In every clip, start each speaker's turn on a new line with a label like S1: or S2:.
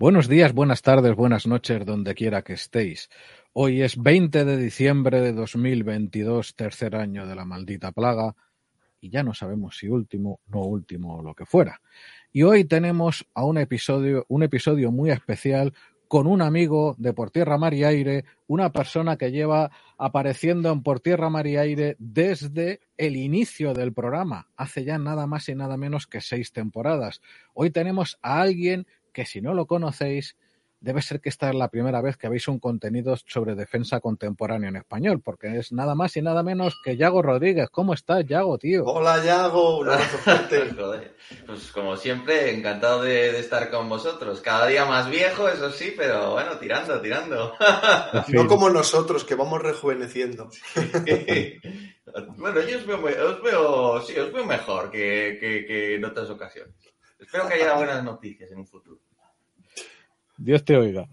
S1: Buenos días, buenas tardes, buenas noches, donde quiera que estéis. Hoy es 20 de diciembre de 2022, tercer año de la maldita plaga, y ya no sabemos si último, no último o lo que fuera. Y hoy tenemos a un episodio, un episodio muy especial con un amigo de Por Tierra, Mar y Aire, una persona que lleva apareciendo en Por Tierra, Mar y Aire desde el inicio del programa, hace ya nada más y nada menos que seis temporadas. Hoy tenemos a alguien que si no lo conocéis, debe ser que esta es la primera vez que veis un contenido sobre defensa contemporánea en español, porque es nada más y nada menos que Yago Rodríguez. ¿Cómo estás, Yago, tío?
S2: Hola, Yago, un abrazo fuerte.
S3: pues como siempre, encantado de, de, estar con vosotros. Cada día más viejo, eso sí, pero bueno, tirando, tirando.
S2: no como nosotros, que vamos rejuveneciendo.
S3: bueno, yo os veo, os veo, sí, os veo mejor que, que, que en otras ocasiones. Espero que haya buenas noticias en un futuro.
S1: Dios te oiga.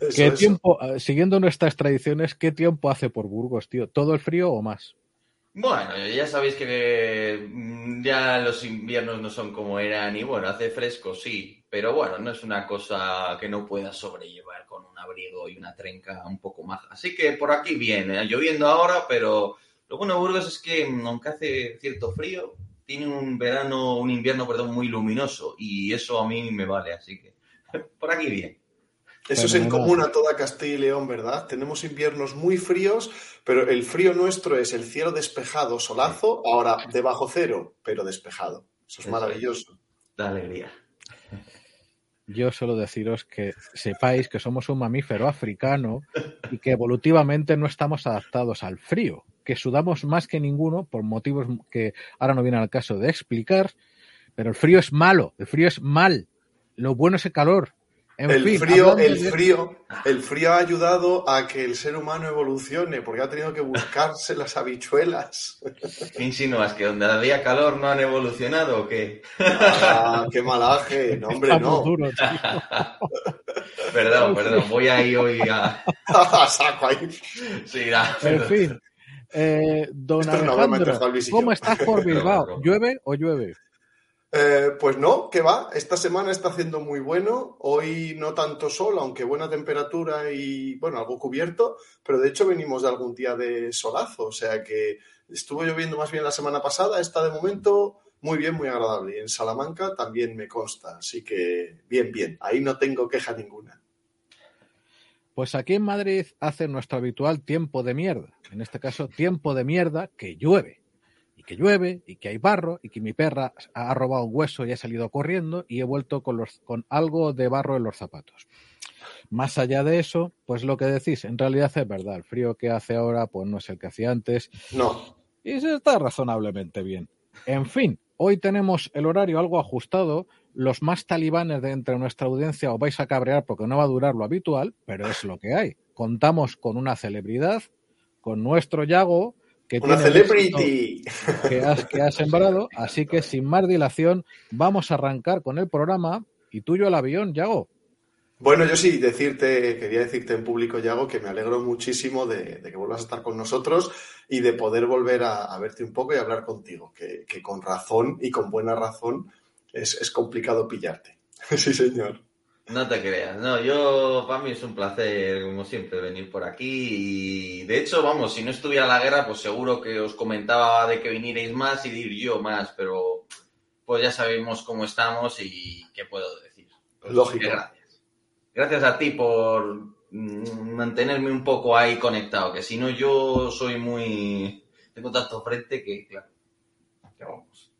S1: Eso, ¿Qué eso. tiempo, siguiendo nuestras tradiciones, qué tiempo hace por Burgos, tío? ¿Todo el frío o más?
S3: Bueno, ya sabéis que mm, ya los inviernos no son como eran y bueno, hace fresco, sí, pero bueno, no es una cosa que no puedas sobrellevar con un abrigo y una trenca un poco más. Así que por aquí bien, ¿eh? lloviendo ahora, pero lo bueno de Burgos es que mm, aunque hace cierto frío, tiene un verano, un invierno, perdón, muy luminoso y eso a mí me vale, así que por aquí bien.
S2: Eso es en común a toda Castilla y León, ¿verdad? Tenemos inviernos muy fríos, pero el frío nuestro es el cielo despejado, solazo, ahora debajo cero, pero despejado. Eso es maravilloso.
S3: Da alegría.
S1: Yo solo deciros que sepáis que somos un mamífero africano y que evolutivamente no estamos adaptados al frío, que sudamos más que ninguno por motivos que ahora no viene al caso de explicar, pero el frío es malo, el frío es mal. Lo bueno es el calor,
S2: en el, fin, frío, el, de... frío, el frío ha ayudado a que el ser humano evolucione, porque ha tenido que buscarse las habichuelas.
S3: ¿Qué insinúas? ¿Que donde había calor no han evolucionado o qué?
S2: Ah, qué malaje, no, hombre, no.
S1: Duro,
S3: perdón, perdón, voy ahí hoy a...
S2: saco ahí.
S3: Sí, da,
S1: en fin, eh, don Alejandro, ¿cómo estás por Bilbao? ¿Llueve o llueve?
S2: Eh, pues no, que va. Esta semana está haciendo muy bueno. Hoy no tanto sol, aunque buena temperatura y, bueno, algo cubierto, pero de hecho venimos de algún día de solazo. O sea que estuvo lloviendo más bien la semana pasada. Está de momento muy bien, muy agradable. Y en Salamanca también me consta. Así que bien, bien. Ahí no tengo queja ninguna.
S1: Pues aquí en Madrid hace nuestro habitual tiempo de mierda. En este caso, tiempo de mierda que llueve que llueve y que hay barro y que mi perra ha robado un hueso y ha salido corriendo y he vuelto con, los, con algo de barro en los zapatos. Más allá de eso, pues lo que decís, en realidad es verdad, el frío que hace ahora pues no es el que hacía antes.
S2: No.
S1: Y se está razonablemente bien. En fin, hoy tenemos el horario algo ajustado. Los más talibanes de entre nuestra audiencia os vais a cabrear porque no va a durar lo habitual, pero es lo que hay. Contamos con una celebridad, con nuestro Yago, que
S2: Una celebrity
S1: que has, que has sembrado. Así que sin más dilación, vamos a arrancar con el programa y tuyo al avión, Yago.
S2: Bueno, yo sí decirte, quería decirte en público, Yago, que me alegro muchísimo de, de que vuelvas a estar con nosotros y de poder volver a, a verte un poco y hablar contigo, que, que, con razón y con buena razón es, es complicado pillarte. sí, señor.
S3: No te creas, no, yo, para mí es un placer, como siempre, venir por aquí y, de hecho, vamos, si no estuviera la guerra, pues seguro que os comentaba de que vinierais más y dir yo más, pero pues ya sabemos cómo estamos y qué puedo decir. Pues,
S2: Lógico.
S3: Gracias. Gracias a ti por mantenerme un poco ahí conectado, que si no yo soy muy... tengo tanto frente que, claro, vamos.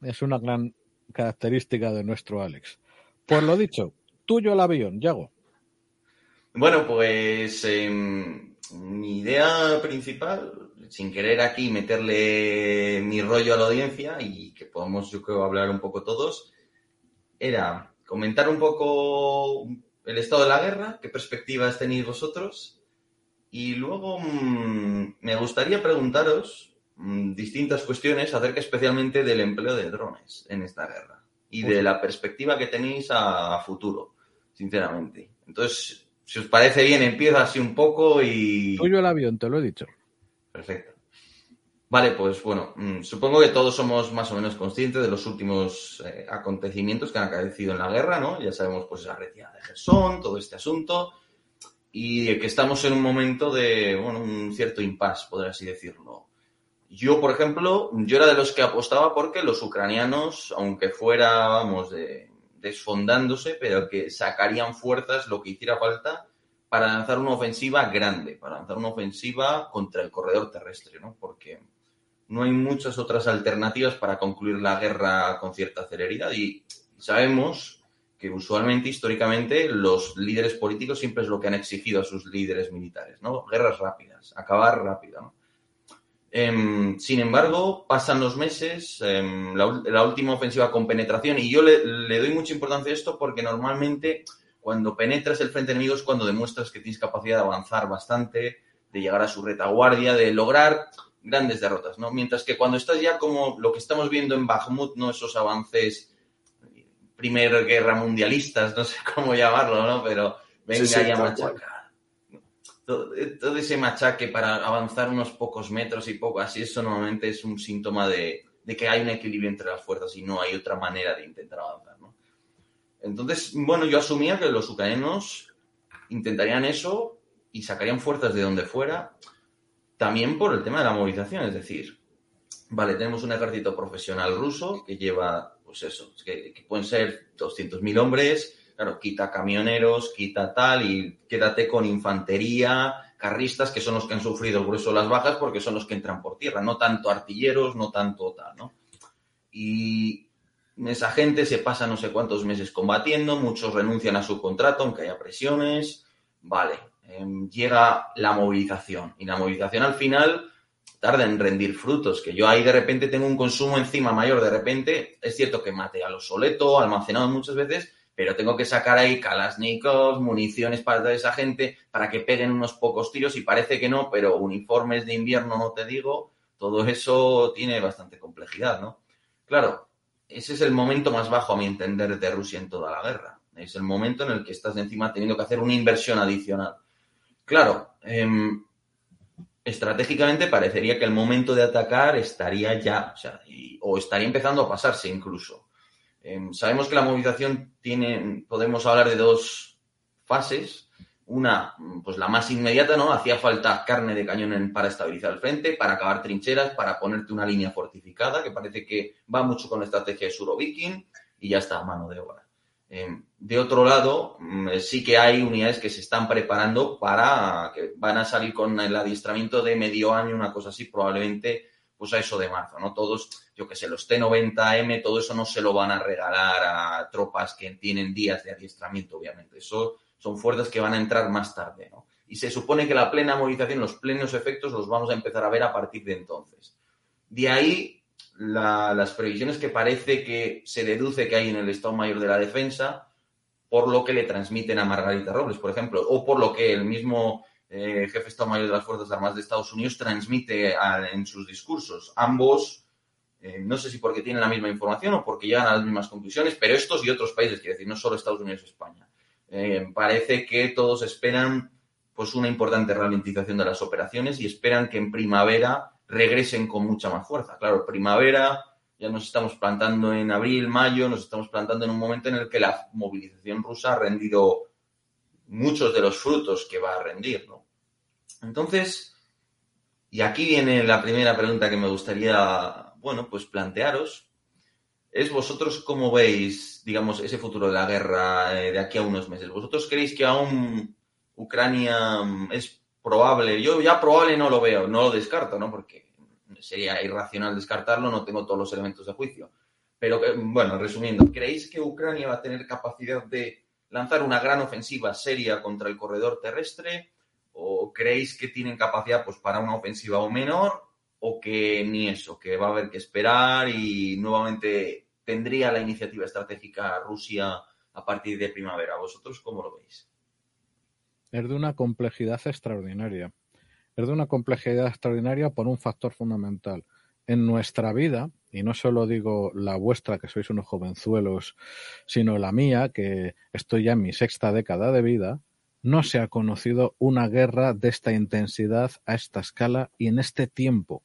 S1: Es una gran característica de nuestro Alex. Por lo dicho, tuyo el avión, Yago.
S3: Bueno, pues eh, mi idea principal, sin querer aquí meterle mi rollo a la audiencia y que podamos, yo creo, hablar un poco todos, era comentar un poco el estado de la guerra, qué perspectivas tenéis vosotros y luego mmm, me gustaría preguntaros mmm, distintas cuestiones acerca especialmente del empleo de drones en esta guerra y de la perspectiva que tenéis a, futuro, sinceramente. Entonces, si os parece bien, empiezo así un poco y...
S1: Tuyo el avión, te lo he dicho.
S3: Perfecto. Vale, pues bueno, mm, supongo que todos somos más o menos conscientes de los últimos eh, acontecimientos que han acaecido en la guerra, ¿no? Ya sabemos, pues, la retirada de Gerson, todo este asunto, y que estamos en un momento de, bueno, un cierto impasse, podría así decirlo. Yo, por ejemplo, yo era de los que apostaba porque los ucranianos, aunque fuera, vamos, de, desfondándose, pero que sacarían fuerzas lo que hiciera falta para lanzar una ofensiva grande, para lanzar una ofensiva contra el corredor terrestre, ¿no? Porque no hay muchas otras alternativas para concluir la guerra con cierta celeridad y sabemos que usualmente, históricamente, los líderes políticos siempre es lo que han exigido a sus líderes militares, ¿no? Guerras rápidas, acabar rápido, ¿no? Em, sin embargo, pasan los meses, em, la, última ofensiva con penetración, y yo le, le, doy mucha importancia a esto porque normalmente cuando penetras el frente enemigo es cuando demuestras que tienes capacidad de avanzar bastante, de llegar a su retaguardia, de lograr grandes derrotas, ¿no? Mientras que cuando estás ya como lo que estamos viendo en Bakhmut, ¿no? Esos avances primer guerra mundialistas, no sé cómo llamarlo, ¿no? Pero venga ya machaca. Todo, todo, ese machaque para avanzar unos pocos metros y poco así, eso normalmente es un síntoma de, de, que hay un equilibrio entre las fuerzas y no hay otra manera de intentar avanzar, ¿no? Entonces, bueno, yo asumía que los ucranianos intentarían eso y sacarían fuerzas de donde fuera también por el tema de la movilización, es decir, vale, tenemos un ejército profesional ruso que lleva, pues eso, que, pueden ser 200.000 hombres, claro, quita camioneros, quita tal y quédate con infantería, carristas, que son los que han sufrido el grueso de las bajas porque son los que entran por tierra, no tanto artilleros, no tanto tal, ¿no? Y esa gente se pasa no sé cuántos meses combatiendo, muchos renuncian a su contrato aunque haya presiones, vale, Em, llega la movilización. Y la movilización al final tarda en rendir frutos, que yo ahí de repente tengo un consumo encima mayor, de repente es cierto que material obsoleto, almacenado muchas veces, pero tengo que sacar ahí kalasnikovs, municiones para toda esa gente, para que peguen unos pocos tiros y parece que no, pero uniformes de invierno no te digo, todo eso tiene bastante complejidad, ¿no? Claro, ese es el momento más bajo a mi entender de Rusia en toda la guerra. Es el momento en el que estás encima teniendo que hacer una inversión adicional. Claro, em, estratégicamente parecería que el momento de atacar estaría ya, o, estaría empezando a pasarse incluso. Em, sabemos que la movilización tiene, podemos hablar de dos fases. Una, pues la más inmediata, ¿no? Hacía falta carne de cañón para estabilizar el frente, para acabar trincheras, para ponerte una línea fortificada, que parece que va mucho con la estrategia de Surovikin, y ya está, mano de obra. Em, de otro lado, mm, sí que hay unidades que se están preparando para que van a salir con el adiestramiento de medio año, una cosa así, probablemente pues a eso de marzo, ¿no? Todos, yo que sé, los T90M, todo eso no se lo van a regalar a tropas que tienen días de adiestramiento, obviamente. Eso son fuerzas que van a entrar más tarde, ¿no? Y se supone que la plena movilización, los plenos efectos los vamos a empezar a ver a partir de entonces. De ahí las previsiones que parece que se deduce que hay en el Estado Mayor de la Defensa por lo que le transmiten a Margarita Robles, por ejemplo, o por lo que el mismo jefe de Estado Mayor de las Fuerzas Armadas de Estados Unidos transmite en sus discursos. Ambos, eh, no sé si porque tienen la misma información o porque llegan a las mismas conclusiones, pero estos y otros países, quiero decir, no solo Estados Unidos y España. Eh, parece que todos esperan pues una importante ralentización de las operaciones y esperan que en primavera regresen con mucha más fuerza. Claro, primavera, ya nos estamos plantando en abril, mayo, nos estamos plantando en un momento en el que la movilización rusa ha rendido muchos de los frutos que va a rendir, ¿no? Entonces, y aquí viene la primera pregunta que me gustaría, bueno, pues plantearos, es vosotros cómo veis, digamos, ese futuro de la guerra eh, de aquí a unos meses. ¿Vosotros creéis que aún Ucrania es probable, yo ya probable no lo veo, no lo descarto, ¿no? Porque sería irracional descartarlo, no tengo todos los elementos de juicio. Pero, bueno, resumiendo, ¿creéis que Ucrania va a tener capacidad de lanzar una gran ofensiva seria contra el corredor terrestre? ¿O creéis que tienen capacidad pues, para una ofensiva o menor? ¿O que ni eso, que va a haber que esperar y nuevamente tendría la iniciativa estratégica Rusia a partir de primavera? ¿Vosotros cómo lo veis?
S1: es de una complejidad extraordinaria. Es de una complejidad extraordinaria por un factor fundamental. En nuestra vida, y no solo digo la vuestra, que sois unos jovenzuelos, sino la mía, que estoy ya en mi sexta década de vida, no se ha conocido una guerra de esta intensidad, a esta escala y en este tiempo.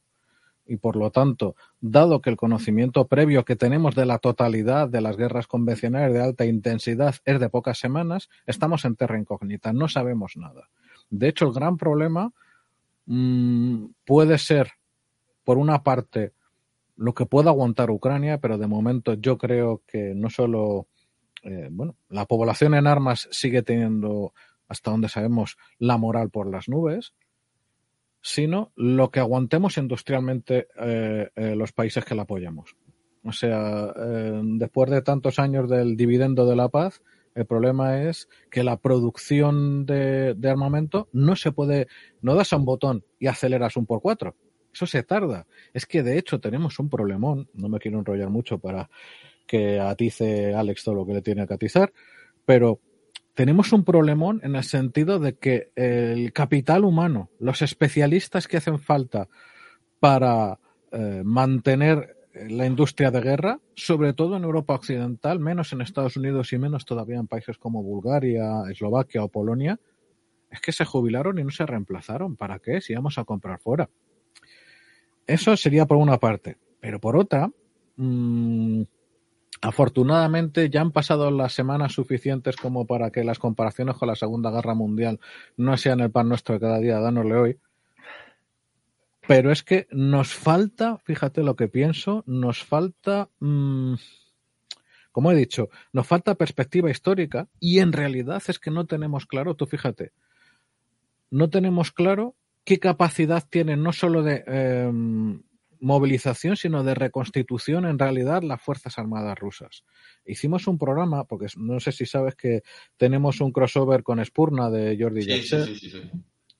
S1: y por lo tanto, dado que el conocimiento previo que tenemos de la totalidad de las guerras convencionales de alta intensidad es de pocas semanas, estamos en terra incógnita, no sabemos nada. De hecho, el gran problema mmm, puede ser, por una parte, lo que pueda aguantar Ucrania, pero de momento yo creo que no solo, eh, bueno, la población en armas sigue teniendo, hasta donde sabemos, la moral por las nubes, sino lo que aguantemos industrialmente eh, eh, los países que la apoyamos. O sea, eh, después de tantos años del dividendo de la paz, el problema es que la producción de, de, armamento no se puede, no das a un botón y aceleras un por cuatro. Eso se tarda. Es que de hecho tenemos un problemón, no me quiero enrollar mucho para que atice Alex todo lo que le tiene que atizar, pero tenemos un problemón en el sentido de que el capital humano, los especialistas que hacen falta para eh, mantener la industria de guerra, sobre todo en Europa Occidental, menos en Estados Unidos y menos todavía en países como Bulgaria, Eslovaquia o Polonia, es que se jubilaron y no se reemplazaron. ¿Para qué? Si vamos a comprar fuera. Eso sería por una parte. Pero por otra, mmm, Afortunadamente ya han pasado las semanas suficientes como para que las comparaciones con la Segunda Guerra Mundial no sean el pan nuestro de cada día, danosle hoy. Pero es que nos falta, fíjate lo que pienso, nos falta, mmm, como he dicho, nos falta perspectiva histórica y en realidad es que no tenemos claro, tú fíjate, no tenemos claro qué capacidad tienen no solo de eh, movilización, sino de reconstitución en realidad las Fuerzas Armadas rusas. Hicimos un programa, porque no sé si sabes que tenemos un crossover con Spurna de Jordi
S3: sí, sí, sí, sí,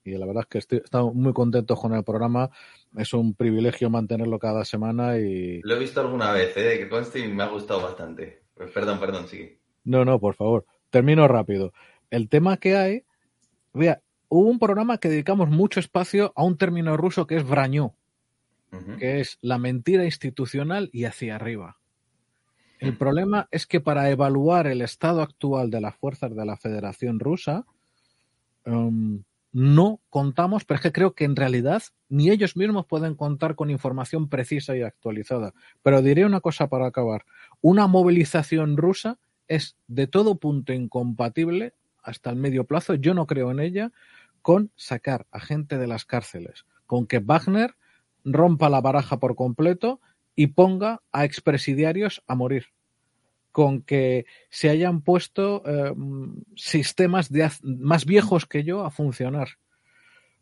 S1: y la verdad es que estoy, estamos muy contentos con el programa. Es un privilegio mantenerlo cada semana y...
S3: Lo he visto alguna vez, ¿eh? que conste y me ha gustado bastante. Pues perdón, perdón, sigue.
S1: No, no, por favor. Termino rápido. El tema que hay... Vea, hubo un programa que dedicamos mucho espacio a un término ruso que es brañó uh -huh. que es la mentira institucional y hacia arriba. El problema es que para evaluar el estado actual de las fuerzas de la Federación Rusa, um, no contamos, pero es que creo que en realidad ni ellos mismos pueden contar con información precisa y actualizada. Pero diré una cosa para acabar. Una movilización rusa es de todo punto incompatible hasta el medio plazo, yo no creo en ella, con sacar a gente de las cárceles, con que Wagner rompa la baraja por completo y ponga a expresidiarios a morir. Con que se hayan puesto eh, sistemas de, más viejos que yo a funcionar.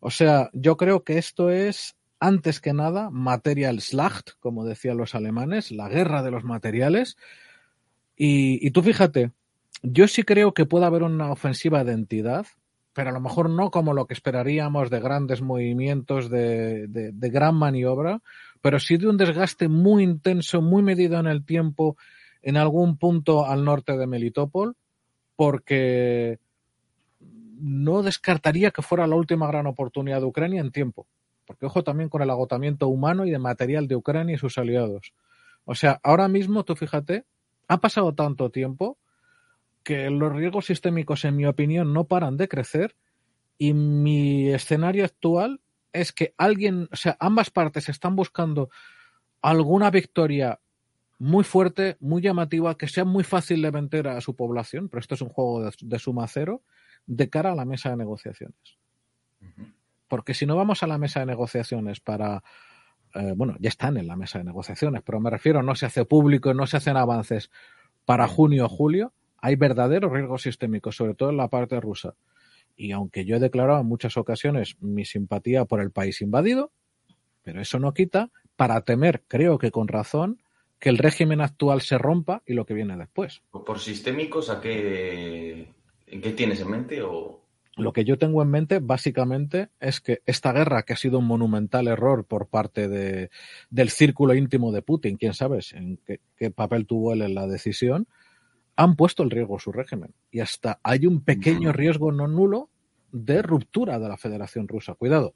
S1: O sea, yo creo que esto es, antes que nada, material Schlacht, como decían los alemanes, la guerra de los materiales. Y, y tú fíjate, yo sí creo que puede haber una ofensiva de entidad, pero a lo mejor no como lo que esperaríamos de grandes movimientos, de, de, gran maniobra, pero sí de un desgaste muy intenso, muy medido en el tiempo, en algún punto al norte de Melitopol, porque no descartaría que fuera la última gran oportunidad de Ucrania en tiempo. Porque ojo también con el agotamiento humano y de material de Ucrania y sus aliados. O sea, ahora mismo, tú fíjate, ha pasado tanto tiempo que los riesgos sistémicos, en mi opinión, no paran de crecer y mi escenario actual es que alguien, o sea, ambas partes están buscando alguna victoria muy fuerte, muy llamativa, que sea muy fácil de vender a su población, pero esto es un juego de, de suma cero, de cara a la mesa de negociaciones. Uh -huh. Porque si no vamos a la mesa de negociaciones para, eh, bueno, ya están en la mesa de negociaciones, pero me refiero, no se hace público, no se hacen avances para junio o julio, hay verdaderos riesgos sistémicos, sobre todo en la parte rusa. Y aunque yo he declarado en muchas ocasiones mi simpatía por el país invadido, pero eso no quita para temer, creo que con razón, que el régimen actual se rompa y lo que viene después.
S3: ¿Por sistémicos a qué, en qué tienes en mente? O...
S1: Lo que yo tengo en mente, básicamente, es que esta guerra, que ha sido un monumental error por parte de, del círculo íntimo de Putin, quién sabe en qué, qué papel tuvo él en la decisión, han puesto el riesgo su régimen. Y hasta hay un pequeño riesgo no nulo de ruptura de la Federación Rusa. Cuidado.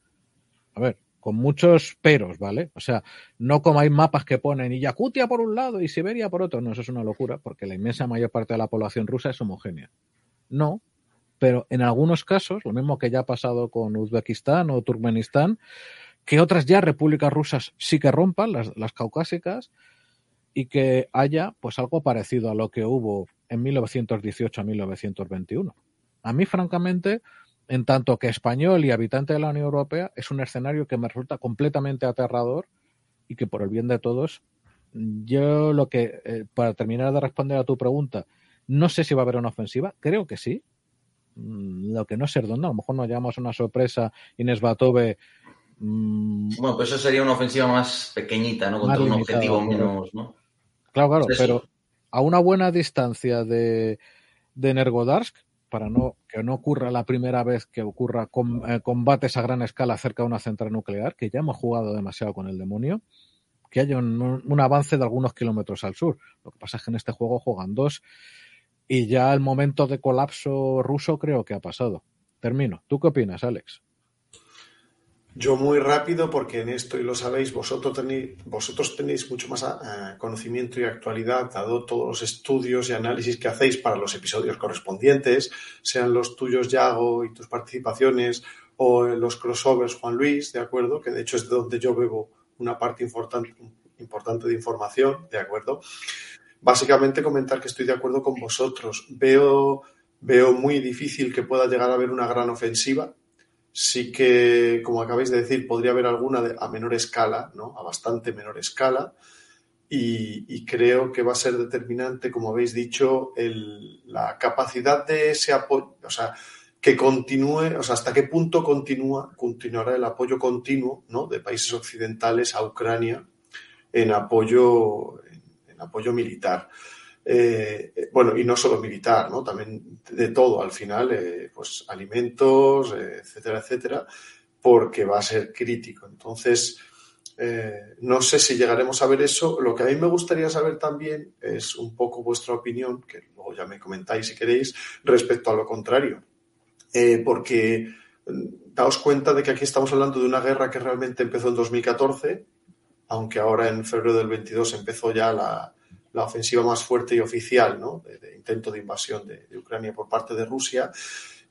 S1: A ver, con muchos peros, ¿vale? O sea, no como hay mapas que ponen y Yakutia por un lado y Siberia por otro. No, eso es una locura, porque la inmensa mayor parte de la población rusa es homogénea. No, pero en algunos casos, lo mismo que ya ha pasado con Uzbekistán o Turkmenistán, que otras ya repúblicas rusas sí que rompan, las, las caucásicas, y que haya pues algo parecido a lo que hubo en 1918 a 1921. A mí, francamente, en tanto que español y habitante de la Unión Europea, es un escenario que me resulta completamente aterrador y que por el bien de todos, yo lo que, eh, para terminar de responder a tu pregunta, no sé si va a haber una ofensiva, creo que sí. Mm, lo que no sé dónde, a lo mejor nos llevamos una sorpresa Inés Batove.
S3: Mm, bueno, pues eso sería una ofensiva más pequeñita, ¿no? Contra un objetivo menos, ¿no?
S1: Claro, claro, pero a una buena distancia de, de Nergodarsk, para no que no ocurra la primera vez que ocurra eh, combates a gran escala cerca de una central nuclear, que ya hemos jugado demasiado con el demonio, que haya un, avance de algunos kilómetros al sur. Lo que pasa es que en este juego juegan dos y ya el momento de colapso ruso creo que ha pasado. Termino. ¿Tú qué opinas, Alex?
S2: Yo muy rápido, porque en esto, y lo sabéis, vosotros tenéis, vosotros tenéis mucho más eh, conocimiento y actualidad, dado todos los estudios y análisis que hacéis para los episodios correspondientes, sean los tuyos, Yago, y tus participaciones, o los crossovers, Juan Luis, ¿de acuerdo? Que de hecho es de donde yo bebo una parte importante, importante de información, ¿de acuerdo? Básicamente comentar que estoy de acuerdo con vosotros. Veo, veo muy difícil que pueda llegar a haber una gran ofensiva Sí que, como acabáis de decir, podría haber alguna a menor escala, ¿no? A bastante menor escala. Y, creo que va a ser determinante, como habéis dicho, la capacidad de ese apoyo, o sea, que continúe, o sea, hasta qué punto continúa, continuará el apoyo continuo, ¿no? De países occidentales a Ucrania en apoyo, en apoyo militar. Eh, bueno, y no solo militar, ¿no? También de todo al final, eh, pues alimentos, eh, etcétera, etcétera, porque va a ser crítico. Entonces, no sé si llegaremos a ver eso. Lo que a mí me gustaría saber también es un poco vuestra opinión, que luego ya me comentáis si queréis, respecto a lo contrario. porque mm, daos cuenta de que aquí estamos hablando de una guerra que realmente empezó en 2014, aunque ahora en febrero del 22 empezó ya la, la ofensiva más fuerte y oficial, ¿no? De, intento de invasión de, Ucrania por parte de Rusia.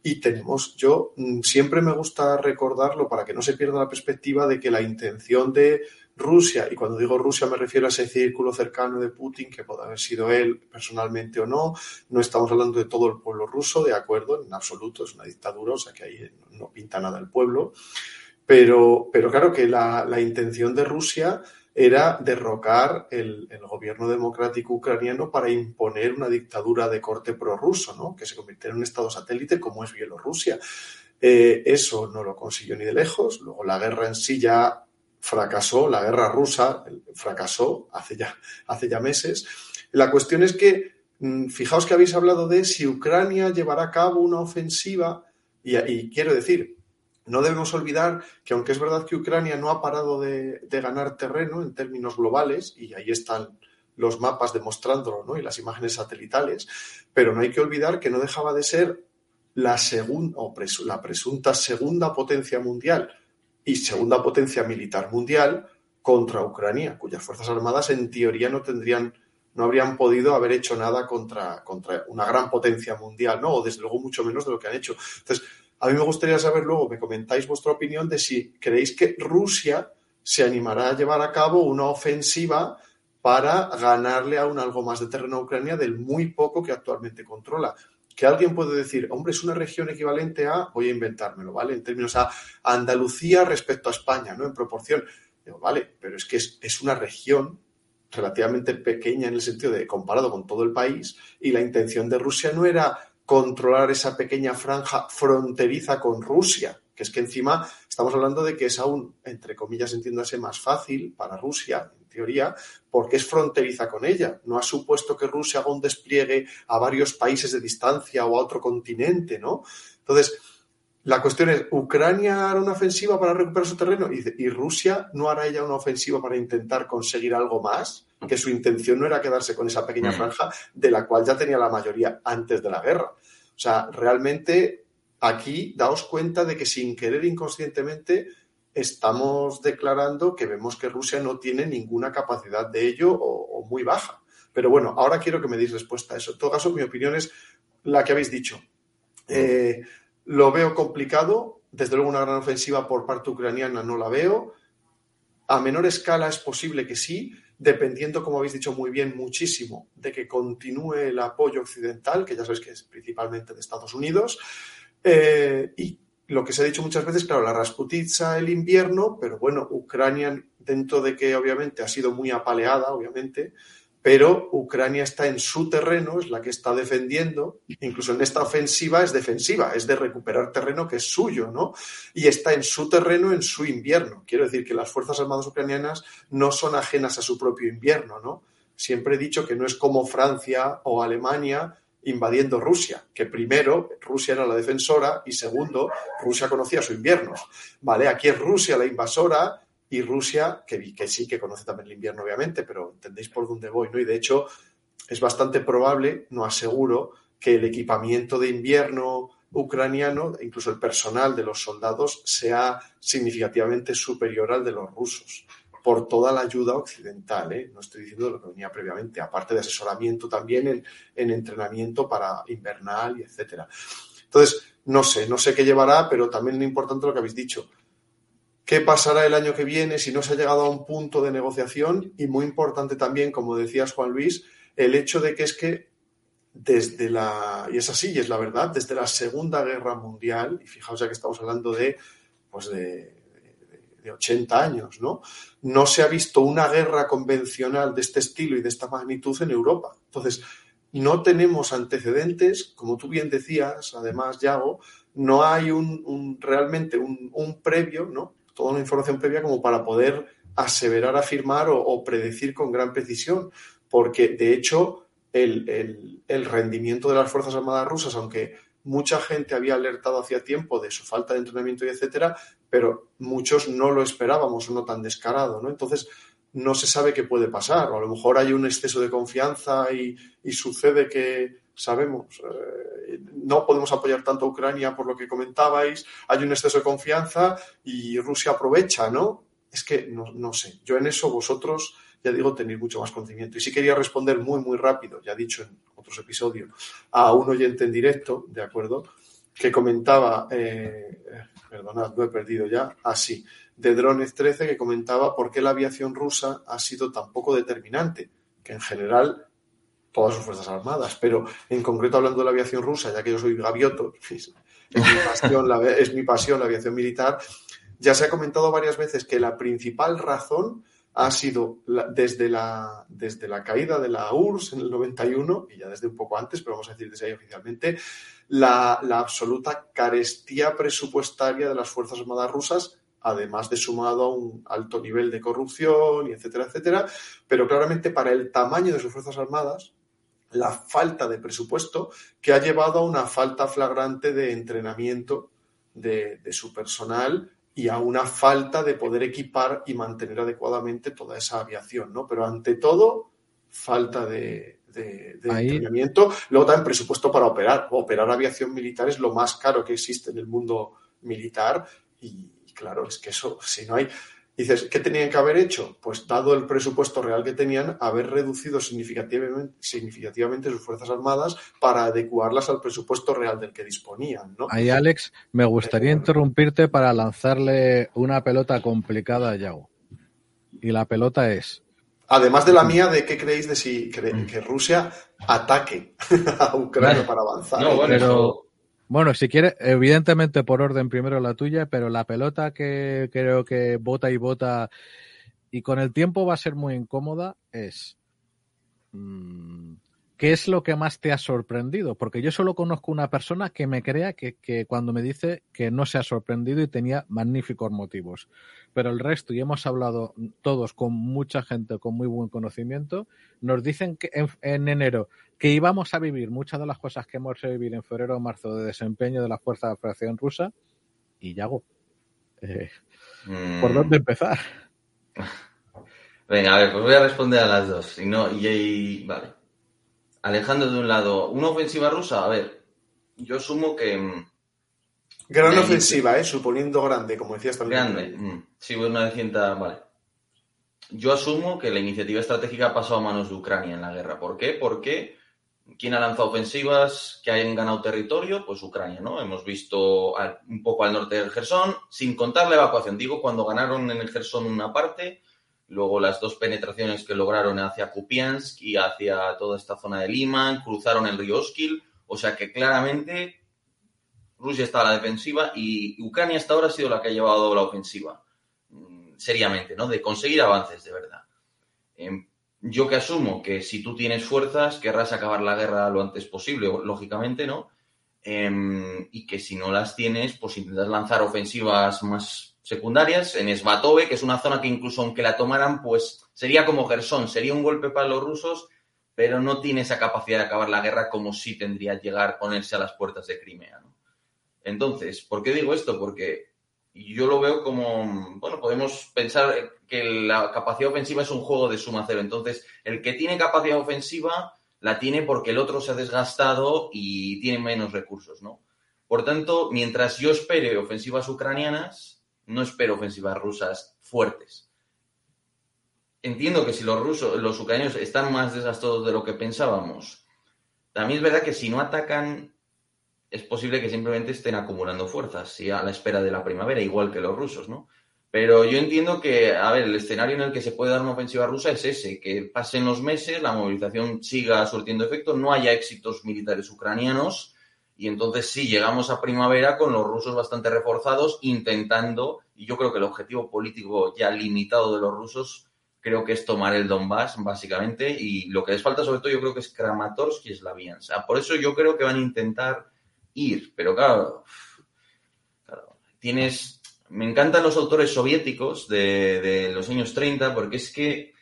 S2: Y tenemos, yo mm, siempre me gusta recordarlo para que no se pierda la perspectiva de que la intención de Rusia, y cuando digo Rusia me refiero a ese círculo cercano de Putin, que puede haber sido él personalmente o no, no estamos hablando de todo el pueblo ruso, de acuerdo, en absoluto, es una dictadura, o sea que ahí no pinta nada el pueblo, pero, pero claro que la, la intención de Rusia era derrocar el, gobierno democrático ucraniano para imponer una dictadura de corte prorruso, ¿no? que se convirtiera en un estado satélite como es Bielorrusia. Eh, eso no lo consiguió ni de lejos. Luego la guerra en sí ya fracasó, la guerra rusa fracasó hace ya, hace ya meses. La cuestión es que, mm, fijaos que habéis hablado de si Ucrania llevará a cabo una ofensiva, y quiero decir, no debemos olvidar que aunque es verdad que Ucrania no ha parado de, ganar terreno en términos globales, y ahí están los mapas demostrándolo, ¿no? Y las imágenes satelitales, pero no hay que olvidar que no dejaba de ser la segunda o la presunta segunda potencia mundial y segunda potencia militar mundial contra Ucrania, cuyas fuerzas armadas en teoría no tendrían no habrían podido haber hecho nada contra, contra una gran potencia mundial, ¿no? O desde luego mucho menos de lo que han hecho. Entonces, a mí me gustaría saber luego, me comentáis vuestra opinión de si creéis que Rusia se animará a llevar a cabo una ofensiva para ganarle aún algo más de terreno a Ucrania del muy poco que actualmente controla. Que alguien puede decir, hombre, es una región equivalente a, voy a inventármelo, ¿vale? En términos a Andalucía respecto a España, ¿no? En proporción. Digo, vale, pero es que es, es una región relativamente pequeña en el sentido de comparado con todo el país y la intención de Rusia no era controlar esa pequeña franja fronteriza con Rusia, que es que encima estamos hablando de que es aún, entre comillas, entiéndase, más fácil para Rusia, en teoría, porque es fronteriza con ella. No ha supuesto que Rusia haga un despliegue a varios países de distancia o a otro continente, ¿no? Entonces, la cuestión es, ¿Ucrania hará una ofensiva para recuperar su terreno? Y, y, Rusia no hará ella una ofensiva para intentar conseguir algo más, que su intención no era quedarse con esa pequeña franja de la cual ya tenía la mayoría antes de la guerra. O sea, realmente aquí daos cuenta de que sin querer inconscientemente estamos declarando que vemos que Rusia no tiene ninguna capacidad de ello o, muy baja. Pero bueno, ahora quiero que me deis respuesta a eso. En todo caso, mi opinión es la que habéis dicho. Eh, lo veo complicado. Desde luego, una gran ofensiva por parte ucraniana no la veo. a menor escala es posible que sí, dependiendo, como habéis dicho muy bien, muchísimo de que continúe el apoyo occidental, que ya sabéis que es principalmente de Estados Unidos, eh, y lo que se ha dicho muchas veces, claro, la Rasputitsa, el invierno, pero bueno, Ucrania, dentro de que obviamente ha sido muy apaleada, obviamente, pero Ucrania está en su terreno, es la que está defendiendo, incluso en esta ofensiva es defensiva, es de recuperar terreno que es suyo, ¿no? Y está en su terreno en su invierno. Quiero decir que las Fuerzas Armadas ucranianas no son ajenas a su propio invierno, ¿no? Siempre he dicho que no es como Francia o Alemania invadiendo Rusia, que primero Rusia era la defensora y segundo Rusia conocía su invierno. Vale, aquí es Rusia la invasora y Rusia, que, que sí que conoce también el invierno, obviamente, pero entendéis por dónde voy, ¿no? Y de hecho, es bastante probable, no aseguro, que el equipamiento de invierno ucraniano, incluso el personal de los soldados, sea significativamente superior al de los rusos, por toda la ayuda occidental. ¿eh? No estoy diciendo lo que venía previamente, aparte de asesoramiento también en, en entrenamiento para invernal y etcétera. Entonces, no sé, no sé qué llevará, pero también es importante lo que habéis dicho qué pasará el año que viene si no se ha llegado a un punto de negociación y muy importante también, como decías Juan Luis, el hecho de que es que desde la, y es así, y es la verdad, desde la Segunda Guerra Mundial, y fijaos ya que estamos hablando de, pues de, de 80 años, ¿no? No se ha visto una guerra convencional de este estilo y de esta magnitud en Europa. Entonces, no tenemos antecedentes, como tú bien decías, además, Yago, no hay un, realmente un, previo, ¿no? Toda una información previa como para poder aseverar, afirmar o, o predecir con gran precisión, porque de hecho el, el, el, rendimiento de las Fuerzas Armadas rusas, aunque mucha gente había alertado hacía tiempo de su falta de entrenamiento y etcétera, pero muchos no lo esperábamos, no tan descarado, ¿no? Entonces, no se sabe qué puede pasar, o a lo mejor hay un exceso de confianza y, y sucede que, sabemos, eh, no podemos apoyar tanto a Ucrania por lo que comentabais, hay un exceso de confianza y Rusia aprovecha, ¿no? Es que no, no, sé, yo en eso vosotros, ya digo, tenéis mucho más conocimiento. Y sí quería responder muy, muy rápido, ya dicho en otros episodios, a un oyente en directo, ¿de acuerdo? Que comentaba, eh, perdonad, lo he perdido ya, así, de Drones 13, que comentaba por qué la aviación rusa ha sido tan poco determinante, que en general todas sus fuerzas armadas, pero en concreto hablando de la aviación rusa, ya que yo soy gavioto, es mi pasión, la, aviación militar, ya se ha comentado varias veces que la principal razón ha sido desde, la, desde la caída de la URSS en el 91, y ya desde un poco antes, pero vamos a decir desde ahí oficialmente, la, la absoluta carestía presupuestaria de las Fuerzas Armadas rusas además de sumado a un alto nivel de corrupción y etcétera, etcétera, pero claramente para el tamaño de sus Fuerzas Armadas, la falta de presupuesto que ha llevado a una falta flagrante de entrenamiento de, de, su personal y a una falta de poder equipar y mantener adecuadamente toda esa aviación, ¿no? Pero ante todo, falta de, de, de entrenamiento. Luego también presupuesto para operar. Operar aviación militar es lo más caro que existe en el mundo militar y, y claro, es que eso, si no hay Dices, ¿qué tenían que haber hecho? Pues dado el presupuesto real que tenían, haber reducido significativamente, significativamente sus Fuerzas Armadas para adecuarlas al presupuesto real del que disponían. ¿no?
S1: Ahí, Alex, me gustaría interrumpirte para lanzarle una pelota complicada a Yago. Y la pelota es...
S2: Además de la mía, ¿de qué creéis de si creen que Rusia ataque a Ucrania para avanzar?
S1: No, bueno, pero... Bueno, si quieres, evidentemente por orden primero la tuya, pero la pelota que creo que bota y bota y con el tiempo va a ser muy incómoda es mmm, ¿qué es lo que más te ha sorprendido? Porque yo solo conozco una persona que me crea que, que, cuando me dice que no se ha sorprendido y tenía magníficos motivos. Pero el resto, y hemos hablado todos con mucha gente con muy buen conocimiento, nos dicen que en, en enero que íbamos a vivir muchas de las cosas que hemos vivir en febrero o marzo de desempeño de la Fuerza de Operación Rusa y ya hago. Eh, mm. ¿Por dónde empezar?
S3: Venga, a ver, pues voy a responder a las dos. Y no, y, y vale. Alejandro de un lado, una ofensiva rusa, a ver, yo asumo que. mm,
S2: Gran ofensiva, ¿eh? Suponiendo grande, como decías también.
S3: Grande, mm, sí, una de cienta, vale. Yo asumo que la iniciativa estratégica ha pasado a manos de Ucrania en la guerra. ¿Por qué? Porque ¿Quién ha lanzado ofensivas que hayan ganado territorio? Pues Ucrania, ¿no? Hemos visto un poco al norte del Gerson, sin contar la evacuación. Digo, cuando ganaron en el Gerson una parte, luego las dos penetraciones que lograron hacia Kupiansk y hacia toda esta zona de Lima, cruzaron el río Oskil, o sea que claramente Rusia estaba a la defensiva y Ucrania hasta ahora ha sido la que ha llevado la ofensiva, mm, seriamente, ¿no? De conseguir avances de verdad. Em, yo que asumo que si tú tienes fuerzas, querrás acabar la guerra lo antes posible, lógicamente, ¿no? Em, y que si no las tienes, pues intentas lanzar ofensivas más secundarias en Svatove, que es una zona que incluso aunque la tomaran, pues sería como Gerson, sería un golpe para los rusos, pero no tiene esa capacidad de acabar la guerra como si tendría llegar, ponerse a las puertas de Crimea. Entonces, ¿por qué digo esto? Porque yo lo veo como, bueno, podemos pensar que la capacidad ofensiva es un juego de suma cero. Entonces, el que tiene capacidad ofensiva la tiene porque el otro se ha desgastado y tiene menos recursos, ¿no? Por tanto, mientras yo espere ofensivas ucranianas, no espero ofensivas rusas fuertes. Entiendo que si los rusos, los ucranianos están más desgastados de lo que pensábamos, también es verdad que si no atacan es posible que simplemente estén acumulando fuerzas y a la espera de la primavera, igual que los rusos, ¿no? Pero yo entiendo que, a ver, el escenario en el que se puede dar una ofensiva rusa es ese, que pasen los meses, la movilización siga surtiendo efecto, no haya éxitos militares ucranianos y entonces sí llegamos a primavera con los rusos bastante reforzados intentando, y yo creo que el objetivo político ya limitado de los rusos creo que es tomar el Donbass, básicamente, y lo que les falta sobre todo yo creo que es Kramatorsk y Slaviansk. por eso yo creo que van a intentar ir. Pero claro, tienes... Me encantan los autores soviéticos de, los años 30 porque es que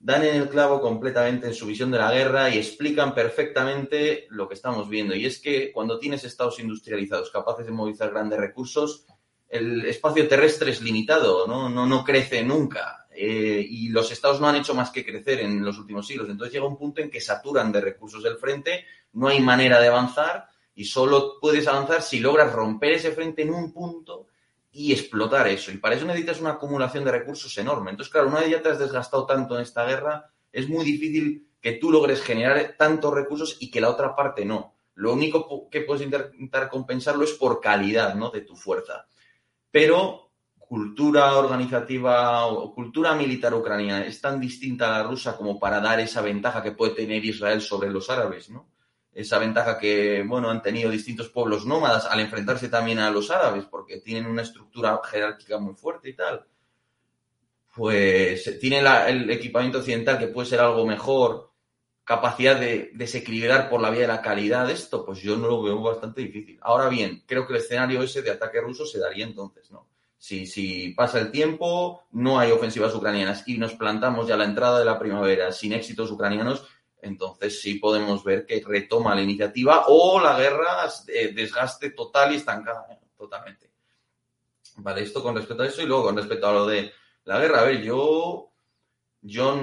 S3: dan en el clavo completamente en su visión de la guerra y explican perfectamente lo que estamos viendo. Y es que cuando tienes estados industrializados capaces de movilizar grandes recursos, el espacio terrestre es limitado, no, no, no crece nunca. Eh, y los estados no han hecho más que crecer en los últimos siglos. Entonces llega un punto en que saturan de recursos el frente, no hay manera de avanzar y solo puedes avanzar si logras romper ese frente en un punto y explotar eso. Y para eso necesitas una acumulación de recursos enorme. Entonces, claro, una vez ya te has desgastado tanto en esta guerra, es muy difícil que tú logres generar tantos recursos y que la otra parte no. Lo único que puedes intentar compensarlo es por calidad ¿no? de tu fuerza. Pero cultura organizativa o cultura militar ucraniana es tan distinta a la rusa como para dar esa ventaja que puede tener Israel sobre los árabes, ¿no? Esa ventaja que, bueno, han tenido distintos pueblos nómadas al enfrentarse también a los árabes, porque tienen una estructura jerárquica muy fuerte y tal, pues tiene el equipamiento occidental que puede ser algo mejor, capacidad de desequilibrar por la vía de la calidad de esto, pues yo no lo veo bastante difícil. Ahora bien, creo que el escenario ese de ataque ruso se daría entonces, ¿no? Si, si pasa el tiempo, no hay ofensivas ucranianas y nos plantamos ya a la entrada de la primavera sin éxitos ucranianos, entonces sí podemos ver que retoma la iniciativa o la guerra desgaste total y estancada ¿eh? totalmente. Vale, esto con respecto a eso y luego con respecto a lo de la guerra. A ver, yo, yo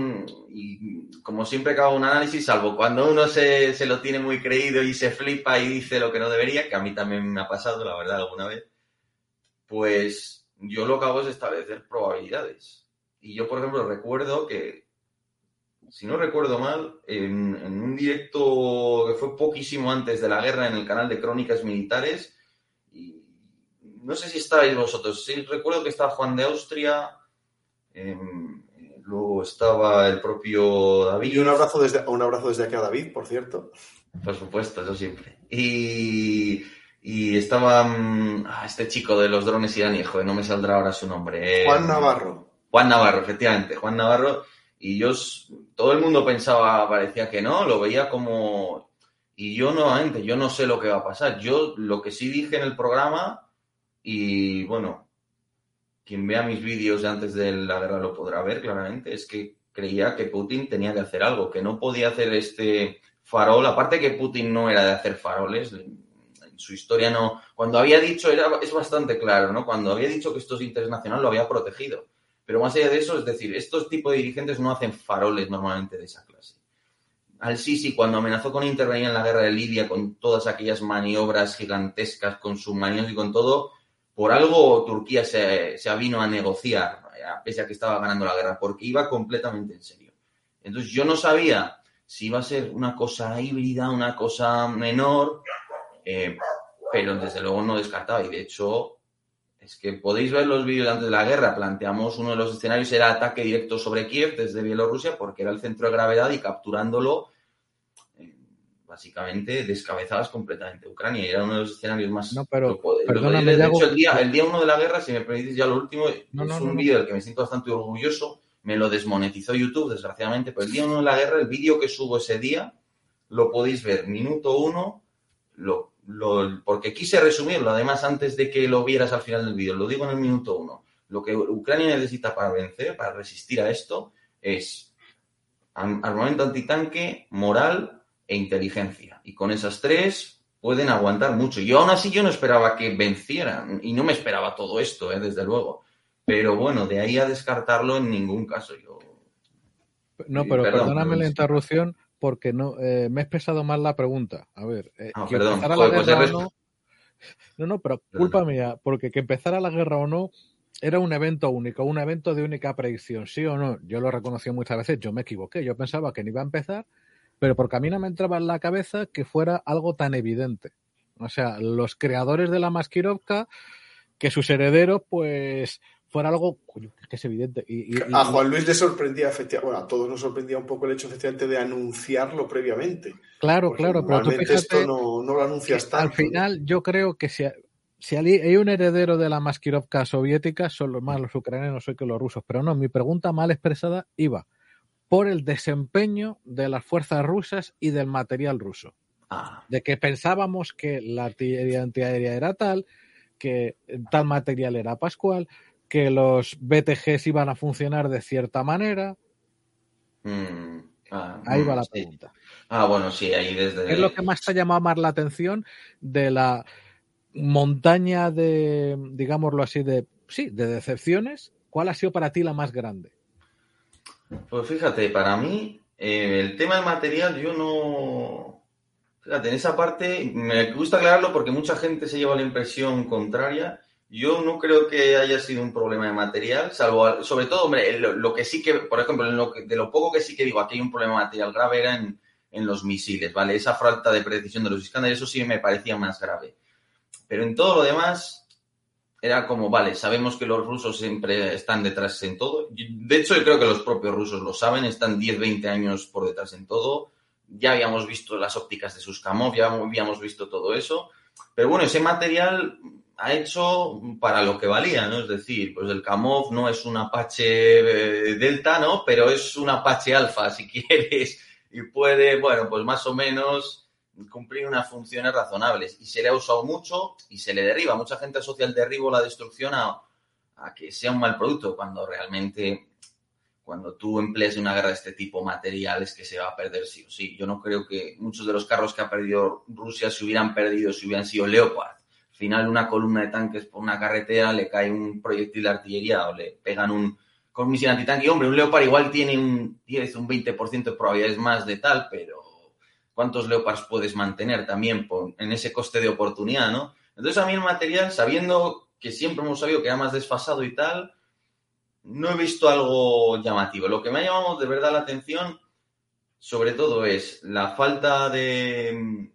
S3: como siempre hago un análisis, salvo cuando uno se, se lo tiene muy creído y se flipa y dice lo que no debería, que a mí también me ha pasado, la verdad, alguna vez, pues yo lo que hago es establecer probabilidades. Y yo, por ejemplo, recuerdo que si no recuerdo mal, en, un directo que fue poquísimo antes de la guerra en el canal de Crónicas Militares. Y no sé si estabais vosotros. Sí, recuerdo que estaba Juan de Austria. Em, luego estaba el propio David.
S2: Y un abrazo desde, un abrazo desde aquí a David, por cierto.
S3: Por supuesto, eso siempre. Y, y estaba mm, ah, este chico de los drones iraníes, joder, no me saldrá ahora su nombre.
S2: Juan Navarro.
S3: Juan Navarro, efectivamente. Juan Navarro y yo, todo el mundo pensaba, parecía que no, lo veía como... Y yo nuevamente, yo no sé lo que va a pasar. Yo lo que sí dije en el programa, y bueno, quien vea mis vídeos de antes de la guerra lo podrá ver claramente, es que creía que Putin tenía que hacer algo, que no podía hacer este farol, aparte que Putin no era de hacer faroles, en su historia no, cuando había dicho, era, es bastante claro, ¿no? Cuando había dicho que esto es internacional, lo había protegido. Pero más allá de eso, es decir, estos tipos de dirigentes no hacen faroles normalmente de esa clase. Al Sisi, cuando amenazó con intervenir en la guerra de Libia con todas aquellas maniobras gigantescas, con submarinos y con todo, por algo Turquía se, se vino a negociar, pese a que estaba ganando la guerra, porque iba completamente en serio. Entonces yo no sabía si va a ser una cosa híbrida, una cosa menor, eh, pero desde luego no descartaba. Y de hecho, es que podéis ver los vídeos antes de la guerra. Planteamos uno de los escenarios era ataque directo sobre Kiev desde Bielorrusia porque era el centro de gravedad y capturándolo eh, básicamente descabezabas completamente Ucrania era uno de los escenarios más...
S1: No, pero,
S3: de
S1: perdóname,
S3: hecho,
S1: Yago,
S3: el día, el día uno de la guerra, si me permitís ya lo último,
S1: No,
S3: es
S1: no,
S3: un
S1: no.
S3: vídeo del que me siento bastante orgulloso. Me lo desmonetizó YouTube, desgraciadamente, pero el día uno de la guerra, el vídeo que subo ese día, lo podéis ver, minuto uno, lo, lo- porque quise resumirlo, además, antes de que lo vieras al final del vídeo, lo digo en el minuto uno. Lo que Ucrania necesita para vencer, para resistir a esto, es am- armamento antitanque, moral e inteligencia. Y con esas tres pueden aguantar mucho. Yo aún así yo no esperaba que vencieran y no me esperaba todo esto, eh, desde luego. Pero bueno, de ahí a descartarlo en ningún caso. Yo
S1: no, pero
S3: perdón,
S1: perdóname
S3: pero
S1: la interrupción porque no eh, me he expresado mal la pregunta. A ver, eh,
S3: Ah,
S1: que
S3: perdón.
S1: empezara la
S3: Joder, pues
S1: guerra o no. No, no, pero culpa mía, porque que empezara la guerra o no era un evento único, un evento de única predicción, sí o no. Yo lo reconocí muchas veces, yo me equivoqué, yo pensaba que no iba a empezar, pero porque a mí no me entraba en la cabeza que fuera algo tan evidente. O sea, los creadores de la Maskirovka, que sus herederos, pues, fuera algo coño, que es evidente. Y,
S2: A Juan Luis le sorprendía, efectivamente, bueno, a todos nos sorprendía un poco el hecho, efectivamente, de anunciarlo previamente.
S1: claro,
S2: Porque
S1: claro, pero tú fíjate,
S2: esto no, no lo anuncias tanto.
S1: al final yo creo que si, si hay un heredero de la Maskirovka soviética, son los más los ucranianos hoy que los rusos. Pero no, mi pregunta mal expresada iba por el desempeño de las fuerzas rusas y del material ruso.
S3: Ah,
S1: De que pensábamos que la artillería antiaérea era tal, que tal material era pascual, que los BTGs iban a funcionar de cierta manera.
S3: mm, ah,
S1: Ahí
S3: mm,
S1: va la
S3: sí.
S1: pregunta.
S3: Ah, bueno, sí, ahí desde.
S1: ¿Qué es lo que más te ha llamado más la atención de la montaña de, digámoslo así, de sí, de decepciones? ¿Cuál ha sido para ti la más grande?
S3: Pues fíjate, para mí, eh, el tema del material, yo no. Fíjate, en esa parte me gusta aclararlo porque mucha gente se lleva la impresión contraria. Yo no creo que haya sido un problema de material, salvo, al- sobre todo, hombre, lo, que sí que, por ejemplo, lo que- de lo poco que sí que digo, aquí hay un problema de material grave era en, en los misiles, ¿vale? Esa falta de precisión de los Iskander, eso sí me parecía más grave. Pero en todo lo demás, era como, vale, sabemos que los rusos siempre están detrás en todo. De hecho, yo creo que los propios rusos lo saben, están 10, 20 años por detrás en todo. Ya habíamos visto las ópticas de sus Kamov, ya habíamos visto todo eso. Pero bueno, ese material ha hecho para lo que valía, ¿no? Es decir, pues el Kamov no es un Apache eh, Delta, ¿no? Pero es un Apache Alfa, si quieres. Y puede, bueno, pues más o menos cumplir unas funciones razonables. Y se le ha usado mucho y se le derriba. Mucha gente asocia el derribo, la destrucción a, que sea un mal producto, cuando realmente, cuando tú empleas una guerra de este tipo materiales que se va a perder sí o sí. Yo no creo que muchos de los carros que ha perdido Rusia se hubieran perdido si hubieran sido Leopard. Al final, una columna de tanques por una carretera le cae un proyectil de artillería o le pegan un con misil antitanque. Y, hombre, un Leopard igual tiene un 10, un 20% de probabilidades más de tal, pero ¿cuántos Leopards puedes mantener también por- en ese coste de oportunidad, no? Entonces, a mí el material, sabiendo que siempre hemos sabido que era más desfasado y tal, no he visto algo llamativo. Lo que me ha llamado de verdad la atención, sobre todo, es la falta de,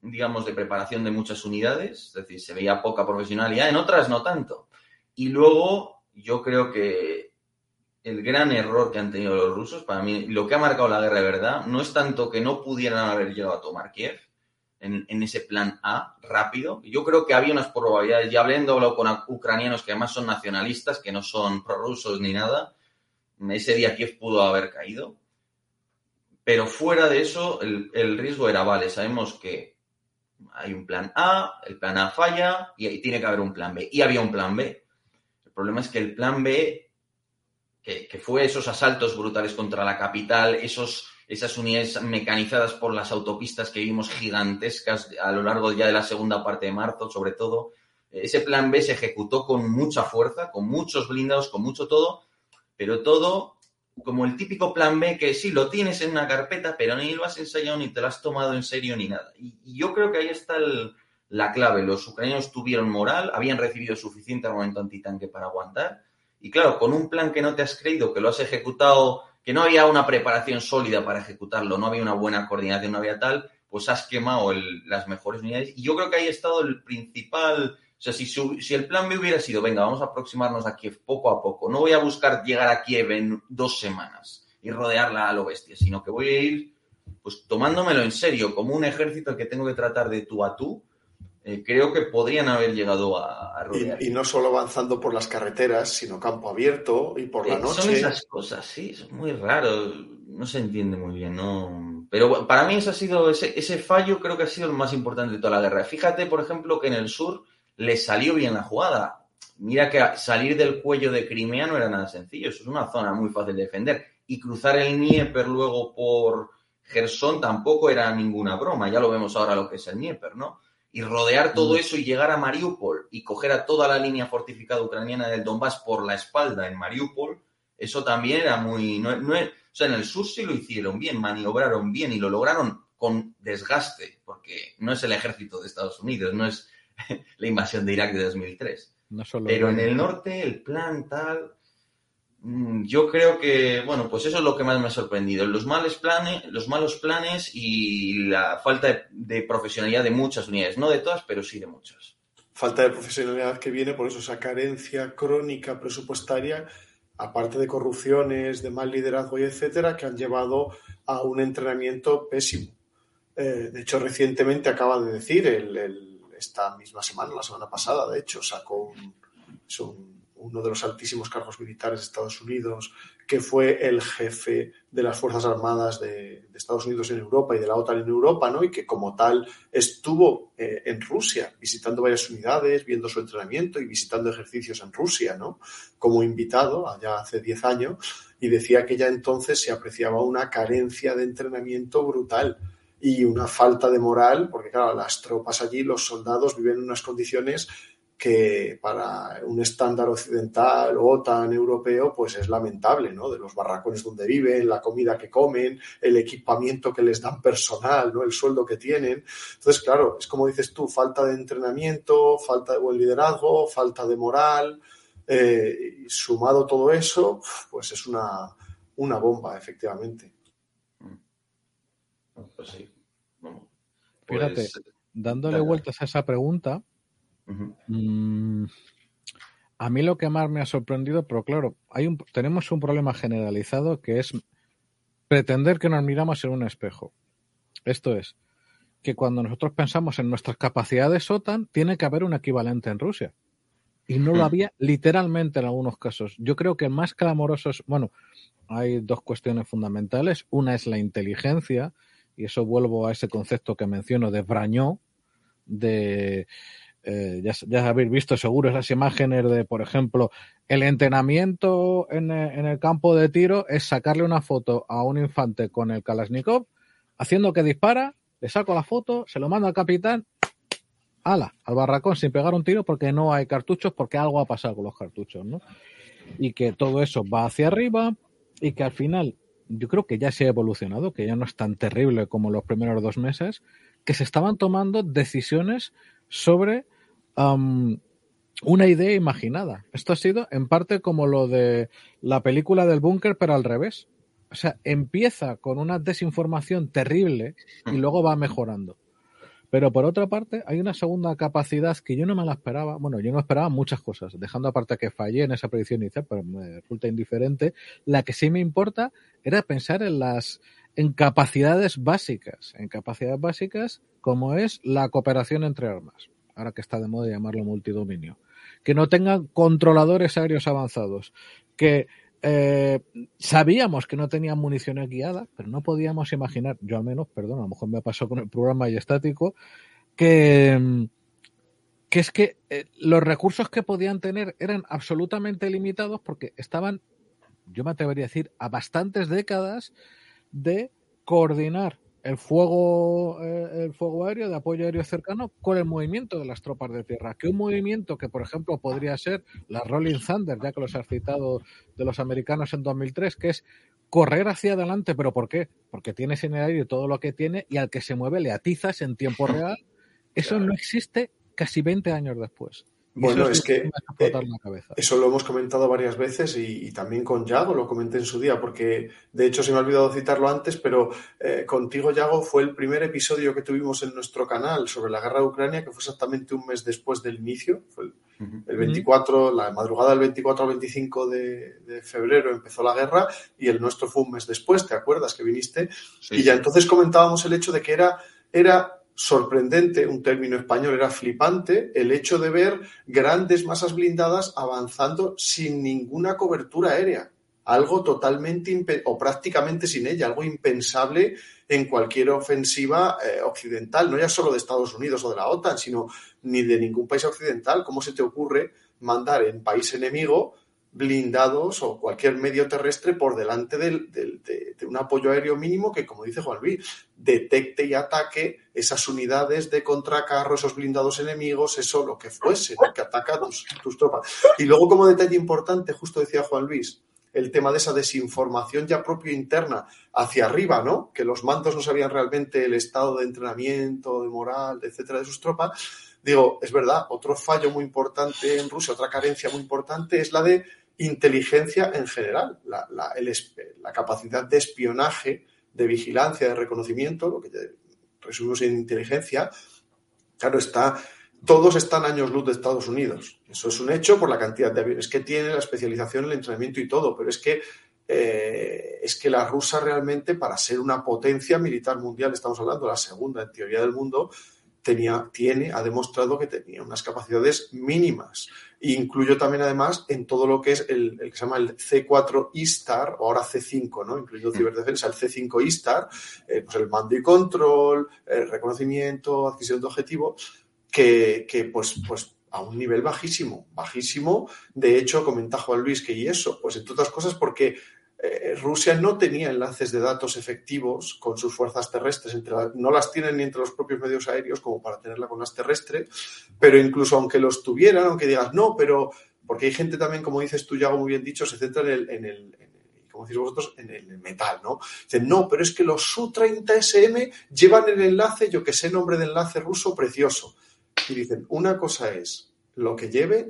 S3: digamos, de preparación de muchas unidades, es decir, se veía poca profesionalidad, en otras no tanto. Y luego, yo creo que el gran error que han tenido los rusos, para mí, lo que ha marcado la guerra de verdad, no es tanto que no pudieran haber llegado a tomar Kiev, en, ese plan A rápido. Yo creo que había unas probabilidades, ya habiendo hablado con ucranianos que además son nacionalistas, que no son prorrusos ni nada, ese día Kiev pudo haber caído. Pero fuera de eso, el, el riesgo era, vale, sabemos que hay un plan A, el plan A falla y tiene que haber un plan B. Y había un plan B. El problema es que el plan B, que, que fue esos asaltos brutales contra la capital, esos esas unidades mecanizadas por las autopistas que vimos gigantescas a lo largo ya de la segunda parte de marzo, sobre todo. Ese plan B se ejecutó con mucha fuerza, con muchos blindados, con mucho todo, pero todo como el típico plan B que sí lo tienes en una carpeta, pero ni lo has ensayado ni te lo has tomado en serio ni nada. Y, yo creo que ahí está la clave. Los ucranianos tuvieron moral, habían recibido suficiente armamento antitanque para aguantar. Y claro, con un plan que no te has creído, que lo has ejecutado que no había una preparación sólida para ejecutarlo, no había una buena coordinación, no había tal, pues has quemado las mejores unidades. Y yo creo que ahí ha estado el principal, o sea, si, si el plan B hubiera sido, venga, vamos a aproximarnos a Kiev poco a poco, no voy a buscar llegar a Kiev en dos semanas y rodearla a lo bestia, sino que voy a ir pues tomándomelo en serio, como un ejército que tengo que tratar de tú a tú, eh, creo que podrían haber llegado a, rodear.
S2: Y, no solo avanzando por las carreteras, sino campo abierto y por la eh, noche.
S3: Son esas cosas, sí, es muy raro, no se entiende muy bien, ¿no? Pero para mí ese ha sido, ese, ese fallo creo que ha sido el más importante de toda la guerra. Fíjate, por ejemplo, que en el sur le salió bien la jugada. Mira que salir del cuello de Crimea no era nada sencillo, eso es una zona muy fácil de defender. Y cruzar el Dnieper luego por, Gerson tampoco era ninguna broma, ya lo vemos ahora lo que es el Dnieper, ¿no? Y rodear todo mm. eso y llegar a Mariupol y coger a toda la línea fortificada ucraniana del Donbass por la espalda en Mariupol, eso también era muy... No, o sea, en el sur sí lo hicieron bien, maniobraron bien y lo lograron con desgaste, porque no es el ejército de Estados Unidos, no es la invasión de Irak de 2003. Pero en el norte, el plan tal, Mm, yo creo que, bueno, pues eso es lo que más me ha sorprendido. Los, malos planes, los malos planes y la falta de, profesionalidad de muchas unidades. No de todas, pero sí de muchas.
S2: Falta de profesionalidad que viene por eso, esa carencia crónica presupuestaria, aparte de corrupciones, de mal liderazgo y etcétera, que han llevado a un entrenamiento pésimo. Eh, de hecho, recientemente acaba de decir, esta misma semana, la semana pasada, de hecho, sacó un uno de los altísimos cargos militares de Estados Unidos, que fue el jefe de las Fuerzas Armadas de, Estados Unidos en Europa y de la OTAN en Europa, ¿no? Y que como tal estuvo eh, en Rusia visitando varias unidades, viendo su entrenamiento y visitando ejercicios en Rusia, ¿no? Como invitado allá hace 10 años y decía que ya entonces se apreciaba una carencia de entrenamiento brutal y una falta de moral, porque claro, las tropas allí, los soldados viven en unas condiciones que para un estándar occidental o tan europeo, pues es lamentable, ¿no? De los barracones donde viven, la comida que comen, el equipamiento que les dan personal, ¿no? El sueldo que tienen. Entonces, claro, es como dices tú, falta de entrenamiento, falta de buen liderazgo, falta de moral, eh, y sumado todo eso, pues es una, una bomba, efectivamente.
S1: Pues sí. Fíjate, pues, dándole vueltas a esa pregunta, Mm, a mí lo que más me ha sorprendido, pero claro, hay un, tenemos un problema generalizado que es pretender que nos miramos en un espejo. Esto es, que cuando nosotros pensamos en nuestras capacidades OTAN, tiene que haber un equivalente en Rusia. Y no lo había literalmente en algunos casos. Yo creo que más clamorosos, bueno, hay dos cuestiones fundamentales. Una es la inteligencia, y eso vuelvo a ese concepto que menciono de Brañó, de eh, ya, habéis visto seguro esas imágenes de, por ejemplo, el entrenamiento en, eh, el campo de tiro es sacarle una foto a un infante con el Kalashnikov, haciendo que dispara, le saco la foto, se lo mando al capitán, ala, al barracón sin pegar un tiro porque no hay cartuchos, porque algo ha pasado con los cartuchos, ¿no? Y que todo eso va hacia arriba y que al final yo creo que ya se ha evolucionado, que ya no es tan terrible como los primeros dos meses, que se estaban tomando decisiones sobre una idea imaginada. Esto ha sido en parte como lo de la película del búnker, pero al revés. O sea, empieza con una desinformación terrible y mm. luego va mejorando. Pero por otra parte, hay una segunda capacidad que yo no me la esperaba. Bueno, yo no esperaba muchas cosas, dejando aparte que fallé en esa predicción inicial, pero me resulta indiferente. La que sí me importa era pensar en las en capacidades básicas, en capacidades básicas como es la cooperación entre armas ahora que está de moda llamarlo multidominio, que no tengan controladores aéreos avanzados, que eh, sabíamos que no tenían municiones guiadas, pero no podíamos imaginar, yo al menos, perdón, a lo mejor me pasó con el programa y estático, que, que es que eh, los recursos que podían tener eran absolutamente limitados porque estaban, yo me atrevería a decir, a bastantes décadas de coordinar el fuego, eh, el fuego aéreo de apoyo aéreo cercano con el movimiento de las tropas de tierra. Que un movimiento que, por ejemplo, podría ser la Rolling Thunder, ya que los has citado de los americanos en 2003, que es correr hacia adelante, pero ¿por qué? Porque tienes en el aire todo lo que tiene y al que se mueve le atizas en tiempo real. Eso no existe casi 20 años después.
S2: Bueno, es que eh, eso lo hemos comentado varias veces y, también con Yago lo comenté en su día, porque de hecho se me ha olvidado citarlo antes, pero eh, contigo, Yago, fue el primer episodio que tuvimos en nuestro canal sobre la guerra de Ucrania, que fue exactamente un mes después del inicio, fue el, 24, la madrugada del 24 al 25 de, febrero empezó la guerra y el nuestro fue un mes después, ¿te acuerdas que viniste? y ya entonces comentábamos el hecho de que era, era sorprendente, un término español era flipante, el hecho de ver grandes masas blindadas avanzando sin ninguna cobertura aérea. Algo totalmente o prácticamente sin ella, algo impensable en cualquier ofensiva eh, occidental, no ya solo de Estados Unidos o de la OTAN, sino ni de ningún país occidental. ¿Cómo se te ocurre mandar en país enemigo blindados o cualquier medio terrestre por delante de, un apoyo aéreo mínimo que, como dice Juan Luis, detecte y ataque esas unidades de contracarro, esos blindados enemigos, eso lo que fuese, que ataca a tus, tus tropas. Y luego, como detalle importante, justo decía Juan Luis, el tema de esa desinformación ya propia interna hacia arriba, ¿no? Que los mandos no sabían realmente el estado de entrenamiento, de moral, etcétera, de sus tropas. Digo, es verdad, otro fallo muy importante en Rusia, otra carencia muy importante es la de inteligencia en general, la, capacidad de espionaje, de vigilancia, de reconocimiento, lo que resumimos en inteligencia, claro, está, todos están años luz de Estados Unidos. Eso es un hecho por la cantidad de aviones que tiene, la especialización, el entrenamiento y todo, pero es que eh, es que la rusa realmente, para ser una potencia militar mundial, estamos hablando de la segunda en teoría del mundo, tenía, tiene, ha demostrado que tenía unas capacidades mínimas. E incluyo también, además, en todo lo que es el, que se llama el C4 ISTAR, o ahora C5, ¿no? Incluido ciberdefensa, el C5 ISTAR, eh, pues el mando y control, el reconocimiento, adquisición de objetivo, que, que pues, pues a un nivel bajísimo, bajísimo. De hecho, comenta Juan Luis que y eso, pues entre otras cosas porque eh, Rusia no tenía enlaces de datos efectivos con sus fuerzas terrestres, no las tienen ni entre los propios medios aéreos como para tenerla con las terrestres, pero incluso aunque los tuvieran, aunque digas no, pero porque hay gente también, como dices tú, ya muy bien dicho, se centra en el, en el vosotros, en el metal, ¿no? Dicen, no, pero es que los Su-30SM llevan el enlace, yo que sé, nombre de enlace ruso precioso. Y dicen, una cosa es lo que lleve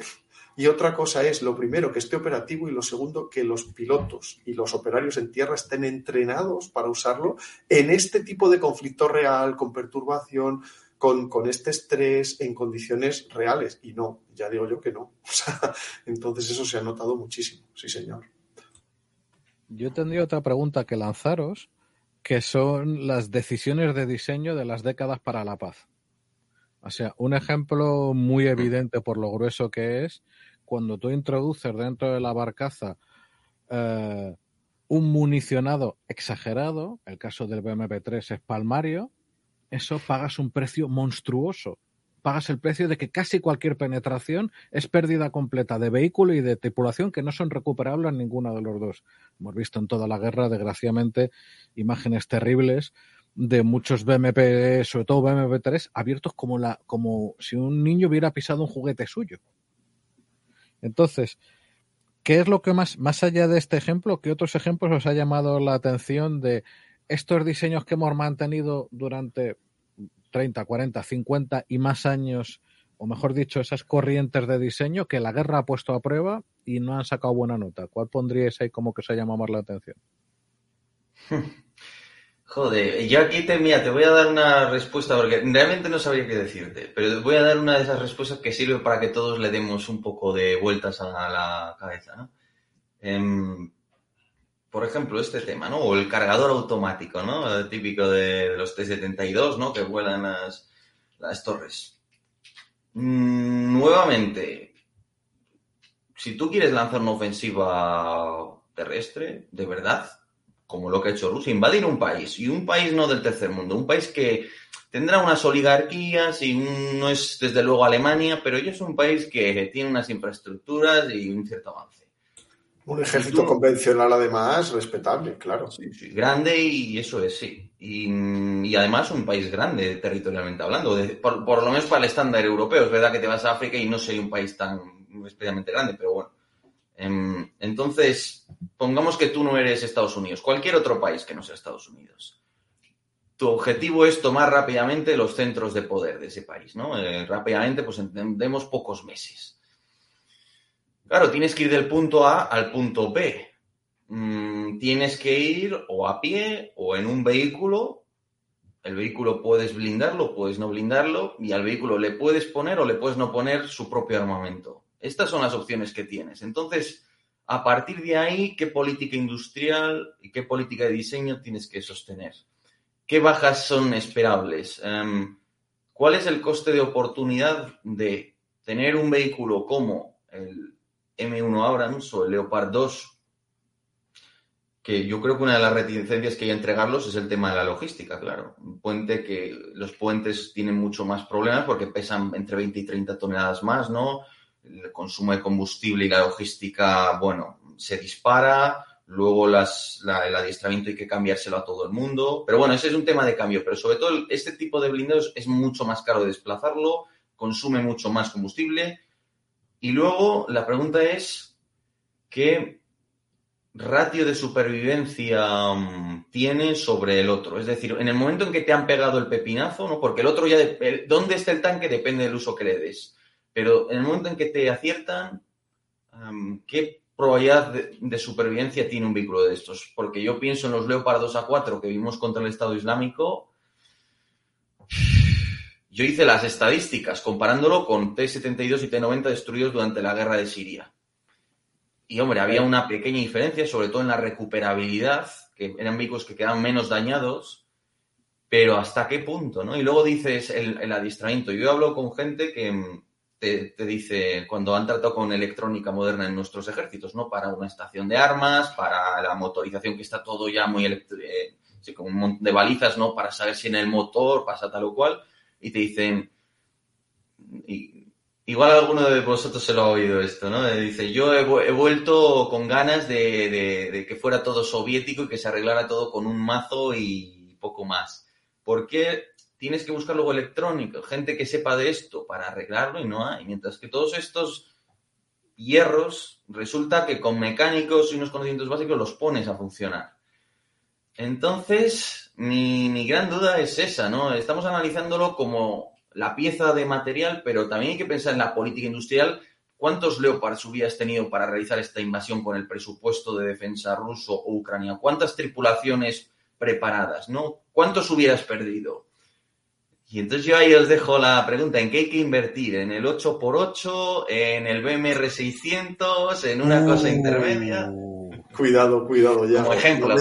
S2: y otra cosa es, lo primero, que esté operativo y lo segundo, que los pilotos y los operarios en tierra estén entrenados para usarlo en este tipo de conflicto real, con perturbación, con, este estrés, en condiciones reales. Y no, ya digo yo que no. entonces eso se ha notado muchísimo, sí señor.
S1: Yo tendría otra pregunta que lanzaros, que son las decisiones de diseño de las décadas para la paz. O sea, un ejemplo muy evidente por lo grueso que es cuando tú introduces dentro de la barcaza eh, un municionado exagerado, el caso del BMP-3 es palmario, eso pagas un precio monstruoso. Pagas el precio de que casi cualquier penetración es pérdida completa de vehículo y de tripulación que no son recuperables en ninguno de los dos. Hemos visto en toda la guerra, desgraciadamente, imágenes terribles de muchos BMP, sobre todo BMP-3, abiertos como, la, como si un niño hubiera pisado un juguete suyo. Entonces, ¿qué es lo que más, más allá de este ejemplo, qué otros ejemplos os ha llamado la atención de estos diseños que hemos mantenido durante 30, 40, 50 y más años, o mejor dicho, esas corrientes de diseño que la guerra ha puesto a prueba y no han sacado buena nota? ¿Cuál pondríais ahí como que os ha llamado más la atención?
S3: Joder, yo aquí te, mira, te voy a dar una respuesta porque realmente no sabría qué decirte, pero voy a dar una de esas respuestas que sirve para que todos le demos un poco de vueltas a la cabeza, ¿no? Em, por ejemplo, este tema, ¿no? O el cargador automático, ¿no? El típico de, los T-72, ¿no? Que vuelan las, las torres. Mm, nuevamente, si tú quieres lanzar una ofensiva terrestre, de verdad, como lo que ha hecho Rusia, invadir un país, y un país no del tercer mundo, un país que tendrá unas oligarquías y no es desde luego Alemania, pero ya es un país que tiene unas infraestructuras y un cierto avance.
S2: Un ejército convencional además respetable, claro.
S3: Sí, sí, grande y eso es, sí. Y, además un país grande territorialmente hablando, por, por, lo menos para el estándar europeo. Es verdad que te vas a África y no soy un país tan especialmente grande, pero bueno. Em, entonces, pongamos que tú no eres Estados Unidos, cualquier otro país que no sea Estados Unidos. Tu objetivo es tomar rápidamente los centros de poder de ese país, ¿no? Eh, rápidamente, pues entendemos pocos meses. Claro, tienes que ir del punto A al punto B. Mm, tienes que ir o a pie o en un vehículo. El vehículo puedes blindarlo, puedes no blindarlo, y al vehículo le puedes poner o le puedes no poner su propio armamento. Estas son las opciones que tienes. Entonces, a partir de ahí, ¿qué política industrial y qué política de diseño tienes que sostener? ¿Qué bajas son esperables? Em, ¿Cuál es el coste de oportunidad de tener un vehículo como el M1 Abrams o el Leopard 2? Que yo creo que una de las reticencias que hay a entregarlos es el tema de la logística, claro. Un puente que los puentes tienen mucho más problemas porque pesan entre 20 y 30 toneladas más, ¿no? El consumo de combustible y la logística, bueno, se dispara, luego las, el adiestramiento hay que cambiárselo a todo el mundo, pero bueno, ese es un tema de cambio, pero sobre todo este tipo de blindados es mucho más caro de desplazarlo, consume mucho más combustible y luego la pregunta es qué ratio de supervivencia mm, tiene sobre el otro. Es decir, en el momento en que te han pegado el pepinazo, ¿no? Porque el otro ya, de, ¿dónde está el tanque? Depende del uso que le des. Pero en el momento en que te aciertan, ¿qué probabilidad de, supervivencia tiene un vehículo de estos? Porque yo pienso en los Leopard 2 a 4 que vimos contra el Estado Islámico. Yo hice las estadísticas comparándolo con T-72 y T-90 destruidos durante la guerra de Siria. Y hombre, había una pequeña diferencia, sobre todo en la recuperabilidad, que eran vehículos que quedaban menos dañados, pero hasta qué punto, ¿no? Y luego dices el, el adiestramiento. Yo hablo con gente que, te, dice cuando han tratado con electrónica moderna en nuestros ejércitos, ¿no? Para una estación de armas, para la motorización que está todo ya muy eh, con un montón de balizas, ¿no? Para saber si en el motor pasa tal o cual, y te dicen, igual alguno de vosotros se lo ha oído esto, ¿no? Dice, yo he, vuelto con ganas de, que fuera todo soviético y que se arreglara todo con un mazo y poco más. ¿Por qué tienes que buscar luego electrónico, gente que sepa de esto para arreglarlo y no hay. Mientras que todos estos hierros resulta que con mecánicos y unos conocimientos básicos los pones a funcionar. Entonces, mi, gran duda es esa, ¿no? Estamos analizándolo como la pieza de material, pero también hay que pensar en la política industrial. ¿Cuántos Leopards hubieras tenido para realizar esta invasión con el presupuesto de defensa ruso o Ucrania? ¿Cuántas tripulaciones preparadas, no? ¿Cuántos hubieras perdido? Y entonces yo ahí os dejo la pregunta, ¿en qué hay que invertir? ¿En el 8x8? ¿En el BMR 600? ¿En una cosa intermedia?
S2: Cuidado, cuidado ya.
S3: Como ejemplo.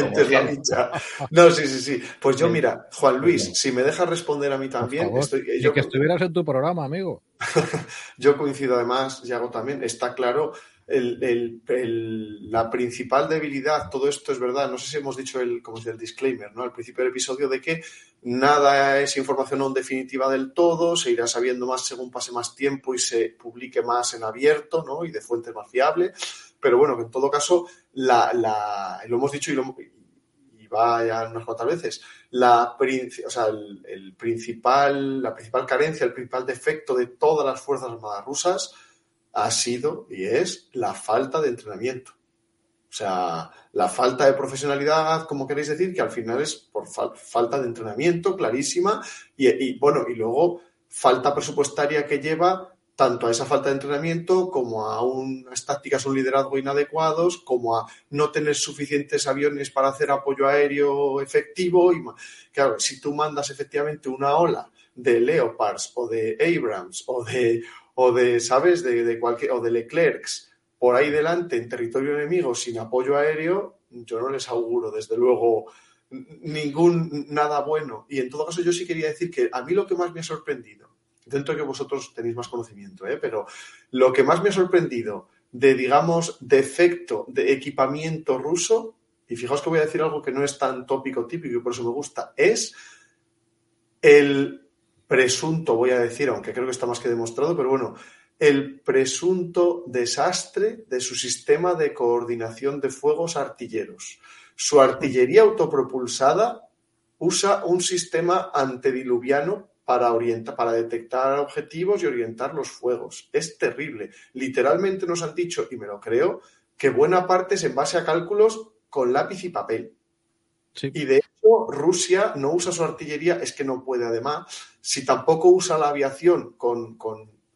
S2: No, sí, sí, sí. Pues yo, mira, Juan Luis, si me dejas responder a mí también.
S1: Estoy, yo, que estuvieras en tu programa, amigo.
S2: yo coincido además, y hago también, está claro la principal debilidad, todo esto es verdad, no sé si hemos dicho el, como el disclaimer, ¿no? Al principio del episodio de que nada es información definitiva del todo, se irá sabiendo más según pase más tiempo y se publique más en abierto, ¿no? Y de fuentes más fiables. Pero bueno, en todo caso, lo hemos dicho y va ya unas cuantas veces, la, o sea, el principal, la principal carencia, el principal defecto de todas las Fuerzas Armadas rusas ha sido y es la falta de entrenamiento. O sea, la falta de profesionalidad, como queréis decir, que al final es por falta de entrenamiento clarísima y, bueno, y luego falta presupuestaria que lleva tanto a esa falta de entrenamiento como a unas tácticas, un liderazgo inadecuados, como a no tener suficientes aviones para hacer apoyo aéreo efectivo. Y claro, si tú mandas efectivamente una ola de Leopards o de Abrams o de, o de, ¿sabes?, de, cualquier, o de Leclercs por ahí delante en territorio enemigo sin apoyo aéreo, yo no les auguro, desde luego, ningún nada bueno. Y en todo caso, yo sí quería decir que a mí lo que más me ha sorprendido, dentro de que vosotros tenéis más conocimiento, ¿eh? pero lo que más me ha sorprendido de, digamos, defecto de equipamiento ruso, y fijaos que voy a decir algo que no es tan tópico típico y por eso me gusta, es el presunto, voy a decir, aunque creo que está más que demostrado, pero bueno, el presunto desastre de su sistema de coordinación de fuegos artilleros. Su artillería autopropulsada usa un sistema antediluviano para, orientar, para detectar objetivos y orientar los fuegos. Es terrible. Literalmente nos han dicho, y me lo creo, que buena parte es en base a cálculos con lápiz y papel. Y de Rusia no usa su artillería, es que no puede además. Si tampoco usa la aviación con,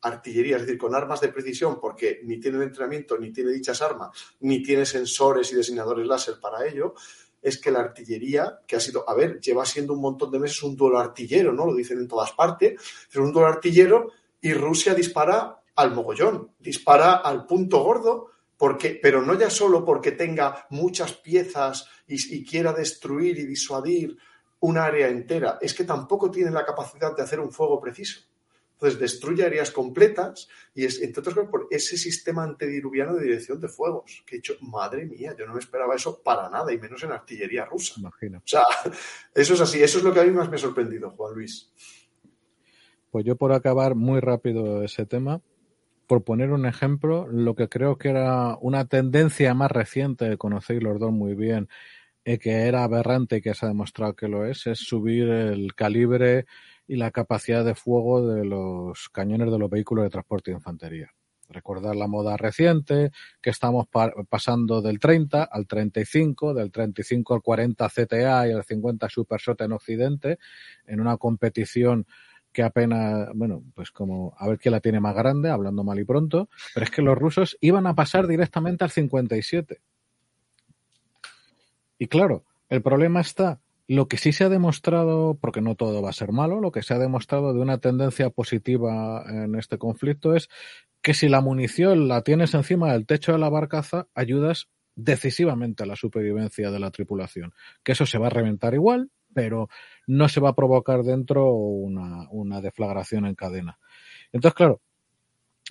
S2: artillería, es decir, con armas de precisión, porque ni tienen entrenamiento, ni tiene dichas armas, ni tiene sensores y diseñadores láser para ello, es que la artillería, que ha sido, a ver, lleva siendo un montón de meses un duelo artillero, ¿no? Lo dicen en todas partes, es un duelo artillero y Rusia dispara al mogollón, dispara al punto gordo, porque, pero no ya solo porque tenga muchas piezas y, y quiera destruir y disuadir un área entera, es que tampoco tiene la capacidad de hacer un fuego preciso. Entonces destruye áreas completas y es, entre otras cosas, por ese sistema antediluviano de dirección de fuegos. Que he dicho, madre mía, yo no me esperaba eso para nada, y menos en artillería rusa.
S1: Imagino.
S2: O sea, eso es así, eso es lo que a mí más me ha sorprendido, Juan Luis.
S1: Pues yo por acabar muy rápido ese tema, por poner un ejemplo, lo que creo que era una tendencia más reciente, conocéis los dos muy bien, y que era aberrante y que se ha demostrado que lo es, es subir el calibre y la capacidad de fuego de los cañones de los vehículos de transporte de infantería. Recordar la moda reciente, que estamos pa pasando del 30 al 35, del 35 al 40 CTA y al 50 Super Shot en Occidente, en una competición que apenas, bueno, pues como a ver quién la tiene más grande, hablando mal y pronto, pero es que los rusos iban a pasar directamente al 57. Y claro, el problema está lo que sí se ha demostrado, porque no todo va a ser malo, lo que se ha demostrado de una tendencia positiva en este conflicto es que si la munición la tienes encima del techo de la barcaza, ayudas decisivamente a la supervivencia de la tripulación. Que eso se va a reventar igual, pero no se va a provocar dentro una, una deflagración en cadena. Entonces, claro,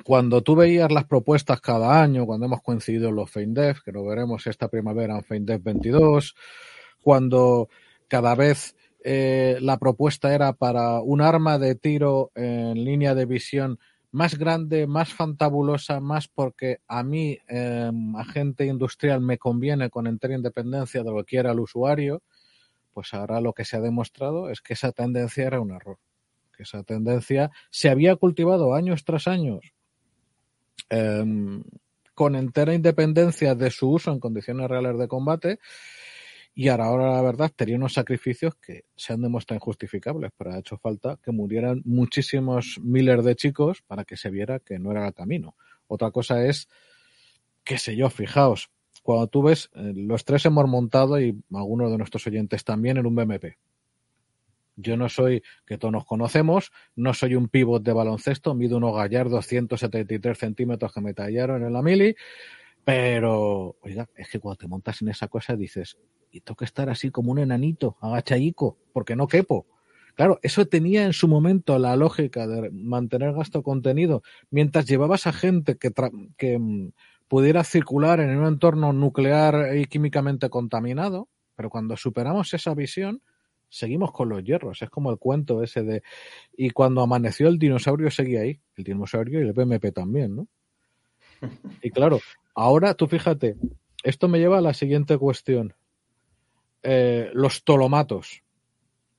S1: cuando tú veías las propuestas cada año, cuando hemos coincidido en los FeinDev, que lo veremos esta primavera en FeinDev 22, cuando cada vez eh, la propuesta era para un arma de tiro en línea de visión más grande, más fantabulosa, más porque a mí, eh, agente industrial, me conviene con entera independencia de lo que quiera el usuario, pues ahora lo que se ha demostrado es que esa tendencia era un error. Que esa tendencia se había cultivado años tras años eh, con entera independencia de su uso en condiciones reales de combate y ahora, ahora la verdad tenía unos sacrificios que se han demostrado injustificables, pero ha hecho falta que murieran muchísimos miles de chicos para que se viera que no era el camino. Otra cosa es, qué sé yo, fijaos, cuando tú ves, eh, los tres hemos montado y algunos de nuestros oyentes también en un BMP. Yo no soy, que todos nos conocemos, no soy un pivot de baloncesto, mido unos gallardos 173 centímetros que me tallaron en la mili, pero, oiga, es que cuando te montas en esa cosa dices, y tengo que estar así como un enanito, agachaico, porque no quepo. Claro, eso tenía en su momento la lógica de mantener gasto contenido, mientras llevabas a gente que, que mm, pudiera circular en un entorno nuclear y químicamente contaminado, pero cuando superamos esa visión, seguimos con los hierros. Es como el cuento ese de. Y cuando amaneció el dinosaurio seguía ahí, el dinosaurio y el BMP también, ¿no? Y claro, ahora tú fíjate, esto me lleva a la siguiente cuestión eh, los tolomatos.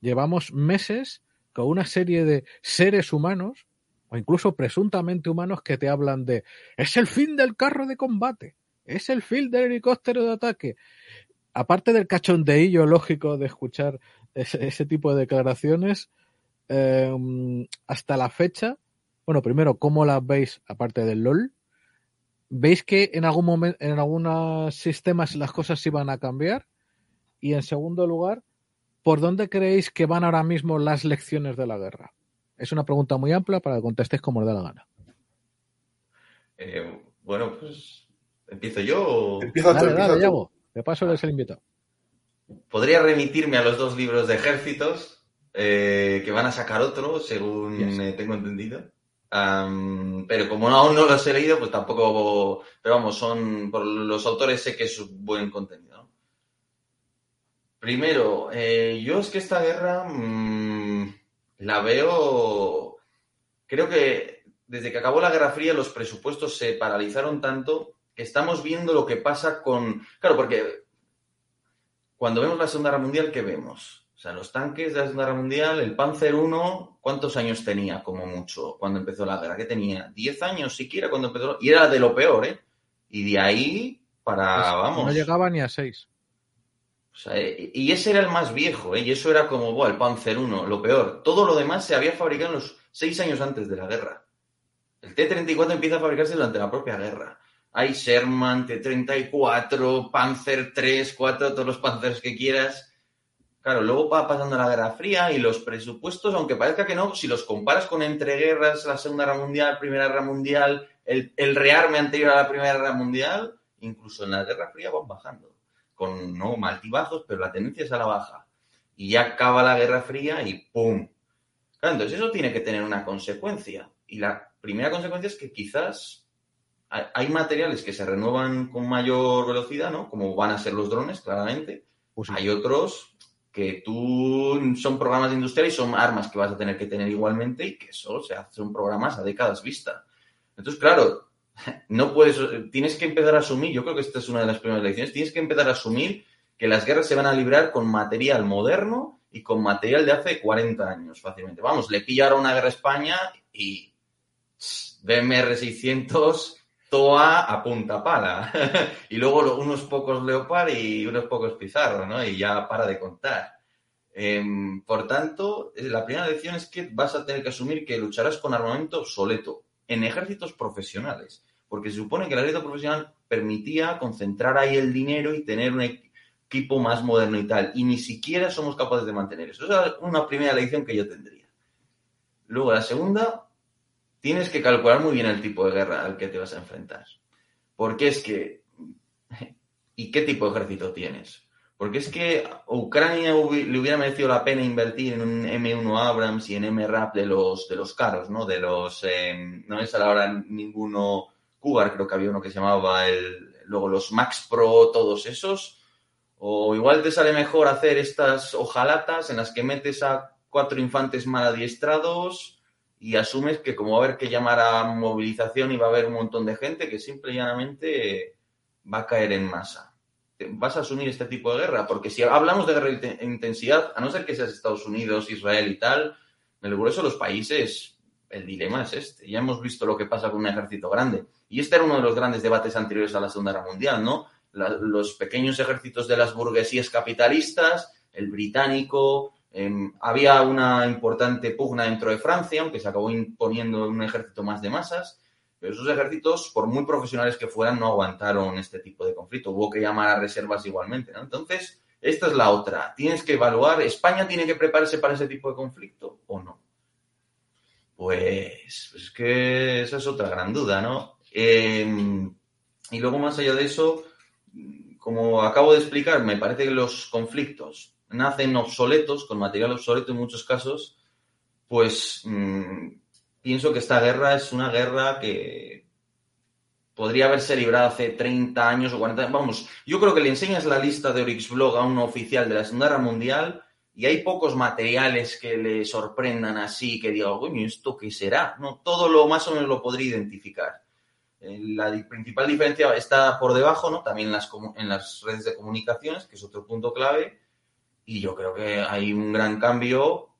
S1: Llevamos meses con una serie de seres humanos, o incluso presuntamente humanos, que te hablan de es el fin del carro de combate, es el fin del helicóptero de ataque. Aparte del cachondeillo lógico de escuchar ese, tipo de declaraciones, eh, hasta la fecha, bueno, primero, ¿cómo las veis aparte del LOL? ¿Veis que en algún momento, en algunos sistemas las cosas iban a cambiar? Y en segundo lugar, ¿por dónde creéis que van ahora mismo las lecciones de la guerra? Es una pregunta muy amplia para que contestéis como os dé la gana.
S3: Eh, bueno, pues empiezo yo. O...
S2: Empieza
S1: dale,
S2: tú,
S1: dale,
S2: empieza tú.
S1: Yago. De paso eres el invitado.
S3: Podría remitirme a los dos libros de ejércitos, eh, que van a sacar otro, según
S1: Yes.
S3: eh, tengo entendido. Pero como no, aún no los he leído, pues tampoco. Pero vamos, son. Por los autores sé que es buen contenido. ¿no? Primero, eh, yo es que esta guerra mm, la veo. Creo que desde que acabó la Guerra Fría los presupuestos se paralizaron tanto que estamos viendo lo que pasa con. Claro, porque cuando vemos la Segunda Guerra Mundial, ¿qué vemos? O sea, los tanques de la Segunda Guerra Mundial, el Panzer I, ¿cuántos años tenía como mucho cuando empezó la guerra? ¿Qué tenía? ¿10 años siquiera cuando empezó? Y era de lo peor, ¿eh? Y de ahí para,
S1: Pues
S3: vamos.
S1: No llegaba ni a seis.
S3: Eh, y ese era el más viejo, ¿eh? Y eso era como, el Panzer I, lo peor. Todo lo demás se había fabricado en los seis años antes de la guerra. El T-34 empieza a fabricarse durante la propia guerra. Hay Sherman, T-34, Panzer 3, 4, todos los Panzers que quieras. Claro, luego va pasando la Guerra Fría y los presupuestos, aunque parezca que no, si los comparas con entreguerras, la Segunda Guerra Mundial, Primera Guerra Mundial, el, el rearme anterior a la Primera Guerra Mundial, incluso en la Guerra Fría van bajando. Con no maltibajos, pero la tendencia es a la baja. Y ya acaba la Guerra Fría y ¡pum! Claro, entonces eso tiene que tener una consecuencia. Y la primera consecuencia es que quizás hay materiales que se renuevan con mayor velocidad, ¿no? Como van a ser los drones, claramente.
S1: Pues sí.
S3: Hay otros que tú son programas industriales y son armas que vas a tener que tener igualmente y que eso se hace son programas a décadas vista. Entonces, claro, no puedes, tienes que empezar a asumir, yo creo que esta es una de las primeras lecciones, tienes que empezar a asumir que las guerras se van a librar con material moderno y con material de hace 40 años fácilmente. Vamos, le pillaron una guerra a España y BMR 600 TOA a punta pala. y luego unos pocos Leopard y unos pocos Pizarro, ¿no? Y ya para de contar. Em, por tanto, eh, la primera lección es que vas a tener que asumir que lucharás con armamento obsoleto en ejércitos profesionales, porque se supone que el ejército profesional permitía concentrar ahí el dinero y tener un equipo más moderno y tal, y ni siquiera somos capaces de mantener eso. Esa es una primera lección que yo tendría. Luego, la segunda, tienes que calcular muy bien el tipo de guerra al que te vas a enfrentar. Porque es que, ¿y qué tipo de ejército tienes? Porque es que a Ucrania le hubiera merecido la pena invertir en un M1 Abrams y en MRAP de los, de los caros, ¿no? De los, eh, no sale ahora ninguno, Cougar creo que había uno que se llamaba el, luego los Max Pro, todos esos. O igual te sale mejor hacer estas hojalatas en las que metes a cuatro infantes mal adiestrados y asumes que como va a haber que llamar a movilización y va a haber un montón de gente que simple y llanamente va a caer en masa vas a asumir este tipo de guerra, porque si hablamos de guerra de intensidad, a no ser que seas Estados Unidos, Israel y tal, en el grueso de los países, el dilema es este. Ya hemos visto lo que pasa con un ejército grande. Y este era uno de los grandes debates anteriores a la Segunda Guerra Mundial, ¿no? Los pequeños ejércitos de las burguesías capitalistas, el británico, em, había una importante pugna dentro de Francia, aunque se acabó imponiendo un ejército más de masas, pero esos ejércitos, por muy profesionales que fueran, no aguantaron este tipo de conflicto. Hubo que llamar a reservas igualmente. Entonces, esta es la otra. Tienes que evaluar, ¿España tiene que prepararse para ese tipo de conflicto o no? Pues, pues es que esa es otra gran duda, ¿no? Eh, y luego, más allá de eso, como acabo de explicar, me parece que los conflictos nacen obsoletos, con material obsoleto en muchos casos, pues mm, pienso que esta guerra es una guerra que podría haberse librado hace 30 años o 40 años. Vamos, yo creo que le enseñas la lista de Orixblog a un oficial de la Segunda Guerra Mundial y hay pocos materiales que le sorprendan así, que diga, coño, ¿esto qué será? No, todo lo más o menos lo podría identificar. Eh, La principal diferencia está por debajo, ¿no? También en las, en las redes de comunicaciones, que es otro punto clave. Y yo creo que hay un gran cambio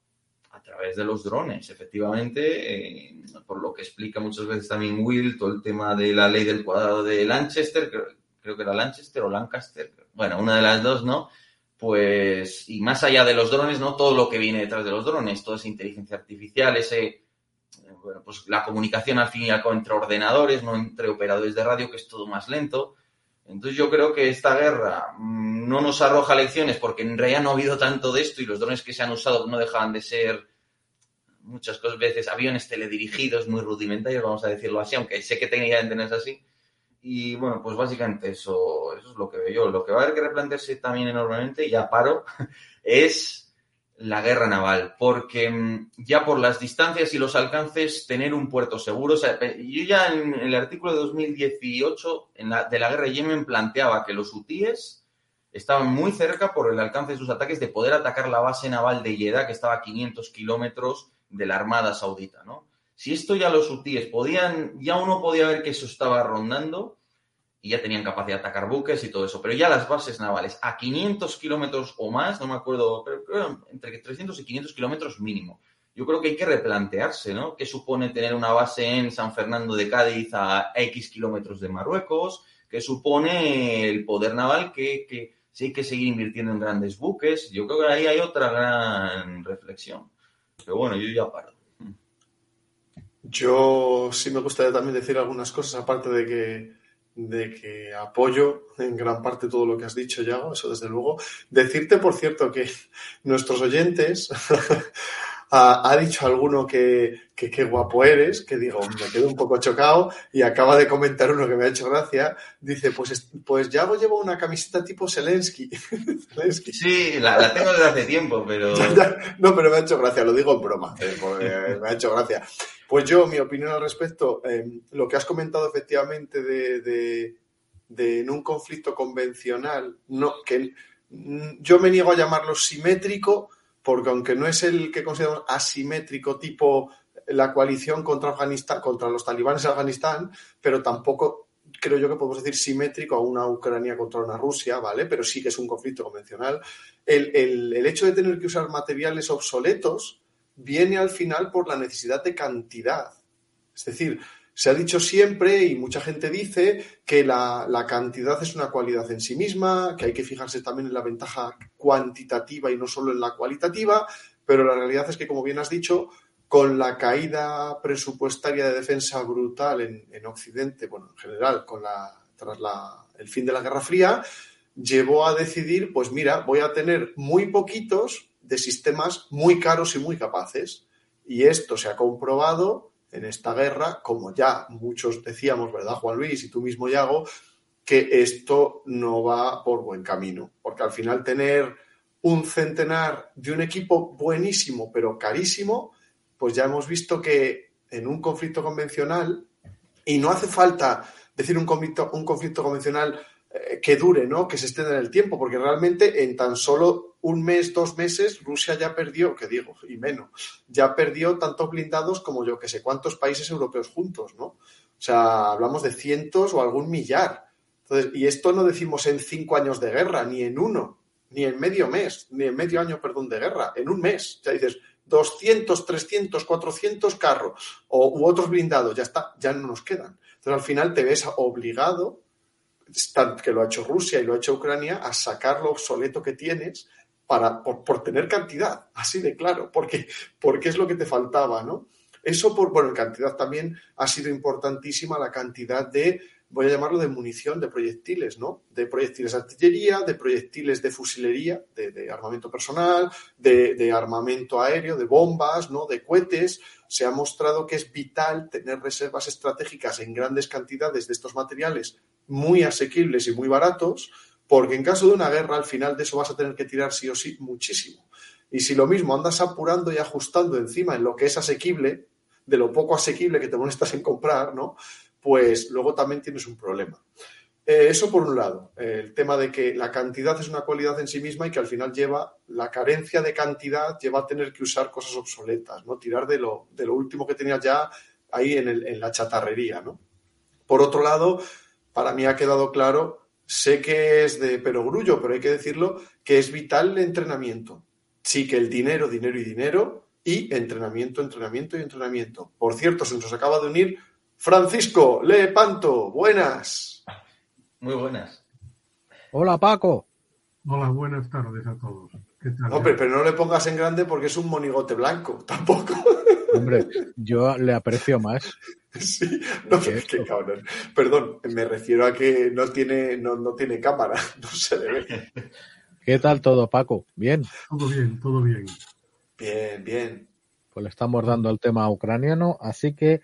S3: a través de los drones, efectivamente, eh, por lo que explica muchas veces también Will, todo el tema de la ley del cuadrado de Lanchester, creo, creo que era Lanchester o Lancaster, bueno, una de las dos, ¿no? Pues, y más allá de los drones, ¿no? Todo lo que viene detrás de los drones, toda esa inteligencia artificial, ese, eh, bueno, pues la comunicación al fin y al cabo entre ordenadores, no entre operadores de radio, que es todo más lento. Entonces yo creo que esta guerra mm, no nos arroja lecciones porque en realidad no ha habido tanto de esto y los drones que se han usado no dejaban de ser muchas cosas veces aviones teledirigidos muy rudimentarios, vamos a decirlo así, aunque sé que técnicamente no es así. Y bueno, pues básicamente eso, eso es lo que veo yo. Lo que va a haber que replantearse también enormemente, ya paro, es la guerra naval, porque mm, ya por las distancias y los alcances, tener un puerto seguro. Pe- yo ya en el artículo de 2018 en la, de la guerra de Yemen planteaba que los hutíes estaban muy cerca por el alcance de sus ataques de poder atacar la base naval de Jeddah, que estaba a 500 kilómetros de la Armada Saudita, ¿no? Si esto ya los hutíes podían, ya uno podía ver que eso estaba rondando y ya tenían capacidad de atacar buques y todo eso, pero ya las bases navales a 500 kilómetros o más, no me acuerdo, pero creo entre 300 y 500 kilómetros mínimo. Yo creo que hay que replantearse, ¿no? ¿Qué supone tener una base en San Fernando de Cádiz a X kilómetros de Marruecos? ¿Qué supone el poder naval que, que hay que seguir invirtiendo en grandes buques? Yo creo que ahí hay otra gran reflexión. Pero bueno, yo ya paro.
S2: Yo sí me gustaría también decir algunas cosas, aparte de que, de que apoyo en gran parte todo lo que has dicho, Yago, eso desde luego. Decirte, por cierto, que nuestros oyentes ha, dicho alguno que, qué guapo eres, que digo, me quedo un poco chocado, y acaba de comentar uno que me ha hecho gracia, dice, pues, pues Yago lleva una camiseta tipo Zelensky.
S3: Sí, la, tengo desde hace tiempo, pero...
S2: no, pero me ha hecho gracia, lo digo en broma, eh, me ha hecho gracia. Pues yo, mi opinión al respecto, em, lo que has comentado efectivamente de, de, en un conflicto convencional, no, que yo me niego a llamarlo simétrico, porque aunque no es el que consideramos asimétrico tipo la coalición contra Afganistán, contra los talibanes en Afganistán, pero tampoco creo yo que podemos decir simétrico a una Ucrania contra una Rusia, ¿vale? Pero sí que es un conflicto convencional. El, el hecho de tener que usar materiales obsoletos viene al final por la necesidad de cantidad. Es decir, se ha dicho siempre y mucha gente dice que la, cantidad es una cualidad en sí misma, que hay que fijarse también en la ventaja cuantitativa y no solo en la cualitativa, pero la realidad es que, como bien has dicho, con la caída presupuestaria de defensa brutal en, Occidente, bueno, en general, con la, tras el fin de la Guerra Fría, llevó a decidir, pues mira, voy a tener muy poquitos de sistemas muy caros y muy capaces. Y esto se ha comprobado en esta guerra, como ya muchos decíamos, ¿verdad, Juan Luis? Y tú mismo, Yago, que esto no va por buen camino. Porque al final tener un centenar de un equipo buenísimo, pero carísimo, pues ya hemos visto que en un conflicto convencional, y no hace falta decir un conflicto, un conflicto convencional eh, que dure, ¿no? Que se extienda en el tiempo, porque realmente en tan solo un mes, dos meses, Rusia ya perdió, que digo, y menos, ya perdió tantos blindados como yo que sé cuántos países europeos juntos, ¿no? O sea, hablamos de cientos o algún millar. Entonces, y esto no decimos en cinco años de guerra, ni en uno, ni en medio mes, ni en medio año, perdón, de guerra, en un mes. Sea, dices, 200, 300, 400 carros u otros blindados, ya está, ya no nos quedan. Entonces, al final te ves obligado que lo ha hecho Rusia y lo ha hecho Ucrania, a sacar lo obsoleto que tienes para, por, tener cantidad, así de claro, porque, porque es lo que te faltaba, ¿no? Eso, por, bueno, en cantidad también ha sido importantísima la cantidad de, voy a llamarlo de munición, de proyectiles, ¿no? De proyectiles de artillería, de proyectiles de fusilería, de, armamento personal, de, de, armamento aéreo, de bombas, ¿no? De cohetes. Se ha mostrado que es vital tener reservas estratégicas en grandes cantidades de estos materiales muy asequibles y muy baratos, porque en caso de una guerra, al final de eso vas a tener que tirar sí o sí muchísimo. Y si lo mismo andas apurando y ajustando encima en lo que es asequible, de lo poco asequible que te molestas en comprar, ¿no? Pues luego también tienes un problema. Eh, eso por un lado, el tema de que la cantidad es una cualidad en sí misma y que al final lleva, la carencia de cantidad lleva a tener que usar cosas obsoletas, ¿no? Tirar de lo, de lo último que tenías ya ahí en, el, en la chatarrería, ¿no? Por otro lado, para mí ha quedado claro, sé que es de perogrullo, pero hay que decirlo, que es vital el entrenamiento. Sí que el dinero, dinero y dinero, y entrenamiento, entrenamiento y entrenamiento. Por cierto, se nos acaba de unir Francisco Lepanto. Buenas.
S3: Muy buenas.
S1: Hola, Paco.
S4: Hola, buenas tardes a todos.
S2: Hombre, pero no le pongas en grande porque es un monigote blanco, tampoco.
S1: Hombre, yo le aprecio más.
S2: Sí, no, qué cabrón. Perdón, me refiero a que no tiene, no, tiene cámara, no se le ve.
S1: ¿Qué tal todo, Paco? ¿Bien?
S4: Todo bien, todo bien.
S2: Bien, bien.
S1: Pues le estamos dando el tema ucraniano, así que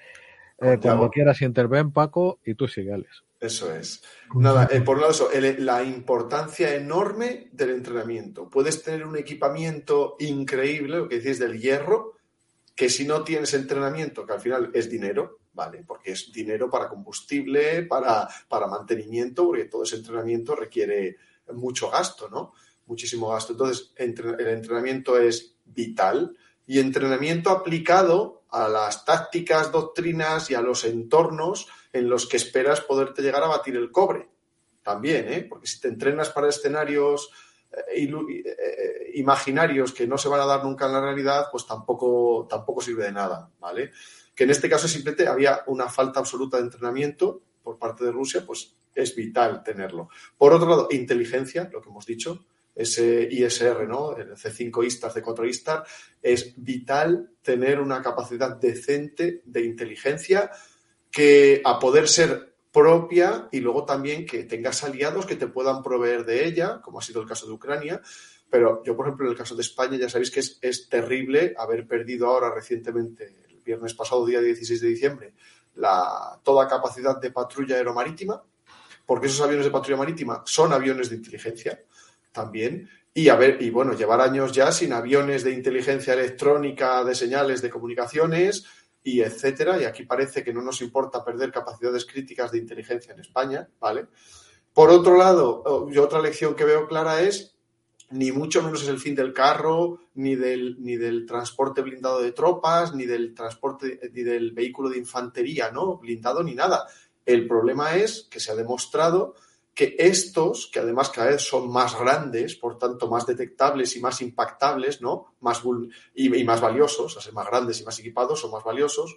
S1: eh, cuando quieras interven, Paco, y tú sígueles.
S2: Eso es. Nada, eh, por un lado, eso, la importancia enorme del entrenamiento. Puedes tener un equipamiento increíble, lo que decís del hierro, que si no tienes entrenamiento, que al final es dinero, ¿vale? Porque es dinero para combustible, para, para mantenimiento, porque todo ese entrenamiento requiere mucho gasto, ¿no? Muchísimo gasto. Entonces, el entrenamiento es vital y entrenamiento aplicado a las tácticas, doctrinas y a los entornos en los que esperas poderte llegar a batir el cobre. También, ¿eh? Porque si te entrenas para escenarios eh, eh, imaginarios que no se van a dar nunca en la realidad, pues tampoco, tampoco sirve de nada, ¿vale? Que en este caso simplemente había una falta absoluta de entrenamiento por parte de Rusia, pues es vital tenerlo. Por otro lado, inteligencia, lo que hemos dicho, ese ISR, ¿no? El C5 Istar, C4 Istar, es vital tener una capacidad decente de inteligencia que a poder ser propia y luego también que tengas aliados que te puedan proveer de ella, como ha sido el caso de Ucrania. Pero yo, por ejemplo, en el caso de España, ya sabéis que es, terrible haber perdido ahora recientemente, el viernes pasado, día 16 de diciembre, la, toda capacidad de patrulla aeromarítima, porque esos aviones de patrulla marítima son aviones de inteligencia también. Y, a ver, y bueno, llevar años ya sin aviones de inteligencia electrónica, de señales, de comunicaciones, y etcétera. Y aquí parece que no nos importa perder capacidades críticas de inteligencia en España, ¿vale? Por otro lado, otra lección que veo clara es ni mucho menos es el fin del carro, ni del, ni del transporte blindado de tropas, ni del transporte, ni del vehículo de infantería, ¿no? Blindado ni nada. El problema es que se ha demostrado que estos, que además cada vez son más grandes, por tanto más detectables y más impactables, ¿no? Más y, más valiosos, o sea, más grandes y más equipados son más valiosos,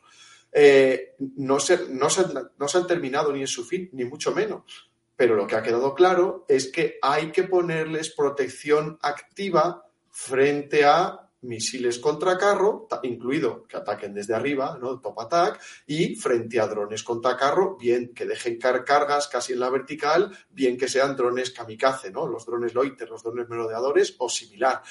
S2: eh, no, se, no, se, no se han terminado ni en su fin, ni mucho menos. Pero lo que ha quedado claro es que hay que ponerles protección activa frente a misiles contra carro, incluido que ataquen desde arriba, ¿no? Top attack, y frente a drones contra carro, bien que dejen car cargas casi en la vertical, bien que sean drones kamikaze, ¿no? Los drones loiter, los drones merodeadores o similar.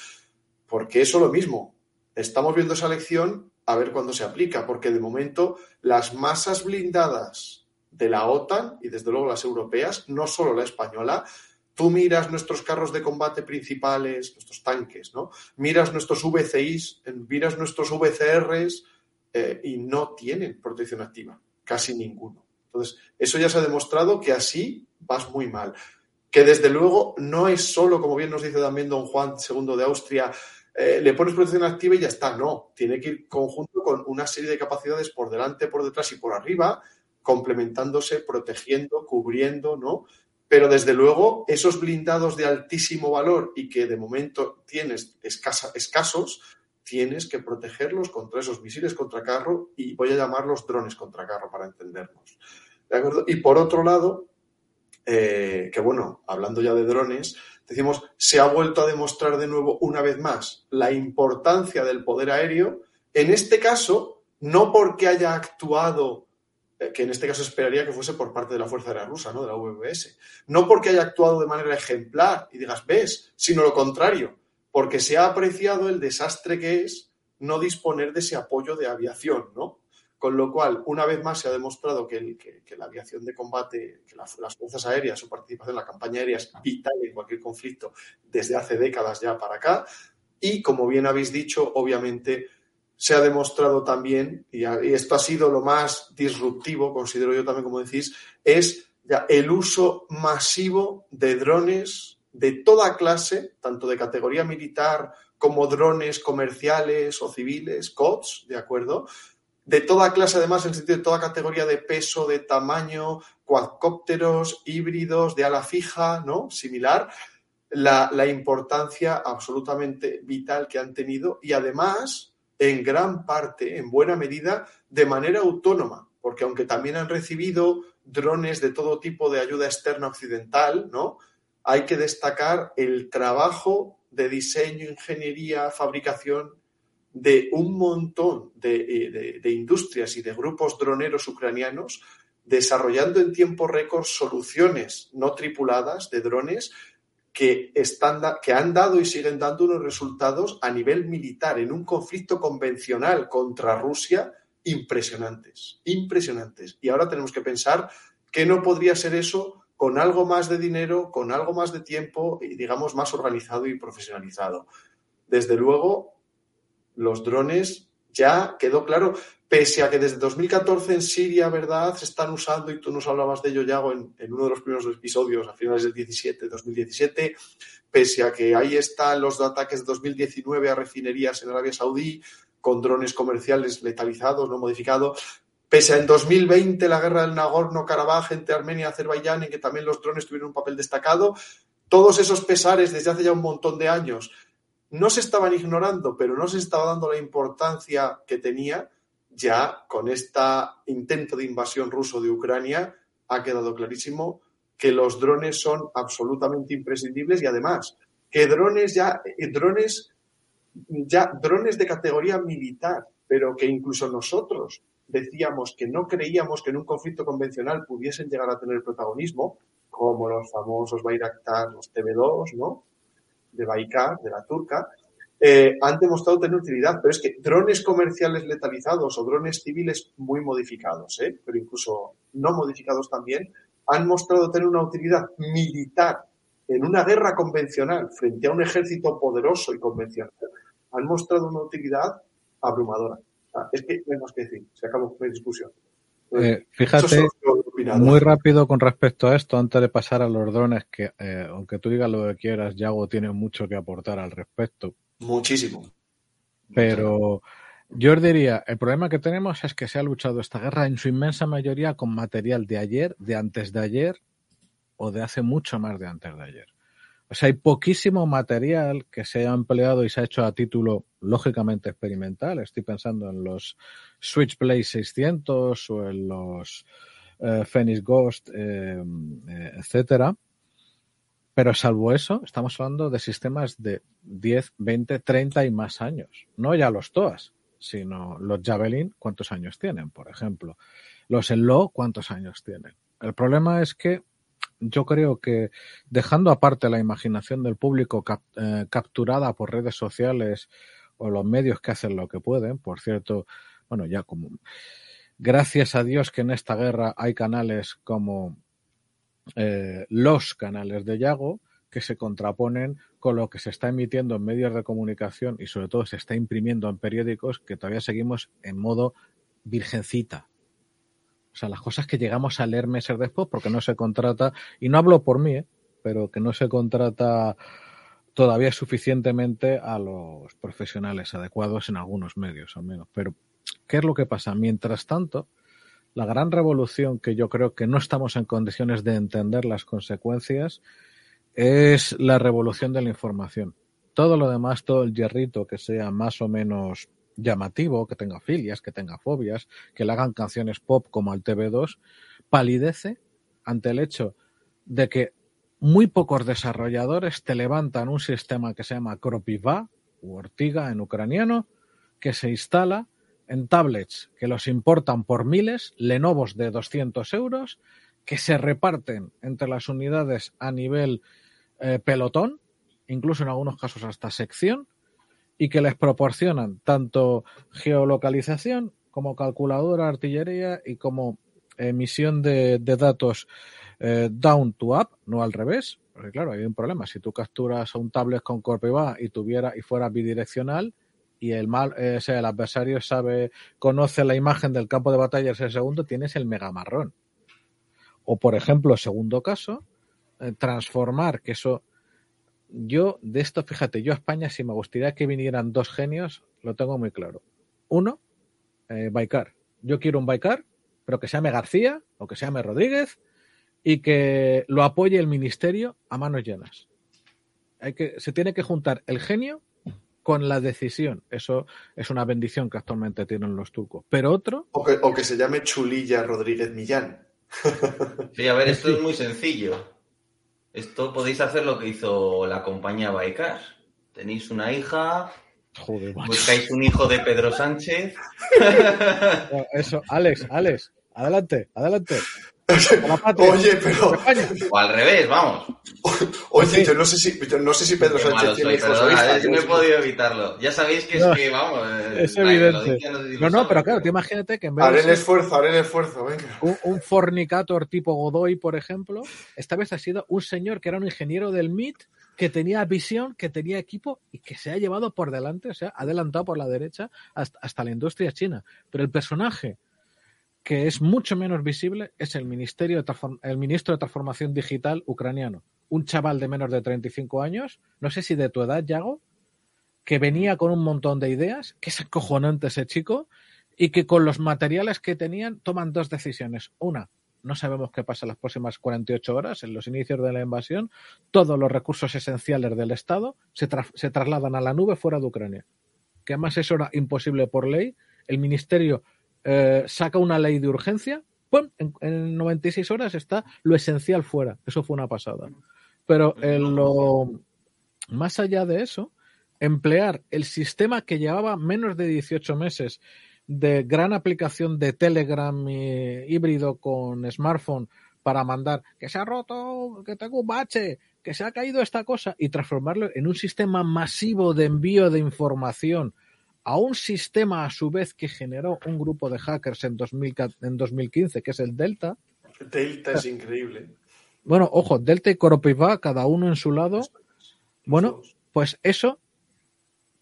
S2: Porque eso lo mismo. Estamos viendo esa lección a ver cuándo se aplica, porque de momento las masas blindadas de la OTAN y desde luego las europeas, no solo la española, Tú miras nuestros carros de combate principales, nuestros tanques, ¿no? Miras nuestros VCIs, miras nuestros VCRs eh, y no tienen protección activa, casi ninguno. Entonces, eso ya se ha demostrado que así vas muy mal. Que desde luego no es solo, como bien nos dice también don Juan II de Austria, eh, le pones protección activa y ya está. No, tiene que ir conjunto con una serie de capacidades por delante, por detrás y por arriba, complementándose, protegiendo, cubriendo, ¿no? Pero desde luego, esos blindados de altísimo valor y que de momento tienes escasos, tienes que protegerlos contra esos misiles contra carro y voy a llamarlos drones contra carro para entendernos. ¿De acuerdo? Y por otro lado, eh, que bueno, hablando ya de drones, decimos, se ha vuelto a demostrar de nuevo una vez más la importancia del poder aéreo, en este caso, no porque haya actuado que en este caso esperaría que fuese por parte de la Fuerza Aérea Rusa, ¿no? de la VVS. No porque haya actuado de manera ejemplar y digas, ves, sino lo contrario, porque se ha apreciado el desastre que es no disponer de ese apoyo de aviación, ¿no? Con lo cual, una vez más se ha demostrado que, que, la aviación de combate, que las fuerzas aéreas, su participación en la campaña aérea es vital en cualquier conflicto desde hace décadas ya para acá. Y como bien habéis dicho, obviamente se ha demostrado también, y, esto ha sido lo más disruptivo, considero yo también, como decís, es el uso masivo de drones de toda clase, tanto de categoría militar como drones comerciales o civiles, COTS, ¿de acuerdo? De toda clase, además, en el sentido de toda categoría de peso, de tamaño, cuadcópteros, híbridos, de ala fija, ¿no? Similar. La, la importancia absolutamente vital que han tenido y además en gran parte, en buena medida, de manera autónoma, porque aunque también han recibido drones de todo tipo de ayuda externa occidental, ¿no? Hay que destacar el trabajo de diseño, ingeniería, fabricación de un montón de, de industrias y de grupos droneros ucranianos desarrollando en tiempo récord soluciones no tripuladas de drones que, están, que han dado y siguen dando unos resultados a nivel militar en un conflicto convencional contra Rusia impresionantes, impresionantes. Y ahora tenemos que pensar que no podría ser eso con algo más de dinero, con algo más de tiempo y, digamos, más organizado y profesionalizado. Desde luego, los drones ya quedó claro pese a que desde 2014 en Siria, ¿verdad?, se están usando, y tú nos hablabas de ello, Yago, en, uno de los primeros episodios, a finales del 17, 2017, pese a que ahí están los ataques de 2019 a refinerías en Arabia Saudí, con drones comerciales letalizados, no modificados, pese a en 2020 la guerra del Nagorno-Karabaj entre Armenia y Azerbaiyán, en que también los drones tuvieron un papel destacado, todos esos pesares desde hace ya un montón de años no se estaban ignorando, pero no se estaba dando la importancia que tenía ya con este intento de invasión ruso de Ucrania ha quedado clarísimo que los drones son absolutamente imprescindibles y además que drones ya, eh, drones, ya, drones de categoría militar, pero que incluso nosotros decíamos que no creíamos que en un conflicto convencional pudiesen llegar a tener protagonismo, como los famosos Bayraktar, los TV2, ¿no? De Baikar, de la turca, eh, han demostrado tener utilidad, pero es que drones comerciales letalizados o drones civiles muy modificados, ¿eh? pero incluso no modificados también, han mostrado tener una utilidad militar en una guerra convencional frente a un ejército poderoso y convencional, han mostrado una utilidad abrumadora. es que más que decir, se acabó la discusión.
S1: Eh, fíjate, muy rápido con respecto a esto, antes de pasar a los drones, que eh, aunque tú digas lo que quieras, Yago tiene mucho que aportar al respecto.
S2: Muchísimo.
S1: Pero yo os diría, el problema que tenemos es que se ha luchado esta guerra en su inmensa mayoría con material de ayer, de antes de ayer o de hace mucho más de antes de ayer. O sea, hay poquísimo material que se ha empleado y se ha hecho a título lógicamente experimental. Estoy pensando en los Switchblade 600 o en los Phoenix Ghost, eh, eh, etcétera. Pero salvo eso, estamos hablando de sistemas de 10, 20, 30 y más años. No ya los TOAS, sino los Javelin, ¿cuántos años tienen, por ejemplo? Los Enlo, ¿cuántos años tienen? El problema es que yo creo que dejando aparte la imaginación del público eh, capturada por redes sociales o los medios que hacen lo que pueden, por cierto, bueno, ya como gracias a Dios que en esta guerra hay canales como eh, los canales de Yago que se contraponen con lo que se está emitiendo en medios de comunicación y sobre todo se está imprimiendo en periódicos que todavía seguimos en modo virgencita, o sea, las cosas que llegamos a leer meses después porque no se contrata, y no hablo por mí, ¿eh? pero que no se contrata todavía suficientemente a los profesionales adecuados en algunos medios al menos. Pero, ¿qué es lo que pasa? Mientras tanto, la gran revolución que yo creo que no estamos en condiciones de entender las consecuencias es la revolución de la información. Todo lo demás, todo el hierrito que sea más o menos llamativo, que tenga filias, que tenga fobias, que le hagan canciones pop como al TV2, palidece ante el hecho de que muy pocos desarrolladores te levantan un sistema que se llama Kropiva u Ortiga en ucraniano, que se instala en tablets que los importan por miles, Lenovos de 200 euros, que se reparten entre las unidades a nivel eh, pelotón, incluso en algunos casos hasta sección, y que les proporcionan tanto geolocalización como calculadora, artillería y como emisión de, datos eh, down to up, no al revés. Porque claro, hay un problema. Si tú capturas a un tablet con Corpeva y tuviera y fuera bidireccional y el mal, sea, el adversario sabe, conoce la imagen del campo de batalla ese segundo, tienes el mega marrón. O por ejemplo, segundo caso, eh, transformar, que eso yo de esto, fíjate, yo a España si me gustaría que vinieran dos genios, lo tengo muy claro. Uno, eh, Baikar. Yo quiero un Baikar, pero que se llame García o que se llame Rodríguez y que lo apoye el ministerio a manos llenas. Hay que, se tiene que juntar el genio con la decisión. Eso es una bendición que actualmente tienen los turcos. Pero otro.
S2: O que, o que se llame Chulilla Rodríguez Millán.
S3: Sí, a ver, esto es muy sencillo. Esto podéis hacer lo que hizo la compañía Baikar. Tenéis una hija, buscáis un hijo de Pedro Sánchez.
S1: Eso, Alex, Alex, adelante, adelante.
S2: Oye, pero.
S3: O al revés, vamos.
S2: Oye, yo no sé si, no sé si Pedro Sánchez tiene hijos
S3: no he podido evitarlo. Ya sabéis que es que, vamos.
S1: Es evidente. No, no, pero claro, te imagínate que en vez
S2: Haré el esfuerzo, haré el esfuerzo, venga.
S1: Un, un, fornicator tipo Godoy, por ejemplo, esta vez ha sido un señor que era un ingeniero del MIT, que tenía visión, que tenía equipo y que se ha llevado por delante, o sea, adelantado por la derecha hasta, hasta la industria china. Pero el personaje que es mucho menos visible es el, ministerio de el ministro de Transformación Digital ucraniano. Un chaval de menos de 35 años, no sé si de tu edad, Yago, que venía con un montón de ideas, que es acojonante ese chico, y que con los materiales que tenían toman dos decisiones. Una, no sabemos qué pasa en las próximas 48 horas, en los inicios de la invasión, todos los recursos esenciales del Estado se, se trasladan a la nube fuera de Ucrania. Que además eso era imposible por ley. El ministerio eh, saca una ley de urgencia, ¡pum! En, 96 horas está lo esencial fuera. Eso fue una pasada. Pero en lo, más allá de eso, emplear el sistema que llevaba menos de 18 meses de gran aplicación de Telegram eh, híbrido con smartphone para mandar que se ha roto, que tengo un bache, que se ha caído esta cosa y transformarlo en un sistema masivo de envío de información a un sistema a su vez que generó un grupo de hackers en, 2000, en 2015, que es el Delta.
S2: Delta es increíble.
S1: Bueno, ojo, Delta y Coropiva, cada uno en su lado. Bueno, pues eso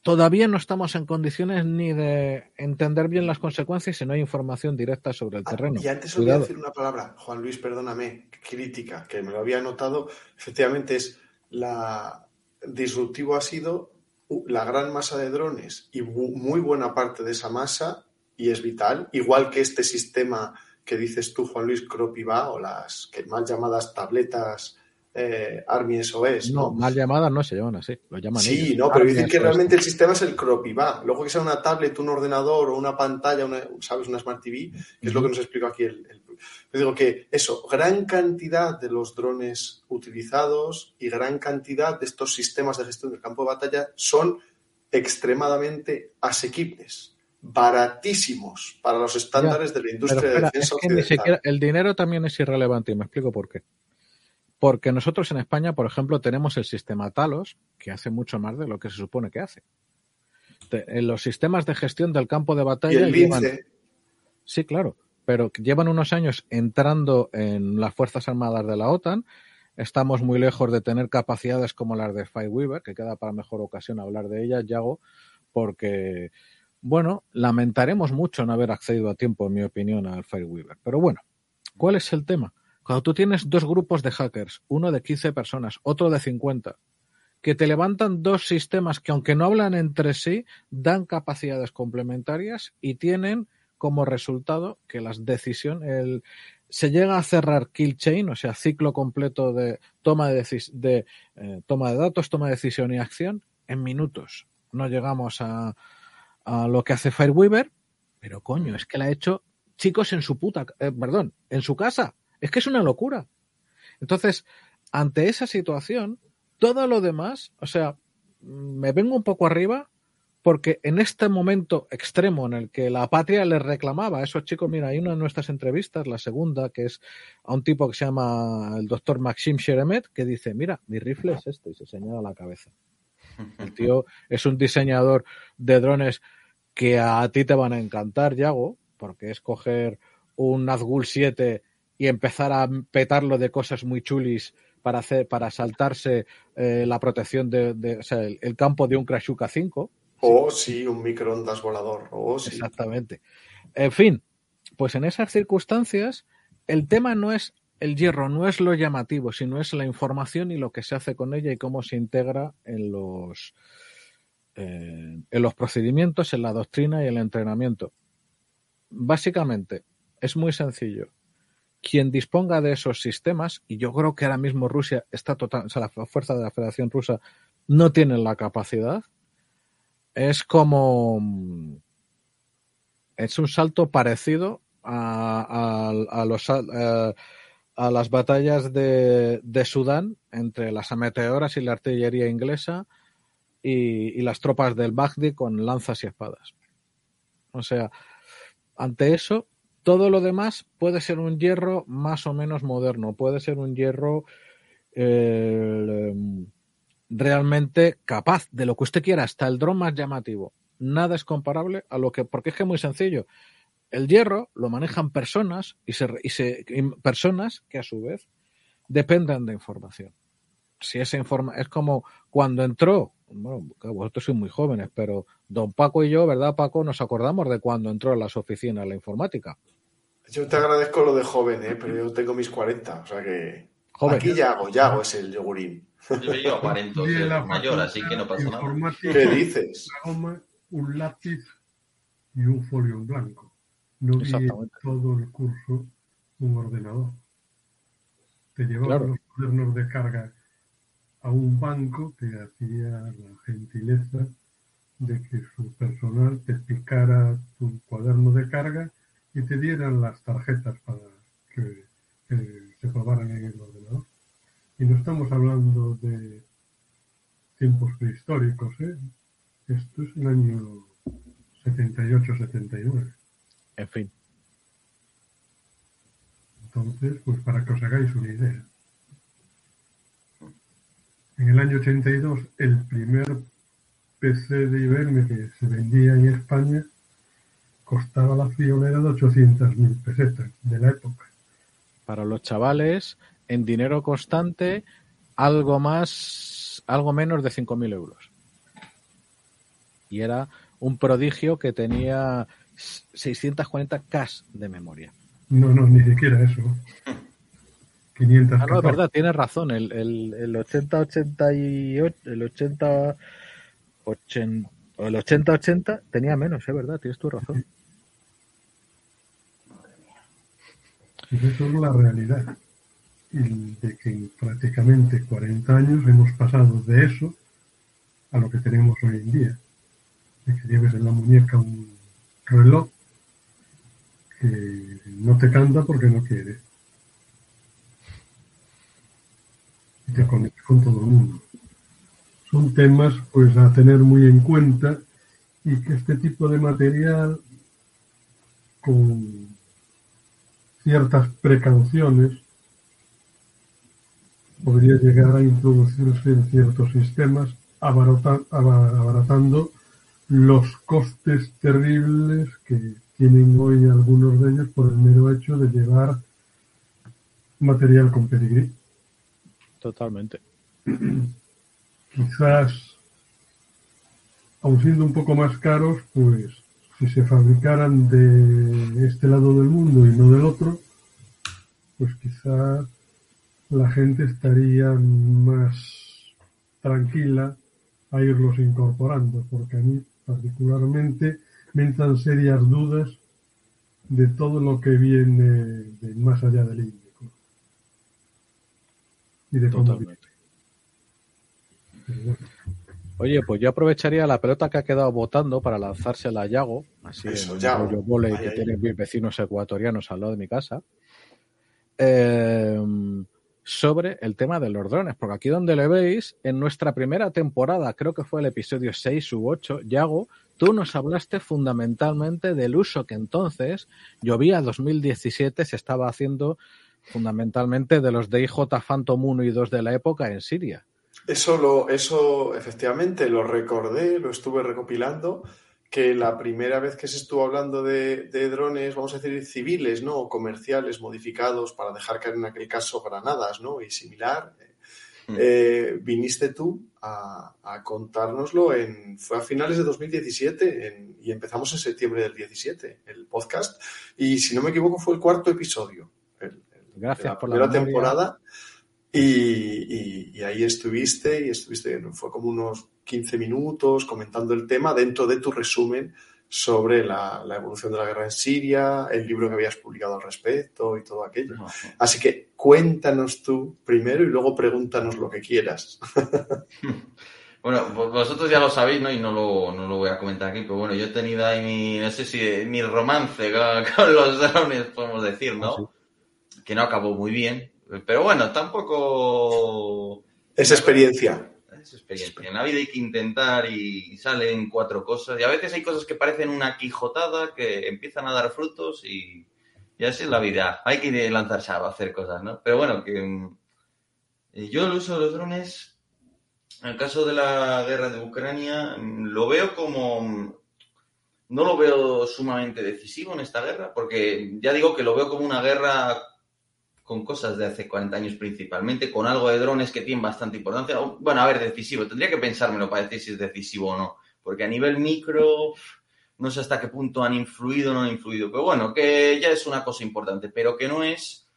S1: todavía no estamos en condiciones ni de entender bien las consecuencias si no hay información directa sobre el
S2: Ah,
S1: terreno.
S2: y antes os voy a decir una palabra, Juan Luis, perdóname, crítica, que me lo había notado. Efectivamente, es la disruptivo ha sido la gran masa de drones y muy buena parte de esa masa, y es vital, igual que este sistema que dices tú, Juan Luis, Cropiva, o las que mal llamadas tabletas eh, Army SOS,
S1: No,
S2: ¿no?
S1: mal llamadas no se llaman así, lo llaman
S2: Sí,
S1: ellos.
S2: no, pero dicen que realmente el sistema es el Cropiva. Luego que sea una tablet, un ordenador o una pantalla, una, ¿sabes? Una Smart TV, que es lo que nos explicó aquí el, el- Yo digo que eso, gran cantidad de los drones utilizados y gran cantidad de estos sistemas de gestión del campo de batalla son extremadamente asequibles, baratísimos para los estándares de la industria
S1: espera,
S2: de
S1: es
S2: defensa
S1: que ni siquiera el dinero también es irrelevante y me explico por qué. Porque nosotros en España, por ejemplo, tenemos el sistema Talos, que hace mucho más de lo que se supone que hace. En los sistemas de gestión del campo de
S2: Y
S1: batalla
S2: el
S1: llevan- Sí, claro, pero llevan unos años entrando en las Fuerzas Armadas de la OTAN. Estamos muy lejos de tener capacidades como las de Fireweaver, que queda para mejor ocasión hablar de ellas, Yago, porque, bueno, lamentaremos mucho no haber accedido a tiempo, en mi opinión, al Fireweaver. Pero bueno, ¿cuál es el tema? Cuando tú tienes dos grupos de hackers, uno de 15 personas, otro de 50, que te levantan dos sistemas que aunque no hablan entre sí, dan capacidades complementarias y tienen como resultado que las decisiones, el, se llega a cerrar kill chain, o sea, ciclo completo de toma de, de, eh, toma de datos, toma de decisión y acción en minutos. No llegamos a, a lo que hace Fireweaver, pero coño, es que la ha hecho chicos en su puta, eh, perdón, en su casa. Es que es una locura. Entonces, ante esa situación, todo lo demás, o sea, me vengo un poco arriba porque en este momento extremo en el que la patria les reclamaba a esos chicos, mira, hay una de nuestras entrevistas, la segunda, que es a un tipo que se llama el doctor Maxim Sheremet, que dice, mira, mi rifle es este, y se señala la cabeza. El tío es un diseñador de drones que a ti te van a encantar, Yago, porque es coger un Nazgul 7 y empezar a petarlo de cosas muy chulis para hacer para saltarse eh, la protección de, de- o sea, el, el campo de un Krashuka 5
S2: o sí, un microondas volador, o sí.
S1: exactamente. En fin pues en esas circunstancias el tema no es el hierro no es lo llamativo sino es la información y lo que se hace con ella y cómo se integra en los eh, en los procedimientos en la doctrina y el entrenamiento. Básicamente es muy sencillo quien disponga de esos sistemas, y yo creo que ahora mismo Rusia está total, o sea, la fuerza de la Federación Rusa no tienen la capacidad, es como es un salto parecido a, a, los a las batallas de, de, Sudán entre las ameteoras y la artillería inglesa y, y las tropas del Bagdi con lanzas y espadas. O sea, ante eso todo lo demás puede ser un hierro más o menos moderno, puede ser un hierro eh, realmente capaz de lo que usted quiera, hasta el dron más llamativo. Nada es comparable a lo que, porque es que es muy sencillo. El hierro lo manejan personas y, se, y, personas que a su vez dependen de información. Si esa informa es como cuando entró, bueno, vosotros sois muy jóvenes, pero don Paco y yo, ¿verdad, Paco? Nos acordamos de cuando entró en las oficinas la informática.
S2: Yo te agradezco lo de joven, ¿eh? pero yo tengo mis 40, o sea que
S1: Joven.
S2: aquí ya hago, ya hago es el yogurín.
S3: Yo, yo aparento
S4: Y en
S3: ser
S4: la
S3: mayor, así que no pasa nada.
S2: ¿Qué dices?
S4: un lápiz y un folio en blanco. No vi
S1: Exactamente.
S4: todo el curso un ordenador. Te llevaban
S1: Claro.
S4: los cuadernos de carga a un banco que hacía la gentileza de que su personal te picara tu cuaderno de carga y te dieran las tarjetas para que, que se probaran en el ordenador. Y no estamos hablando de tiempos prehistóricos, ¿eh? Esto es el año 78-79.
S1: En fin.
S4: Entonces, pues para que os hagáis una idea. En el año 82, el primer PC de IBM que se vendía en España costaba la friolera de 800.000 pesetas de la época.
S1: Para los chavales, en dinero constante, algo más, algo menos de 5.000 euros. Y era un prodigio que tenía 640 K de memoria.
S4: No, no, ni siquiera eso. 500
S1: Ah, no, es verdad, tienes razón. El, el, el 80 88, el 80 80, o el 80 80 tenía menos, es verdad, tienes tu razón.
S4: Eso es la realidad. De que en prácticamente 40 años hemos pasado de eso a lo que tenemos hoy en día. De que lleves en la muñeca un reloj que no te canta porque no quiere. Y te conectas con todo el mundo. Son temas pues a tener muy en cuenta y que este tipo de material con ciertas precauciones podría llegar a introducirse en ciertos sistemas abarata- aba- abaratando los costes terribles que tienen hoy algunos de ellos por el mero hecho de llevar material con pedigrí.
S1: Totalmente.
S4: Quizás, aun siendo un poco más caros, pues si se fabricaran de este lado del mundo y no del otro, pues quizás la gente estaría más tranquila a irlos incorporando, porque a mí particularmente me entran serias dudas de todo lo que viene de más allá del Índico. Y de cómo
S1: Totalmente.
S4: Pero bueno,
S1: Oye, pues yo aprovecharía la pelota que ha quedado votando para lanzársela a Yago, así
S2: Eso,
S1: en
S2: Yago.
S1: rollo volei que tienen mis vecinos ecuatorianos al lado de mi casa, eh, sobre el tema de los drones, porque aquí donde le veis, en nuestra primera temporada, creo que fue el episodio 6 u 8, Yago, tú nos hablaste fundamentalmente del uso que entonces, llovía 2017, se estaba haciendo fundamentalmente de los DIJ Phantom 1 y 2 de la época en Siria.
S2: Eso, lo, eso efectivamente lo recordé, lo estuve recopilando, que la primera vez que se estuvo hablando de, de drones, vamos a decir, civiles, ¿no? O comerciales modificados para dejar caer en aquel caso granadas, ¿no? Y similar,
S3: Mm.
S2: eh, viniste tú a, a contárnoslo en, fue a finales de 2017 en- y empezamos en septiembre del 17, el podcast. Y si no me equivoco fue el cuarto episodio. el- el-
S1: Gracias
S2: de la
S1: por la
S2: primera
S1: memoria.
S2: Y, y- y ahí estuviste, y estuviste, fue como unos 15 minutos comentando el tema dentro de tu resumen sobre la, la evolución de la guerra en Siria, el libro que habías publicado al respecto y todo aquello. Así que cuéntanos tú primero y luego pregúntanos lo que quieras.
S3: Bueno, vosotros ya lo sabéis, ¿no? Y no lo, no lo voy a comentar aquí, pero bueno, yo he tenido ahí mi, no sé si mi romance con, con los drones, podemos decir, ¿no? Que no acabó muy bien, pero bueno, tampoco
S2: Es experiencia.
S3: es experiencia. En la vida hay que intentar y salen cuatro cosas. Y a veces hay cosas que parecen una quijotada que empiezan a dar frutos y, y así es la vida. Hay que lanzarse a hacer cosas, ¿no? Pero bueno, que mm, yo el uso de los drones, en el caso de la guerra de Ucrania, mm, lo veo como... mm, No lo veo sumamente decisivo en esta guerra, porque ya digo que lo veo como una guerra con cosas de hace 40 años principalmente, con algo de drones que tienen bastante importancia. Bueno, a ver, decisivo. Tendría que pensármelo para decir si es decisivo o no. Porque a nivel micro, no sé hasta qué punto han influido o no han influido. Pero bueno, que ya es una cosa importante, pero que no es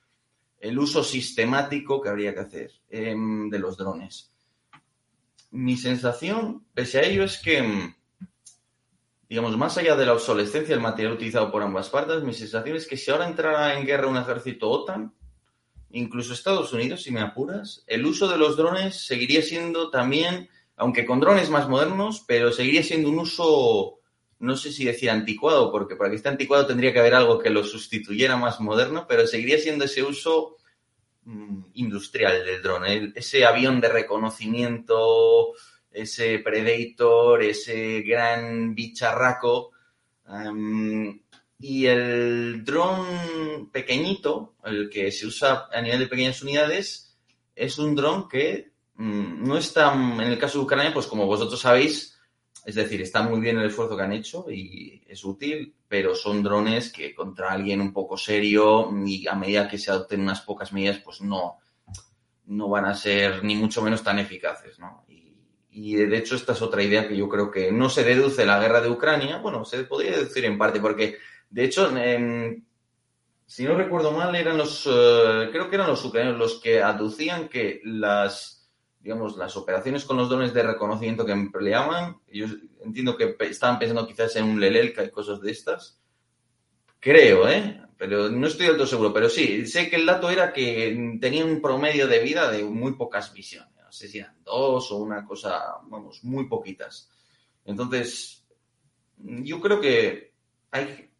S3: el uso sistemático que habría que hacer em, de los drones. Mi sensación, pese a ello, es que, em, digamos, más allá de la obsolescencia del material utilizado por ambas partes, mi sensación es que si ahora entrara en guerra un ejército OTAN, incluso Estados Unidos, si me apuras, el uso de los drones seguiría siendo también, aunque con drones más modernos, pero seguiría siendo un uso, no sé si decir anticuado, porque para que esté anticuado tendría que haber algo que lo sustituyera más moderno, pero seguiría siendo ese uso mm, industrial del dron, el- ese avión de reconocimiento ese Predator, ese gran bicharraco. em, y el dron pequeñito, el que se usa a nivel de pequeñas unidades, es un dron que mm, no está, en el caso de Ucrania, pues como vosotros sabéis, es decir, está muy bien el esfuerzo que han hecho y es útil, pero son drones que contra alguien un poco serio y a medida que se adopten unas pocas medidas, pues no, no van a ser ni mucho menos tan eficaces, ¿no? Y, y, de hecho esta es otra idea que yo creo que no se deduce la guerra de Ucrania, bueno, se podría deducir en parte porque, de hecho, si no recuerdo mal, eran los, uh, creo que eran los ucranianos los que aducían que las digamos, las operaciones con los drones de reconocimiento que empleaban, yo entiendo que estaban pensando quizás en un Lelelka y cosas de estas. Creo, ¿eh? Pero no estoy del todo seguro. Pero sí, sé que el dato era que tenía un promedio de vida de muy pocas misiones. No sé si eran dos o una cosa, vamos, muy poquitas. Entonces, yo creo que hay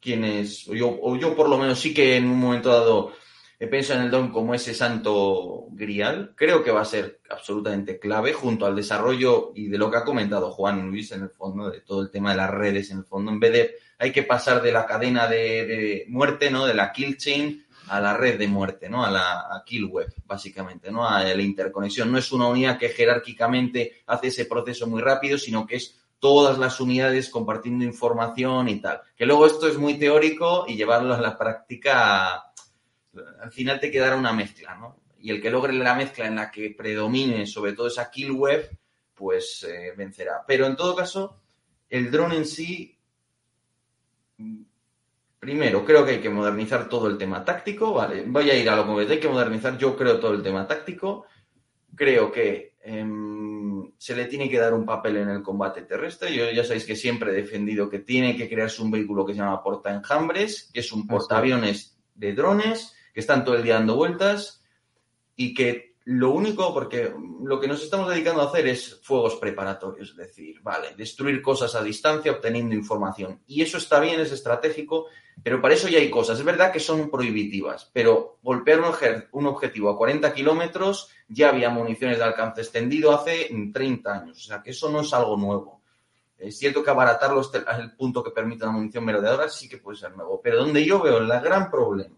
S3: quienes, o yo, o yo por lo menos sí que en un momento dado pienso en el DOM como ese santo grial. Creo que va a ser absolutamente clave junto al desarrollo y de lo que ha comentado Juan Luis en el fondo, de todo el tema de las redes en el fondo. En vez de, hay que pasar de la cadena de, muerte, ¿no? De la kill chain a la red de muerte, ¿no? A la kill web, básicamente, ¿no? A la interconexión. No es una unidad que jerárquicamente hace ese proceso muy rápido, sino que es todas las unidades compartiendo información y tal. Que luego esto es muy teórico y llevarlo a la práctica al final te quedará una mezcla, ¿no? Y el que logre la mezcla en la que predomine sobre todo esa kill web, pues eh, vencerá. Pero en todo caso, el dron en sí, primero, creo que hay que modernizar todo el tema táctico, ¿vale? Voy a ir a lo que hay que modernizar, yo creo todo el tema táctico. Creo que se le tiene que dar un papel en el combate terrestre. Yo ya sabéis que siempre he defendido que tiene que crearse un vehículo que se llama portaenjambres, que es un portaaviones de drones que están todo el día dando vueltas y que lo único, porque lo que nos estamos dedicando a hacer es fuegos preparatorios, es decir, vale, destruir cosas a distancia obteniendo información. Y eso está bien, es estratégico, pero para eso ya hay cosas. Es verdad que son prohibitivas, pero golpear un, objetivo a 40 kilómetros ya había municiones de alcance extendido hace 30 años, o sea que eso no es algo nuevo. Es cierto que abaratarlo hasta el punto que permite la munición merodeadora sí que puede ser nuevo, pero donde yo veo el gran problema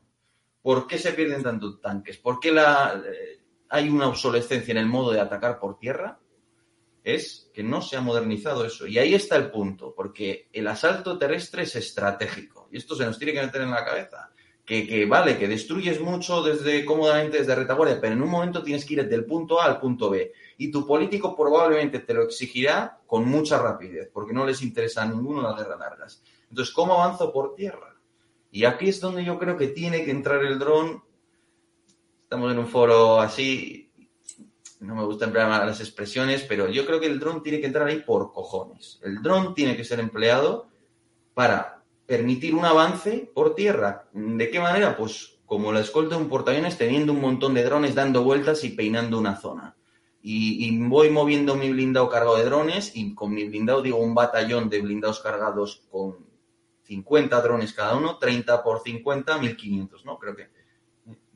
S3: ¿Por qué se pierden tantos tanques? ¿Por qué la, hay una obsolescencia en el modo de atacar por tierra? Es que no se ha modernizado eso. Y ahí está el punto, porque el asalto terrestre es estratégico. Y esto se nos tiene que meter en la cabeza. Que, que, vale, que destruyes mucho desde cómodamente desde retaguardia, pero en un momento tienes que ir del punto A al punto B. Y tu político probablemente te lo exigirá con mucha rapidez, porque no les interesa a ninguno las guerras largas. Entonces, ¿cómo avanzo por tierra? Y aquí es donde yo creo que tiene que entrar el dron. Estamos en un foro así, no me gusta emplear las expresiones, pero yo creo que el dron tiene que entrar ahí por cojones. El dron tiene que ser empleado para permitir un avance por tierra. ¿De qué manera? Pues como la escolta de un portaaviones teniendo un montón de drones dando vueltas y peinando una zona. Y, y, voy moviendo mi blindado cargado de drones y con mi blindado digo un batallón de blindados cargados con 50 drones cada uno, 30 por 50, 1500, ¿no? Creo que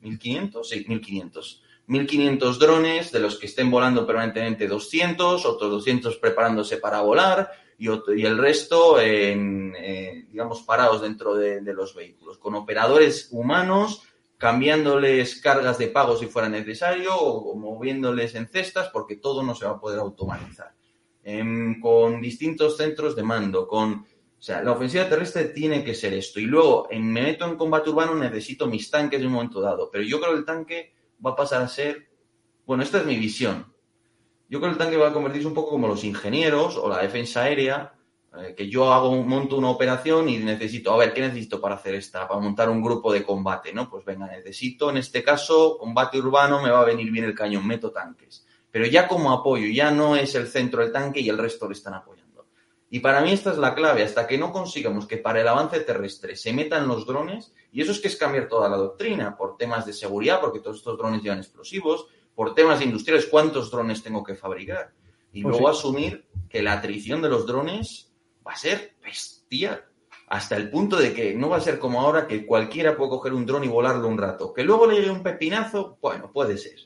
S3: 1500, sí, 1500. 1500 drones, de los que estén volando permanentemente 200, otros 200 preparándose para volar y, otro, y el resto, en, eh, digamos, parados dentro de, los vehículos, con operadores humanos cambiándoles cargas de pago si fuera necesario o, moviéndoles en cestas porque todo no se va a poder automatizar. Eh, con distintos centros de mando, con sea, la ofensiva terrestre tiene que ser esto. Y luego, en, me meto en combate urbano, necesito mis tanques en un momento dado. Pero yo creo que el tanque va a pasar a ser. Bueno, esta es mi visión. Yo creo que el tanque va a convertirse un poco como los ingenieros o la defensa aérea, eh, que yo hago, monto una operación y necesito, a ver, ¿qué necesito para hacer esta? Para montar un grupo de combate, ¿no? Pues venga, necesito, en este caso, combate urbano, me va a venir bien el cañón, meto tanques. Pero ya como apoyo, ya no es el centro del tanque y el resto le están apoyando. Y para mí esta es la clave, hasta que no consigamos que para el avance terrestre se metan los drones, y eso es que es cambiar toda la doctrina, por temas de seguridad, porque todos estos drones llevan explosivos, por temas industriales, cuántos drones tengo que fabricar. Y pues luego sí. asumir que la atrición de los drones va a ser bestial. Hasta el punto de que no va a ser como ahora que cualquiera puede coger un dron y volarlo un rato. Que luego le llegue un pepinazo, bueno, puede ser.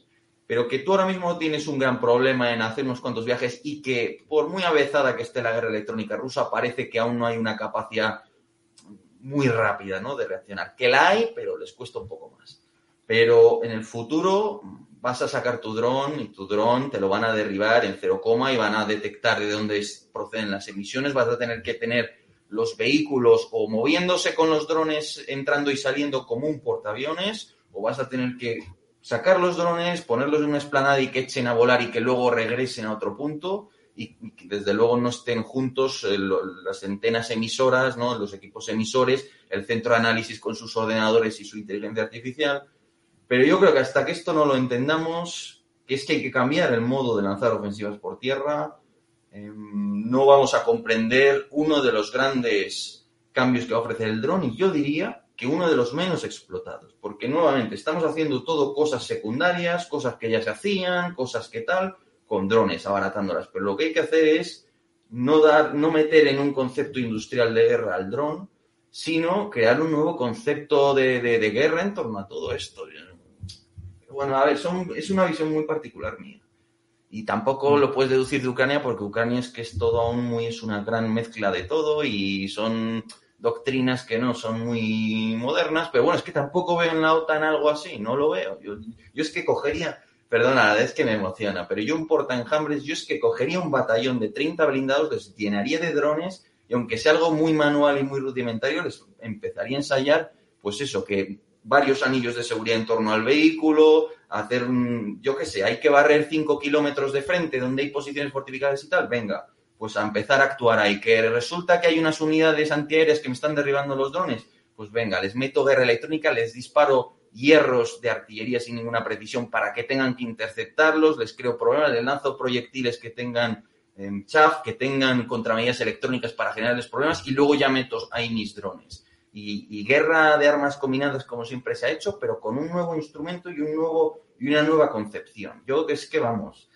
S3: Pero que tú ahora mismo tienes un gran problema en hacer unos cuantos viajes y que por muy avezada que esté la guerra electrónica rusa, parece que aún no hay una capacidad muy rápida ¿no? de reaccionar. Que la hay, pero les cuesta un poco más. Pero en el futuro vas a sacar tu dron y tu dron te lo van a derribar en cero coma y van a detectar de dónde proceden las emisiones. Vas a tener que tener los vehículos o moviéndose con los drones entrando y saliendo como un portaaviones o vas a tener que sacar los drones, ponerlos en una esplanada y que echen a volar y que luego regresen a otro punto y, que desde luego no estén juntos eh, las antenas emisoras, ¿no? los equipos emisores, el centro de análisis con sus ordenadores y su inteligencia artificial. Pero yo creo que hasta que esto no lo entendamos, que es que hay que cambiar el modo de lanzar ofensivas por tierra, em, no vamos a comprender uno de los grandes cambios que va a ofrecer el dron y yo diría que uno de los menos explotados, porque nuevamente estamos haciendo todo cosas secundarias, cosas que ya se hacían, cosas que tal, con drones abaratándolas, pero lo que hay que hacer es no dar, no meter en un concepto industrial de guerra al dron, sino crear un nuevo concepto de, guerra en torno a todo esto. Bueno, a ver, es una visión muy particular mía. Y tampoco lo puedes deducir de Ucrania porque Ucrania es que es todo aún muy, es una gran mezcla de todo y son doctrinas que no son muy modernas, pero bueno, es que tampoco veo en la OTAN algo así, no lo veo. Yo, es que cogería, perdona, es que me emociona, pero yo un porta enjambres, yo es que cogería un batallón de 30 blindados, les llenaría de drones y aunque sea algo muy manual y muy rudimentario, les empezaría a ensayar, pues eso, que varios anillos de seguridad en torno al vehículo, hacer, un, yo qué sé, hay que barrer 5 kilómetros de frente donde hay posiciones fortificadas y tal, venga, pues a empezar a actuar ahí. Que resulta que hay unas unidades antiaéreas que me están derribando los drones, pues venga, les meto guerra electrónica, les disparo hierros de artillería sin ninguna precisión para que tengan que interceptarlos, les creo problemas, les lanzo proyectiles que tengan eh, chaff, que tengan contramedidas electrónicas para generarles problemas y luego ya meto ahí mis drones. Y, guerra de armas combinadas como siempre se ha hecho, pero con un nuevo instrumento y un nuevo y una nueva concepción. Yo es que vamos,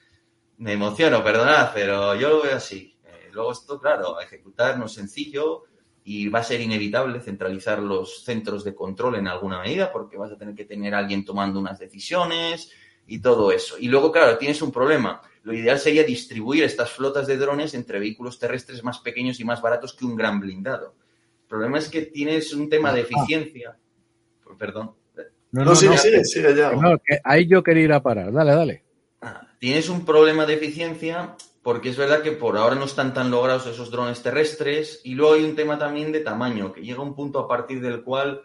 S3: me emociono, perdonad, pero yo lo veo así. Luego esto, claro, ejecutar no es sencillo y va a ser inevitable centralizar los centros de control en alguna medida porque vas a tener que tener a alguien tomando unas decisiones y todo eso. Y luego, claro, tienes un problema. Lo ideal sería distribuir estas flotas de drones entre vehículos terrestres más pequeños y más baratos que un gran blindado. El problema es que tienes un tema de ah. eficiencia. Perdón.
S1: No, no, sí, sí, sí, ahí yo quería ir a parar. Dale, dale.
S3: Ah, tienes un problema de eficiencia porque es verdad que por ahora no están tan logrados esos drones terrestres y luego hay un tema también de tamaño, que llega un punto a partir del cual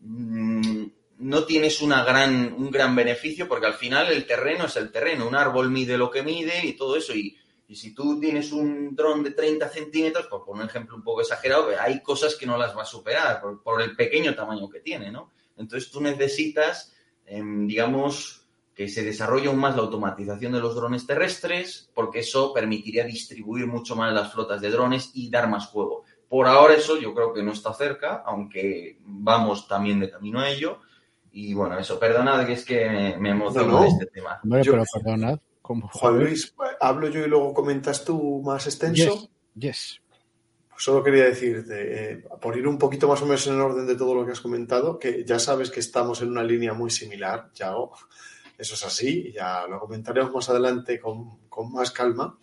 S3: mm, no tienes una gran, un gran beneficio porque al final el terreno es el terreno, un árbol mide lo que mide y todo eso y, si tú tienes un dron de 30 centímetros, por poner un ejemplo un poco exagerado, hay cosas que no las va a superar por, el pequeño tamaño que tiene, ¿no? Entonces tú necesitas, em, digamos, que se desarrolle aún más la automatización de los drones terrestres, porque eso permitiría distribuir mucho más las flotas de drones y dar más juego. Por ahora eso yo creo que no está cerca, aunque vamos también de camino a ello. Y bueno, eso, perdonad que es que me emociono este tema.
S1: pero perdonad.
S2: Juan Luis, hablo yo y luego comentas tú más extenso.
S1: Yes.
S2: Pues solo quería decirte, eh, por ir un poquito más o menos en orden de todo lo que has comentado, que ya sabes que estamos en una línea muy similar, Yago. Eso es así, ya lo comentaremos más adelante con, más calma.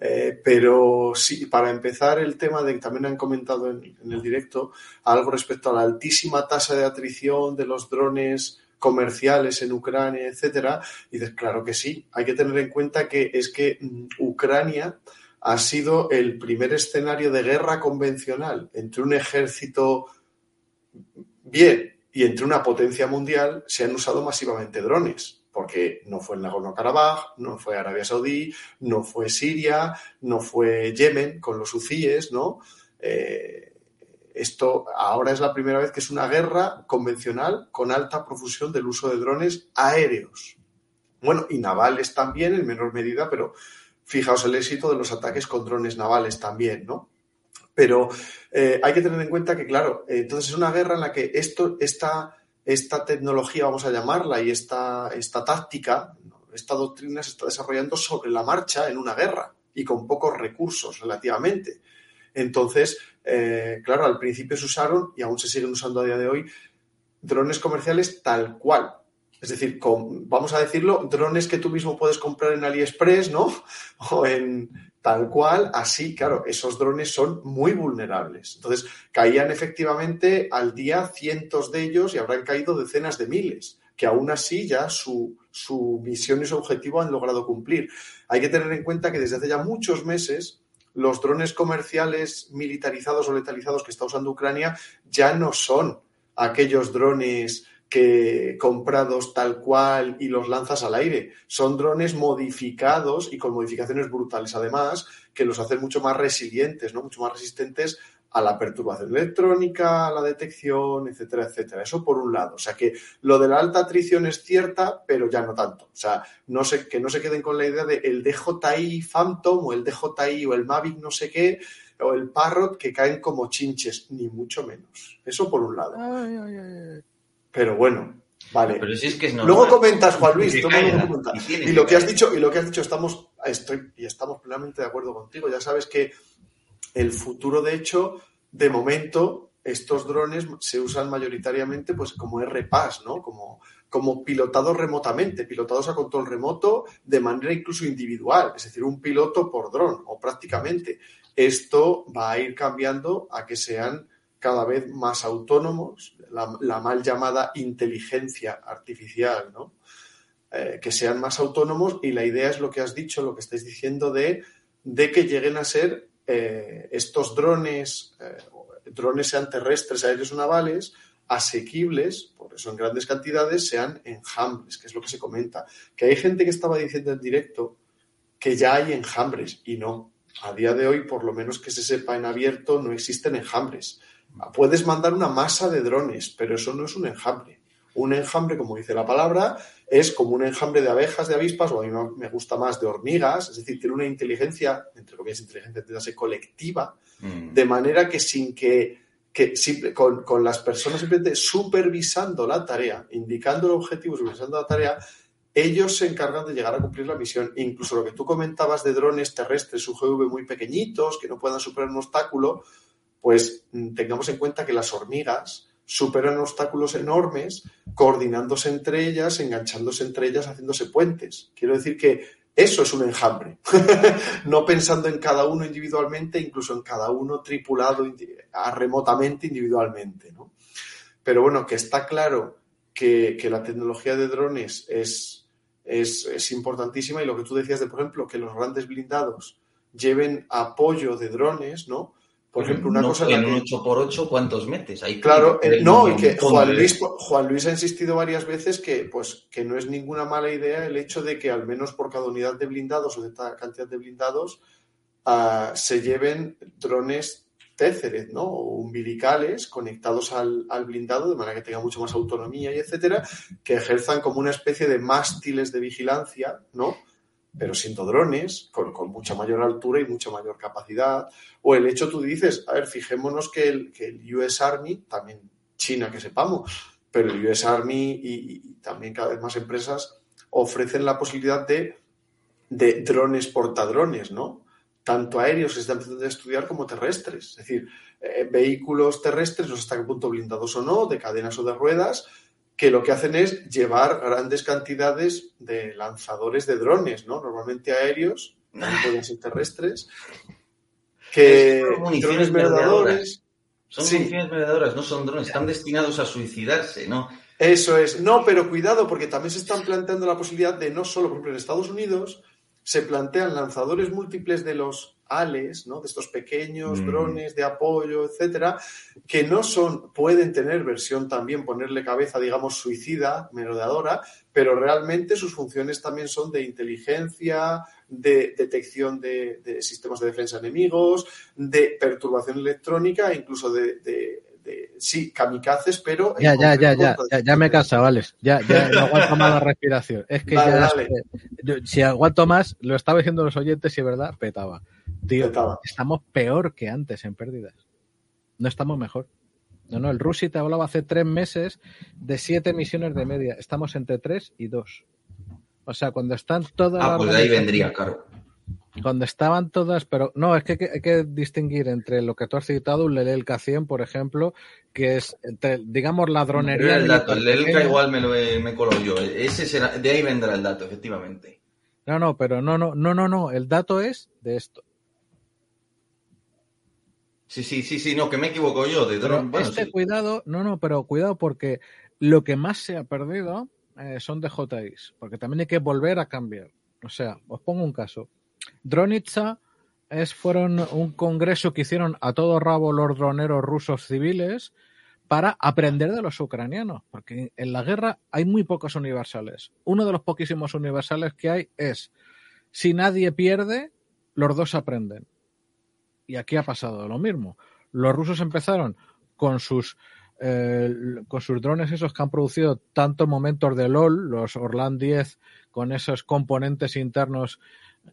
S2: Eh, pero sí, para empezar el tema de que también han comentado en, el directo algo respecto a la altísima tasa de atrición de los drones comerciales en Ucrania, etcétera. Y dices, claro que sí, hay que tener en cuenta que es que mm, Ucrania ha sido el primer escenario de guerra convencional entre un ejército bien y entre una potencia mundial, se han usado masivamente drones porque no fue el Nagorno-Karabaj, no fue Arabia Saudí, no fue Siria, no fue Yemen con los hucíes, ¿no? Eh, esto ahora es la primera vez que es una guerra convencional con alta profusión del uso de drones aéreos. Bueno, y navales también en menor medida, pero fijaos el éxito de los ataques con drones navales también, ¿no? Pero eh, hay que tener en cuenta que, claro, entonces es una guerra en la que esto está esta tecnología, vamos a llamarla, y esta, esta táctica, esta doctrina se está desarrollando sobre la marcha en una guerra y con pocos recursos relativamente. Entonces, eh, claro, al principio se usaron y aún se siguen usando a día de hoy drones comerciales tal cual, es decir, con, vamos a decirlo, drones que tú mismo puedes comprar en AliExpress, ¿no? O en tal cual, así, claro, esos drones son muy vulnerables. Entonces, caían efectivamente al día cientos de ellos y habrán caído decenas de miles, que aún así ya su, su misión y su objetivo han logrado cumplir. Hay que tener en cuenta que desde hace ya muchos meses los drones comerciales militarizados o letalizados que está usando Ucrania ya no son aquellos drones que comprados tal cual y los lanzas al aire. Son drones modificados y con modificaciones brutales además, que los hacen mucho más resilientes, ¿no? mucho más resistentes a la perturbación electrónica, a la detección, etcétera, etcétera. Eso por un lado. O sea que lo de la alta atrición es cierta, pero ya no tanto. O sea, no se, que no se queden con la idea de el DJI Phantom o el DJI o el Mavic no sé qué o el Parrot que caen como chinches, ni mucho menos. Eso por un lado. Pero bueno, vale.
S3: Pero si es que es.
S2: Luego comentas, Juan Luis,
S3: caiga, y
S2: Y lo que has dicho, y lo que has dicho, estamos, estoy, y estamos plenamente de acuerdo contigo. Ya sabes que el futuro, de hecho, de momento, estos drones se usan mayoritariamente pues como RPAS, ¿no? Como, como pilotados remotamente, pilotados a control remoto de manera incluso individual, es decir, un piloto por dron, o prácticamente. Esto va a ir cambiando a que sean cada vez más autónomos, la, mal llamada inteligencia artificial, ¿no? Eh, que sean más autónomos y la idea es lo que has dicho, lo que estáis diciendo de, de que lleguen a ser eh, estos drones, eh, drones sean terrestres, aéreos o navales, asequibles, por eso en grandes cantidades, sean enjambres, que es lo que se comenta. Que hay gente que estaba diciendo en directo que ya hay enjambres y no. A día de hoy, por lo menos que se sepa en abierto, no existen enjambres. Puedes mandar una masa de drones, pero eso no es un enjambre. Un enjambre, como dice la palabra, es como un enjambre de abejas, de avispas, o a mí me gusta más de hormigas, es decir, tiene una inteligencia, entre comillas, inteligencia, entiéndase, colectiva,
S3: Mm.
S2: de manera que sin que, que simple- con, con las personas simplemente supervisando la tarea, indicando el objetivo, supervisando la tarea, ellos se encargan de llegar a cumplir la misión. Incluso lo que tú comentabas de drones terrestres UGV muy pequeñitos, que no puedan superar un obstáculo, pues tengamos en cuenta que las hormigas superan obstáculos enormes, coordinándose entre ellas, enganchándose entre ellas, haciéndose puentes. Quiero decir que eso es un enjambre, no pensando en cada uno individualmente, incluso en cada uno tripulado remotamente individualmente. ¿no? Pero bueno, que está claro que, que la tecnología de drones es, es, es importantísima y lo que tú decías de, por ejemplo, que los grandes blindados lleven apoyo de drones, ¿no? Por ejemplo, una
S3: No,
S2: cosa en
S3: en
S2: la
S3: un
S2: que-
S3: 8x8, ¿cuántos metes? Ahí
S2: Claro, no, y que Juan Luis, Juan Luis ha insistido varias veces que, pues, que no es ninguna mala idea el hecho de que al menos por cada unidad de blindados o de esta cantidad de blindados ah, se lleven drones Téceres, ¿no? O umbilicales conectados al, al blindado de manera que tenga mucho más autonomía y etcétera, que ejerzan como una especie de mástiles de vigilancia, ¿no? Pero siendo drones, con, con mucha mayor altura y mucha mayor capacidad. O el hecho, tú dices, a ver, fijémonos que el, que el US Army, también China que sepamos, pero el US Army y, y también cada vez más empresas ofrecen la posibilidad de, de drones portadrones, ¿no? Tanto aéreos se están empezando estudiar como terrestres. Es decir, eh, vehículos terrestres, no sé hasta qué punto blindados o no, de cadenas o de ruedas, que lo que hacen es llevar grandes cantidades de lanzadores de drones, ¿no? Normalmente aéreos, también pueden ser terrestres, que drones merodeadores.
S3: Son
S2: Sí.
S3: municiones merodeadoras, no son drones, están destinados a suicidarse, ¿no?
S2: Eso es. No, pero cuidado, porque también se están planteando la posibilidad de no solo, por ejemplo, en Estados Unidos se plantean lanzadores múltiples de los ALES, ¿no? De estos pequeños
S3: Mm.
S2: drones de apoyo, etcétera, que no son, pueden tener versión también, ponerle cabeza, digamos, suicida, merodeadora, pero realmente sus funciones también son de inteligencia, de detección de, de sistemas de defensa enemigos, de perturbación electrónica, incluso de, de- de- sí, kamikazes, pero...
S1: Ya, ya, ya, ya, ya, ya me he cansado, Alex. Ya, ya no aguanto más la respiración. Es que
S2: Dale,
S1: ya, si aguanto más, lo estaba diciendo los oyentes y es verdad, petaba. Tío,
S2: Petaba.
S1: estamos peor que antes en pérdidas. No estamos mejor. No, no, el Rusi te hablaba hace tres meses de siete misiones de media. Estamos entre tres y dos. O sea, cuando están todas
S3: Ah, pues de ahí vendría, claro.
S1: Cuando estaban todas, pero no, es que hay que, distinguir entre lo que tú has citado, un Lelel K100, por ejemplo, que es, entre, digamos, la dronería.
S3: el dato, el igual me lo he- me colo yo. Ese será, de ahí vendrá el dato, efectivamente.
S1: No, no, pero no, no, no, no, no. El dato es de esto.
S3: Sí, sí, sí, sí, no, que me equivoco yo. De
S1: Pero
S3: dron, bueno,
S1: este
S3: sí.
S1: cuidado, no, no, pero cuidado porque lo que más se ha perdido eh, son DJIs, porque también hay que volver a cambiar. O sea, os pongo un caso. Dronitsa es, fueron un congreso que hicieron a todo rabo los droneros rusos civiles para aprender de los ucranianos, porque en la guerra hay muy pocos universales. Uno de los poquísimos universales que hay es, si nadie pierde, los dos aprenden. Y aquí ha pasado lo mismo. Los rusos empezaron con sus eh, con sus drones esos que han producido tantos momentos de LOL, los Orlan 10, con esos componentes internos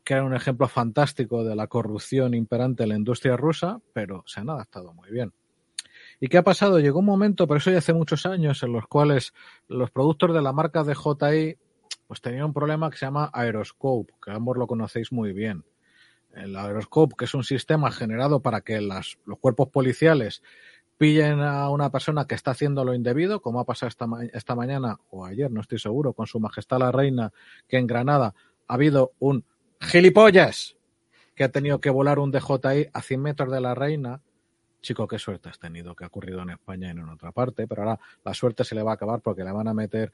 S1: que eran un ejemplo fantástico de la corrupción imperante en la industria rusa, pero se han adaptado muy bien. ¿Y qué ha pasado? Llegó un momento, pero eso ya hace muchos años, en los cuales los productos de la marca DJI pues tenían un problema que se llama Aeroscope, que ambos lo conocéis muy bien. El Aeroscope, que es un sistema generado para que las, los cuerpos policiales pillen a una persona que está haciendo lo indebido, como ha pasado esta, esta mañana o ayer, no estoy seguro, con su majestad la reina, que en Granada ha habido un gilipollas que ha tenido que volar un DJI a 100 metros de la reina. Chico, qué suerte has tenido que ha ocurrido en España y en otra parte, pero ahora la suerte se le va a acabar porque le van a meter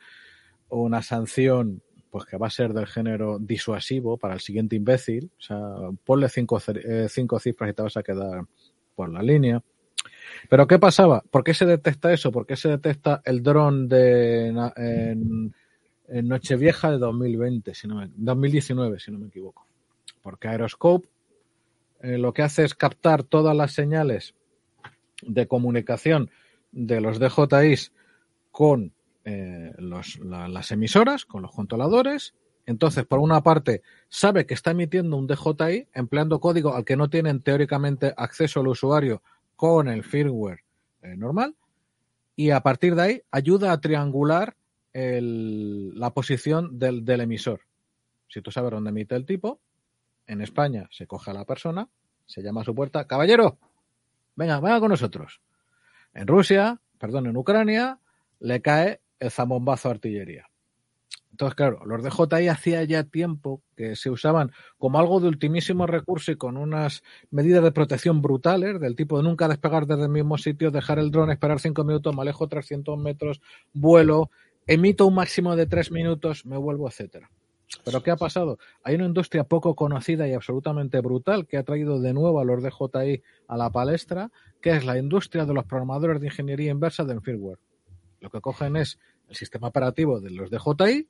S1: una sanción pues que va a ser del género disuasivo para el siguiente imbécil. O sea, ponle cinco, eh, cinco cifras y te vas a quedar por la línea. Pero ¿qué pasaba? ¿Por qué se detecta eso? ¿Por qué se detecta el dron de en, Nochevieja de 2020, si no me, 2019, si no me equivoco? Porque Aeroscope eh, lo que hace es captar todas las señales de comunicación de los DJIs con eh, las emisoras, con los controladores. Entonces, por una parte, sabe que está emitiendo un DJI empleando código al que no tienen teóricamente acceso el usuario con el firmware eh, normal. Y a partir de ahí ayuda a triangular la posición del, del emisor. Si tú sabes dónde emite el tipo, en España se coge a la persona, se llama a su puerta, caballero, venga, venga con nosotros. En Rusia, perdón, en Ucrania, le cae el zambombazo de artillería. Entonces, claro, los DJI hacía ya tiempo que se usaban como algo de ultimísimo recurso y con unas medidas de protección brutales, del tipo de nunca despegar desde el mismo sitio, dejar el dron, esperar cinco minutos, me alejo 300 metros, vuelo, emito un máximo de tres minutos, me vuelvo, etcétera. Pero ¿qué ha pasado? Hay una industria poco conocida y absolutamente brutal que ha traído de nuevo a los DJI a la palestra, que es la industria de los programadores de ingeniería inversa del firmware. Lo que cogen es el sistema operativo de los DJI,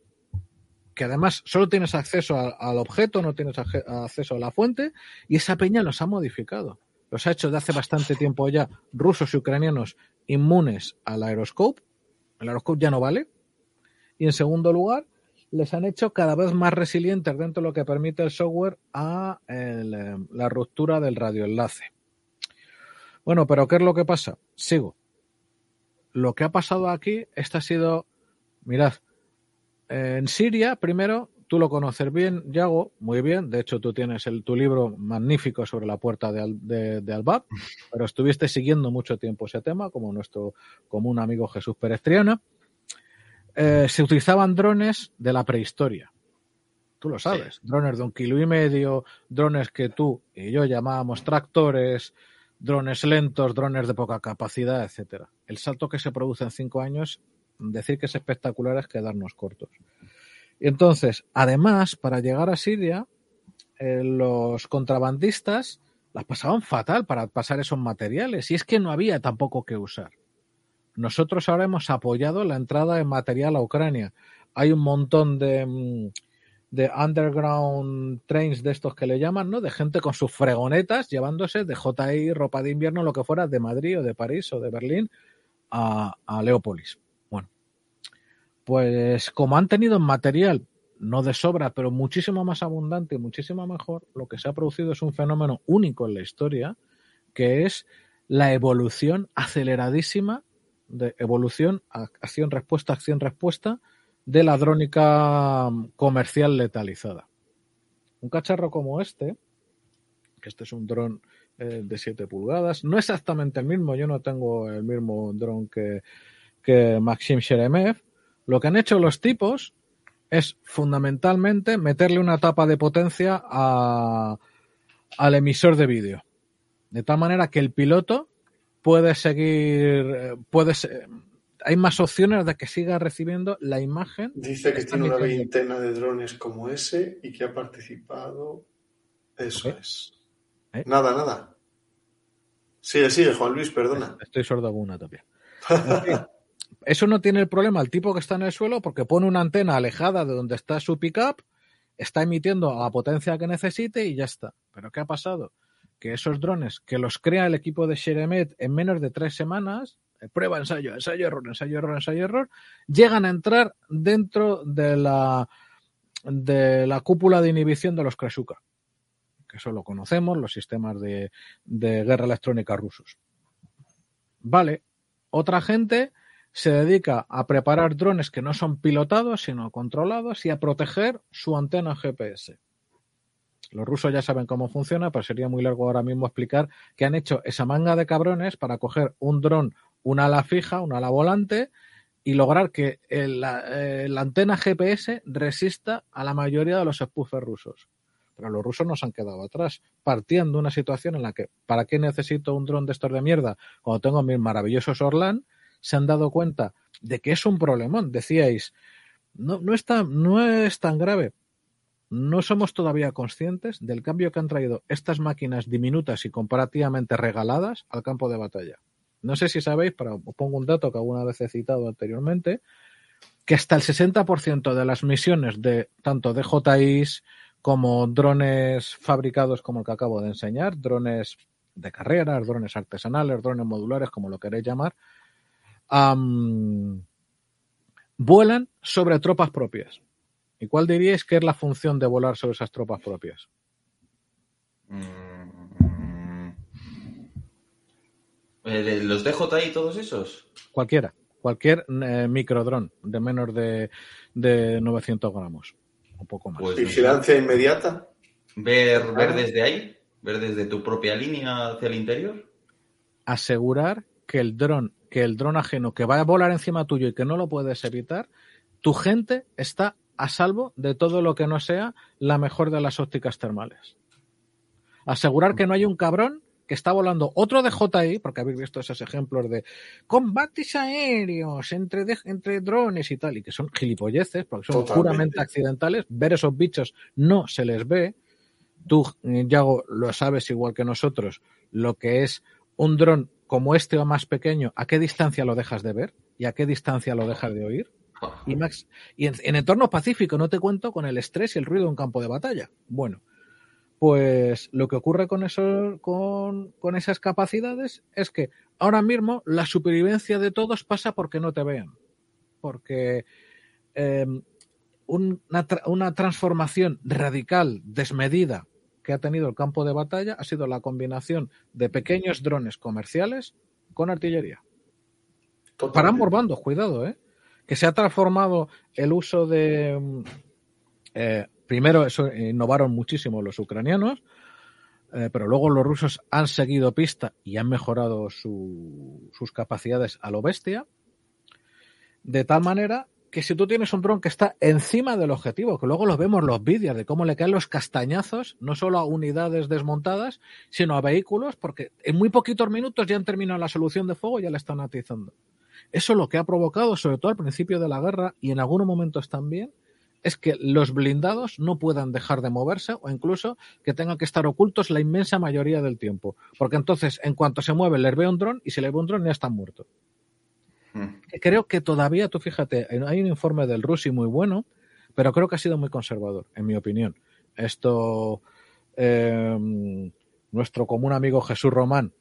S1: que además solo tienes acceso al objeto, no tienes acceso a la fuente, y esa peña los ha modificado. Los ha hecho de hace bastante tiempo ya rusos y ucranianos inmunes al aeroscope. El aeroscope ya no vale. Y en segundo lugar, les han hecho cada vez más resilientes dentro de lo que permite el software a eh, la ruptura del radioenlace. Bueno, pero ¿qué es lo que pasa? Sigo. Lo que ha pasado aquí, esta ha sido, mirad, en Siria, primero, tú lo conoces bien, Yago, muy bien. De hecho, tú tienes el, tu libro magnífico sobre la puerta de, Al, de, de Albab, pero estuviste siguiendo mucho tiempo ese tema, como nuestro común amigo Jesús Perestriana. Eh, se utilizaban drones de la prehistoria. Tú lo sabes. Sí. Drones de un kilo y medio, drones que tú y yo llamábamos tractores, drones lentos, drones de poca capacidad, etcétera. El salto que se produce en cinco años, decir que es espectacular es quedarnos cortos. Y entonces, además, para llegar a Siria, eh, los contrabandistas las pasaban fatal para pasar esos materiales. Y es que no había tampoco que usar. Nosotros ahora hemos apoyado la entrada de material a Ucrania. Hay un montón de, de underground trains de estos que le llaman, ¿no? De gente con sus fregonetas llevándose de JI, ropa de invierno, lo que fuera, de Madrid o de París o de Berlín a, a Leópolis. Bueno, pues como han tenido material, no de sobra, pero muchísimo más abundante y muchísimo mejor, lo que se ha producido es un fenómeno único en la historia, que es la evolución aceleradísima de evolución, acción, respuesta, acción, respuesta de la drónica comercial letalizada. Un cacharro como este, que este es un dron eh, de 7 pulgadas. No exactamente el mismo, yo no tengo el mismo dron que, que Maxim Sheremev. Lo que han hecho los tipos es fundamentalmente meterle una tapa de potencia a, al emisor de vídeo. De tal manera que el piloto puede seguir, eh, hay más opciones de que siga recibiendo la imagen.
S2: Dice que tiene una veintena de drones como ese y que ha participado. Eso ¿Eh? es. ¿Eh? Nada, nada. Sigue, sigue, Juan Luis, perdona.
S1: Estoy sordo alguna también. Eso no tiene el problema el tipo que está en el suelo porque pone una antena alejada de donde está su pickup, está emitiendo a la potencia que necesite y ya está. Pero ¿qué ha pasado? Que esos drones que los crea el equipo de Sheremet en menos de tres semanas prueba, ensayo, ensayo, error, ensayo, error, ensayo, error, llegan a entrar dentro de la, de la cúpula de inhibición de los Kresuka, que eso lo conocemos, los sistemas de, de guerra electrónica rusos. Vale, otra gente se dedica a preparar drones que no son pilotados, sino controlados y a proteger su antena GPS. Los rusos ya saben cómo funciona, pero sería muy largo ahora mismo explicar que han hecho esa manga de cabrones para coger un dron una ala fija, una ala volante y lograr que la, eh, la, antena GPS resista a la mayoría de los spoofers rusos. Pero los rusos nos han quedado atrás, partiendo de una situación en la que, ¿para qué necesito un dron de estos de mierda cuando tengo mis maravillosos Orlan? Se han dado cuenta de que es un problemón. Decíais, no, no, está, no es tan grave. No somos todavía conscientes del cambio que han traído estas máquinas diminutas y comparativamente regaladas al campo de batalla. No sé si sabéis, pero os pongo un dato que alguna vez he citado anteriormente, que hasta el 60% de las misiones de tanto de JIs como drones fabricados como el que acabo de enseñar, drones de carreras, drones artesanales, drones modulares, como lo queréis llamar, vuelan sobre tropas propias. ¿Y cuál diríais que es la función de volar sobre esas tropas propias?
S3: Mm. Eh, ¿Los DJI todos esos?
S1: Cualquiera. Cualquier eh, microdrón de menos de, de 900 gramos. Un poco más.
S2: Pues, ¿Vigilancia inmediata?
S3: Ver, ver desde ahí, ver desde tu propia línea hacia el interior.
S1: Asegurar que el dron, que el dron ajeno que va a volar encima tuyo y que no lo puedes evitar, tu gente está a salvo de todo lo que no sea la mejor de las ópticas termales. Asegurar que no hay un cabrón está volando otro de JI, porque habéis visto esos ejemplos de combates aéreos entre, entre drones y tal, y que son gilipolleces, porque son puramente accidentales. Ver esos bichos no se les ve. Tú, Yago, lo sabes igual que nosotros, lo que es un dron como este o más pequeño, ¿a qué distancia lo dejas de ver? ¿Y a qué distancia lo dejas de oír? Y, Max, y en, en entorno pacífico no te cuento con el estrés y el ruido de un campo de batalla. Bueno, pues lo que ocurre con, eso, con, esas capacidades es que ahora mismo la supervivencia de todos pasa porque no te vean. Porque em, una, una transformación radical, desmedida, que ha tenido el campo de batalla ha sido la combinación de pequeños drones comerciales con artillería. Para ambos bandos, cuidado, ¿eh? Que se ha transformado el uso de eh, primero eso, eh, innovaron muchísimo los ucranianos, eh, pero luego los rusos han seguido pista y han mejorado sus capacidades a lo bestia, de tal manera que si tú tienes un dron que está encima del objetivo, que luego lo vemos los vídeos de cómo le caen los castañazos, no solo a unidades desmontadas, sino a vehículos, porque en muy poquitos minutos ya han terminado la solución de fuego y ya la están atizando. Eso lo que ha provocado, sobre todo al principio de la guerra y en algunos momentos también, es que los blindados no puedan dejar de moverse o incluso que tengan que estar ocultos la inmensa mayoría del tiempo. Porque entonces, en cuanto se mueve, les ve un dron y si le ve un dron ya están muertos. Hmm. Creo que todavía, tú fíjate, hay un informe del Rusi muy bueno, pero creo que ha sido muy conservador, en mi opinión. Esto, eh, nuestro común amigo Jesús Román,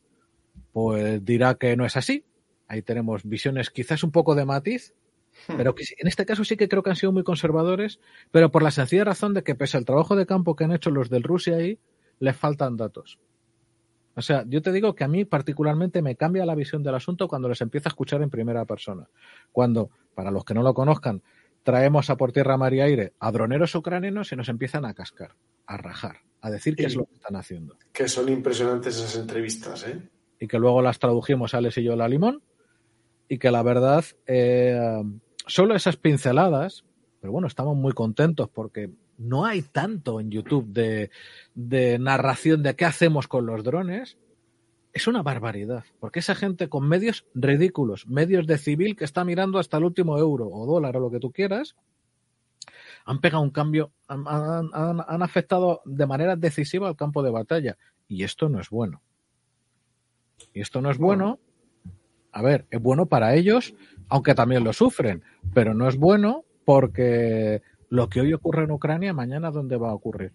S1: pues dirá que no es así. Ahí tenemos visiones quizás un poco de matiz. Pero que en este caso sí que creo que han sido muy conservadores, pero por la sencilla razón de que pese al trabajo de campo que han hecho los del Rusia ahí, les faltan datos. O sea, yo te digo que a mí particularmente me cambia la visión del asunto cuando les empiezo a escuchar en primera persona. Cuando, para los que no lo conozcan, traemos a por tierra, mar y aire a droneros ucranianos y nos empiezan a cascar. a rajar, a decir qué es lo que están haciendo.
S2: Que son impresionantes esas entrevistas, ¿eh?
S1: Y que luego las tradujimos Alex y yo la limón. Y que la verdad, eh, solo esas pinceladas, pero bueno, estamos muy contentos porque no hay tanto en YouTube de, de narración de qué hacemos con los drones es una barbaridad, porque esa gente con medios ridículos, medios de civil que está mirando hasta el último euro o dólar o lo que tú quieras, han pegado un cambio, han, han, han, afectado de manera decisiva al campo de batalla. Y esto no es bueno. Y esto no es bueno. A ver, es bueno para ellos, aunque también lo sufren, pero no es bueno porque lo que hoy ocurre en Ucrania, mañana, ¿dónde va a ocurrir?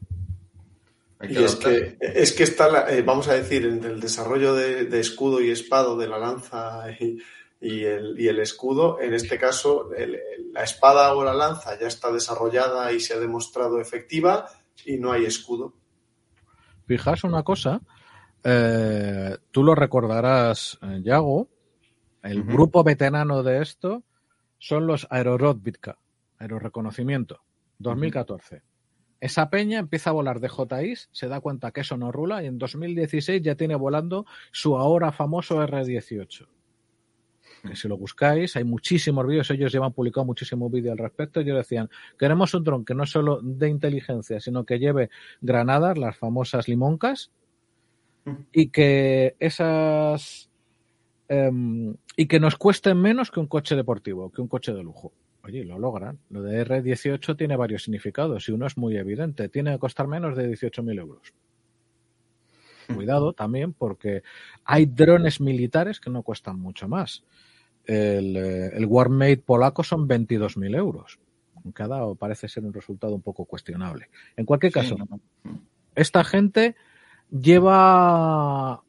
S2: Y es que, es que está, la, eh, vamos a decir, en el desarrollo de, de, escudo y espado de la lanza y, y, el, y el, escudo, en este caso, el, la espada o la lanza ya está desarrollada y se ha demostrado efectiva y no hay escudo.
S1: Fijas una cosa, eh, tú lo recordarás, eh, Yago, el uh -huh. grupo veterano de esto son los Aerorodbitka, Aeroreconocimiento, 2014. Uh -huh. Esa peña empieza a volar de JIs, se da cuenta que eso no rula y en 2016 ya tiene volando su ahora famoso R18. Que si lo buscáis, hay muchísimos vídeos, ellos llevan publicado muchísimos vídeos al respecto. Ellos decían, queremos un dron que no solo de inteligencia, sino que lleve granadas, las famosas limoncas, y que esas... Um, y que nos cuesten menos que un coche deportivo, que un coche de lujo. Oye, lo logran. Lo de R18 tiene varios significados y uno es muy evidente. Tiene que costar menos de 18.000 euros. Cuidado también porque hay drones militares que no cuestan mucho más. El, el Warmate polaco son 22.000 euros. Cada parece ser un resultado un poco cuestionable. En cualquier caso, sí. esta gente lleva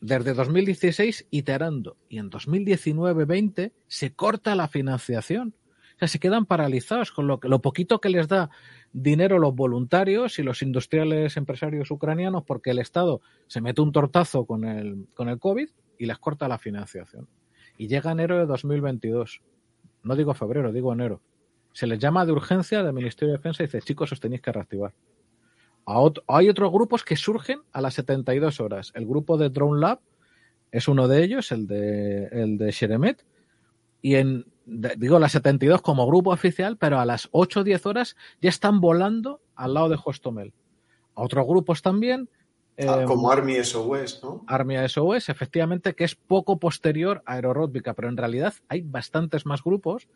S1: desde 2016 iterando y en 2019-20 se corta la financiación sea, se quedan paralizados con lo, lo poquito que les da dinero los voluntarios y los industriales empresarios ucranianos porque el Estado se mete un tortazo con el, con el COVID y les corta la financiación. Y llega enero de 2022. No digo febrero, digo enero. Se les llama de urgencia del Ministerio de Defensa y dice, chicos, os tenéis que reactivar. Otro, hay otros grupos que surgen a las 72 horas. El grupo de Drone Lab es uno de ellos, el de, el de Sheremet, y en, digo, las 72 como grupo oficial, pero a las 8 o 10 horas ya están volando al lado de Hostomel. A otros grupos también.
S2: Ah, eh, como Army SOS, ¿no?
S1: Army SOS, efectivamente, que es poco posterior a Aerorótbica, pero en realidad hay bastantes más grupos,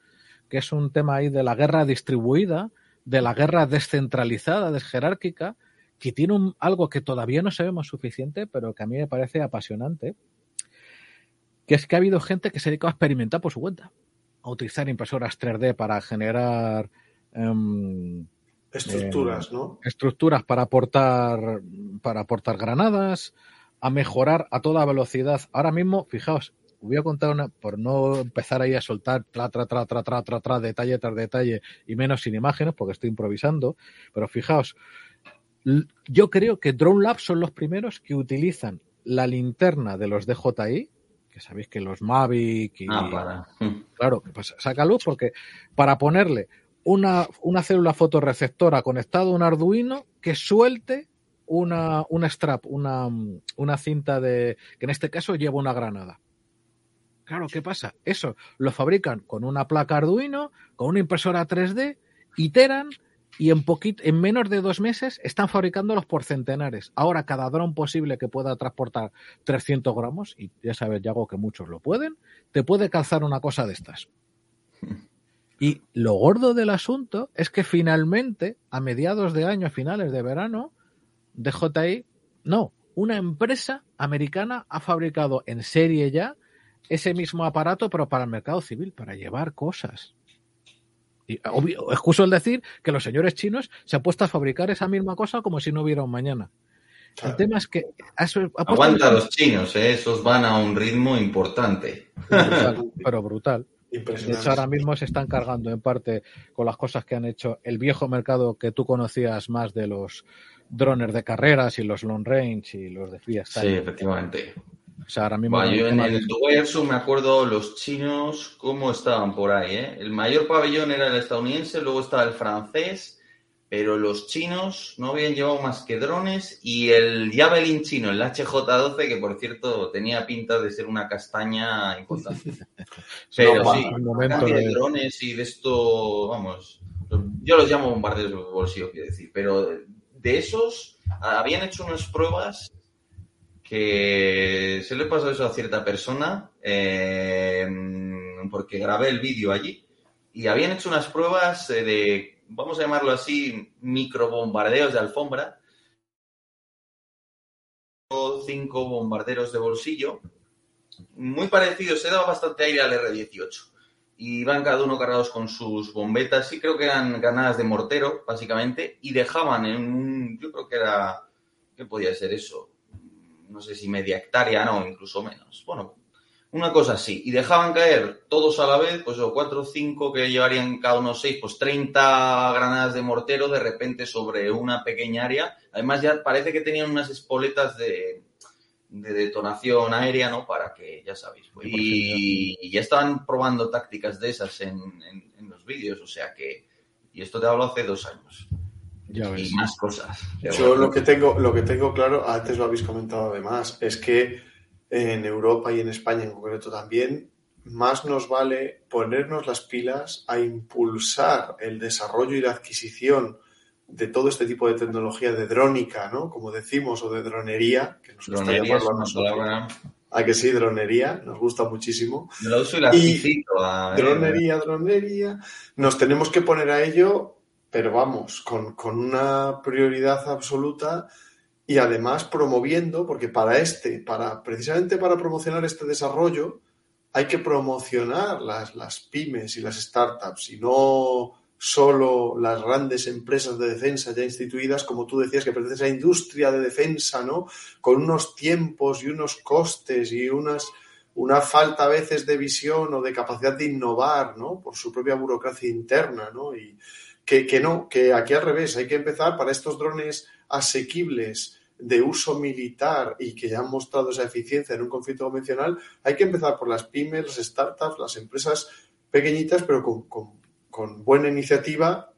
S1: que es un tema ahí de la guerra distribuida, de la guerra descentralizada, desjerárquica, que tiene un, algo que todavía no sabemos suficiente, pero que a mí me parece apasionante, que es que ha habido gente que se ha dedicado a experimentar por su cuenta, a utilizar impresoras 3D para generar um,
S2: estructuras,
S1: eh,
S2: ¿no?
S1: Estructuras para aportar, para aportar granadas, a mejorar a toda velocidad. Ahora mismo, fijaos, voy a contar una, por no empezar ahí a soltar tra, tra, tra, tra, tra, tra, tra, detalle tras detalle y menos sin imágenes, porque estoy improvisando, pero fijaos, yo creo que Drone Lab son los primeros que utilizan la linterna de los DJI, que sabéis que los Mavic y
S3: ah, para.
S1: claro, pues saca luz porque para ponerle una, una célula fotorreceptora conectada a un Arduino que suelte una, una strap, una, una cinta de que en este caso lleva una granada. Claro, ¿qué pasa? Eso lo fabrican con una placa Arduino, con una impresora 3D, iteran y en, poquito, en menos de dos meses están fabricándolos por centenares. Ahora, cada dron posible que pueda transportar 300 gramos, y ya sabes, Yago, que muchos lo pueden, te puede calzar una cosa de estas. Y lo gordo del asunto es que finalmente, a mediados de año, a finales de verano, DJI, no, una empresa americana ha fabricado en serie ya ese mismo aparato, pero para el mercado civil, para llevar cosas. Y obvio, excuso el decir que los señores chinos se han puesto a fabricar esa misma cosa como si no hubiera un mañana. Claro. El tema es que...
S3: Eso, Aguanta los chinos, ¿eh? esos van a un ritmo importante.
S1: Brutal, pero brutal. De hecho, ahora mismo se están cargando en parte con las cosas que han hecho el viejo mercado que tú conocías más de los drones de carreras y los long range y los de freestyle.
S3: Sí, efectivamente.
S1: O sea, ahora mismo.
S3: Bueno, yo en el Duerso me acuerdo los chinos cómo estaban por ahí. ¿eh? El mayor pabellón era el estadounidense, luego estaba el francés, pero los chinos no habían llevado más que drones y el Javelin chino, el HJ-12, que por cierto tenía pinta de ser una castaña importante. Pero
S2: No,
S3: sí, de
S1: de-
S3: drones y de esto, vamos, yo los llamo bombardeos de bolsillo, quiero decir, pero de esos habían hecho unas pruebas que se le pasó eso a cierta persona eh, porque grabé el vídeo allí y habían hecho unas pruebas eh, de, vamos a llamarlo así, microbombardeos de alfombra. Cinco bombarderos de bolsillo, muy parecidos, se daba bastante aire al R-18. Y iban cada uno cargados con sus bombetas, sí creo que eran granadas de mortero, básicamente, y dejaban en un, yo creo que era, ¿qué podía ser eso? No sé si media hectárea, no, incluso menos. Bueno, una cosa así. Y dejaban caer todos a la vez, pues o cuatro o cinco que llevarían cada uno seis, pues 30 granadas de mortero de repente sobre una pequeña área. Además ya parece que tenían unas espoletas de, de detonación aérea, ¿no? Para que, ya sabéis. pues, y, y ya estaban probando tácticas de esas en, en- en los vídeos, o sea que... Y esto te hablo hace dos años.
S1: Ya ves.
S3: Y más cosas.
S2: Yo lo que tengo, lo que tengo claro, antes lo habéis comentado además, es que en Europa y en España en concreto también, más nos vale ponernos las pilas a impulsar el desarrollo y la adquisición de todo este tipo de tecnología de drónica, ¿no? Como decimos, o de dronería, que nos gusta llamarlo a nosotros.
S3: palabra...
S2: A que sí, dronería, nos gusta muchísimo.
S3: Me la uso y la
S2: Y- Dronería, dronería. Nos tenemos que poner a ello, pero vamos, con, con una prioridad absoluta y además promoviendo, porque para este, para precisamente para promocionar este desarrollo, hay que promocionar las, las pymes y las startups y no solo las grandes empresas de defensa ya instituidas, como tú decías, que pertenece a esa industria de defensa, ¿no? Con unos tiempos y unos costes y unas, una falta a veces de visión o de capacidad de innovar, ¿no? Por su propia burocracia interna, ¿no? Que, que no, que aquí al revés, hay que empezar para estos drones asequibles de uso militar y que ya han mostrado esa eficiencia en un conflicto convencional, hay que empezar por las pymes, las startups, las empresas pequeñitas, pero con, con- con buena iniciativa,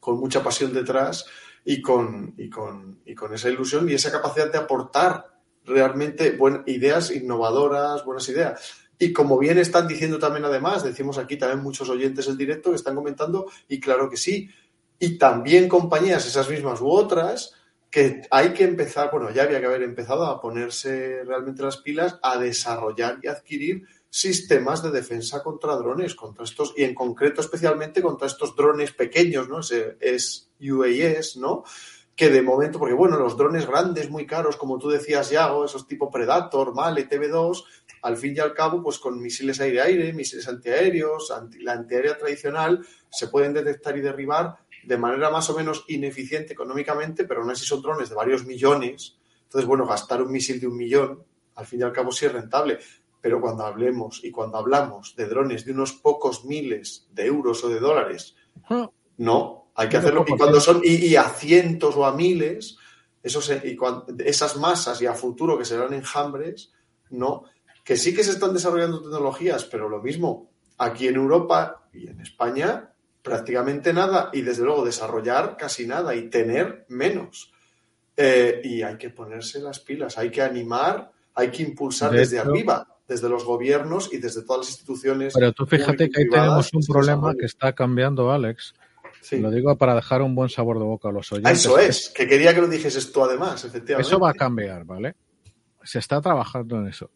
S2: con mucha pasión detrás y con, y, con, y con esa ilusión y esa capacidad de aportar realmente buen- ideas innovadoras, buenas ideas. Y como bien están diciendo también además, decimos aquí también muchos oyentes del directo que están comentando, y claro que sí, y también compañías, esas mismas u otras, que hay que empezar, bueno, ya había que haber empezado a ponerse realmente las pilas, a desarrollar y adquirir sistemas de defensa contra drones, contra estos, y en concreto especialmente contra estos drones pequeños, ¿no? Ese es UAS, ¿no? Que de momento, porque bueno, los drones grandes, muy caros, como tú decías, Yago, esos tipo Predator, Male, TV2, al fin y al cabo, pues con misiles aire-aire, misiles antiaéreos, anti- la antiaérea tradicional, se pueden detectar y derribar de manera más o menos ineficiente económicamente, pero aún así son drones de varios millones. Entonces, bueno, gastar un misil de un millón, al fin y al cabo sí es rentable. Pero cuando hablemos y cuando hablamos de drones de unos pocos miles de euros o de dólares,
S1: Ah,
S2: no, hay que hacerlo. Y cuando son, y, y a cientos o a miles, esos, y cuan- esas masas y a futuro que serán enjambres, no. Que sí que se están desarrollando tecnologías, pero lo mismo, aquí en Europa y en España, prácticamente nada, y desde luego desarrollar casi nada y tener menos. Eh, y hay que ponerse las pilas, hay que animar, hay que impulsar
S1: De
S2: desde
S1: hecho-
S2: arriba, desde los gobiernos y desde todas las instituciones.
S1: Pero tú fíjate que ahí tenemos un problema que está cambiando, Alex.
S2: Sí.
S1: Lo digo para dejar un buen sabor de boca a los oyentes.
S2: eso es, que quería que lo dijeses tú además, efectivamente.
S1: Eso va a cambiar, ¿vale? Se está trabajando en eso.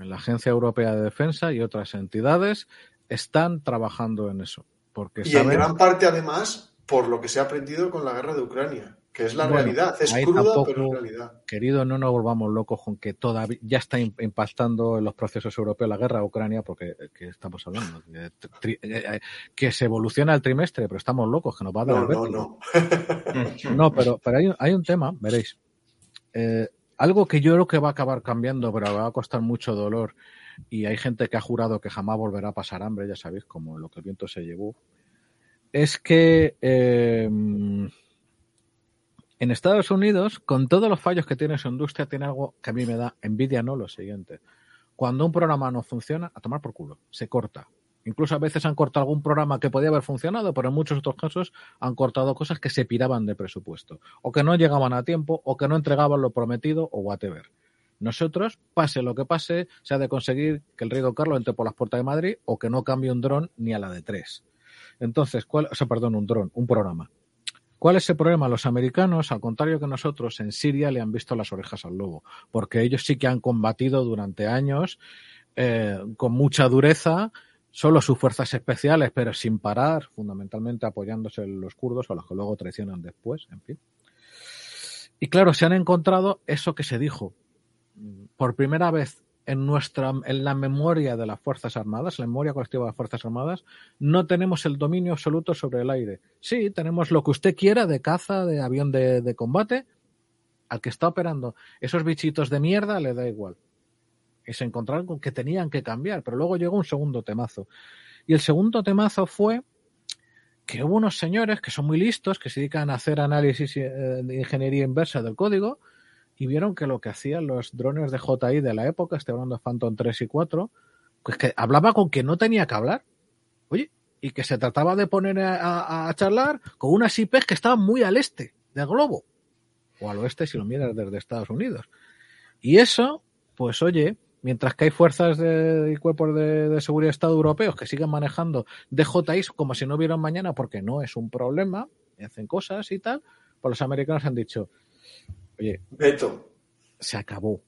S1: En la Agencia Europea de Defensa y otras entidades están trabajando en eso. Porque
S2: Y en gran parte, además, por lo que se ha aprendido con la guerra de Ucrania, que es la
S1: Bueno,
S2: realidad. Es cruda,
S1: tampoco-
S2: pero es realidad.
S1: querido, no nos volvamos locos con que todavía ya está im- impactando en los procesos europeos la guerra de Ucrania, porque eh, ¿qué estamos hablando? Que, tri- eh, eh, que se evoluciona el trimestre, pero estamos locos, que nos va a dar
S2: No,
S1: el
S2: no, no.
S1: No, pero, pero hay, un- hay un tema, veréis. Eh, algo que yo creo que va a acabar cambiando, pero va a costar mucho dolor. Y hay gente que ha jurado que jamás volverá a pasar hambre, ya sabéis, como lo que el viento se llevó. Es que eh, en Estados Unidos, con todos los fallos que tiene su industria, tiene algo que a mí me da envidia, no lo siguiente. Cuando un programa no funciona, a tomar por culo, se corta. Incluso a veces han cortado algún programa que podía haber funcionado, pero en muchos otros casos han cortado cosas que se piraban de presupuesto, o que no llegaban a tiempo, o que no entregaban lo prometido, o whatever. Nosotros, pase lo que pase, se ha de conseguir que el rey Don Carlos entre por las puertas de Madrid o que no cambie un dron ni a la de tres. Entonces, ¿cuál, o sea, perdón, un dron, un programa. ¿Cuál es el problema? Los americanos, al contrario que nosotros, en Siria le han visto las orejas al lobo, porque ellos sí que han combatido durante años eh, con mucha dureza, solo sus fuerzas especiales, pero sin parar, fundamentalmente apoyándose en los kurdos, a los que luego traicionan después, en fin. Y claro, se han encontrado eso que se dijo. Por primera vez en nuestra, en la memoria de las Fuerzas Armadas, la memoria colectiva de las Fuerzas Armadas, no tenemos el dominio absoluto sobre el aire. Sí, tenemos lo que usted quiera de caza, de avión de, de combate, al que está operando esos bichitos de mierda le da igual. Y se encontraron con que tenían que cambiar, pero luego llegó un segundo temazo. Y el segundo temazo fue que hubo unos señores que son muy listos, que se dedican a hacer análisis eh, de ingeniería inversa del código, y vieron que lo que hacían los drones de JI de la época, estoy hablando de Phantom 3 y 4, pues que hablaba con quien no tenía que hablar. Oye, y que se trataba de poner a, a, a charlar con unas IPs que estaban muy al este del globo, o al oeste si lo miras desde Estados Unidos. Y eso, pues oye, mientras que hay fuerzas de, y cuerpos de, de, seguridad de Estado europeos que siguen manejando DJIs como si no hubieran mañana, porque no es un problema, y hacen cosas y tal, pues los americanos han dicho, Oye,
S2: Beto.
S1: se acabó.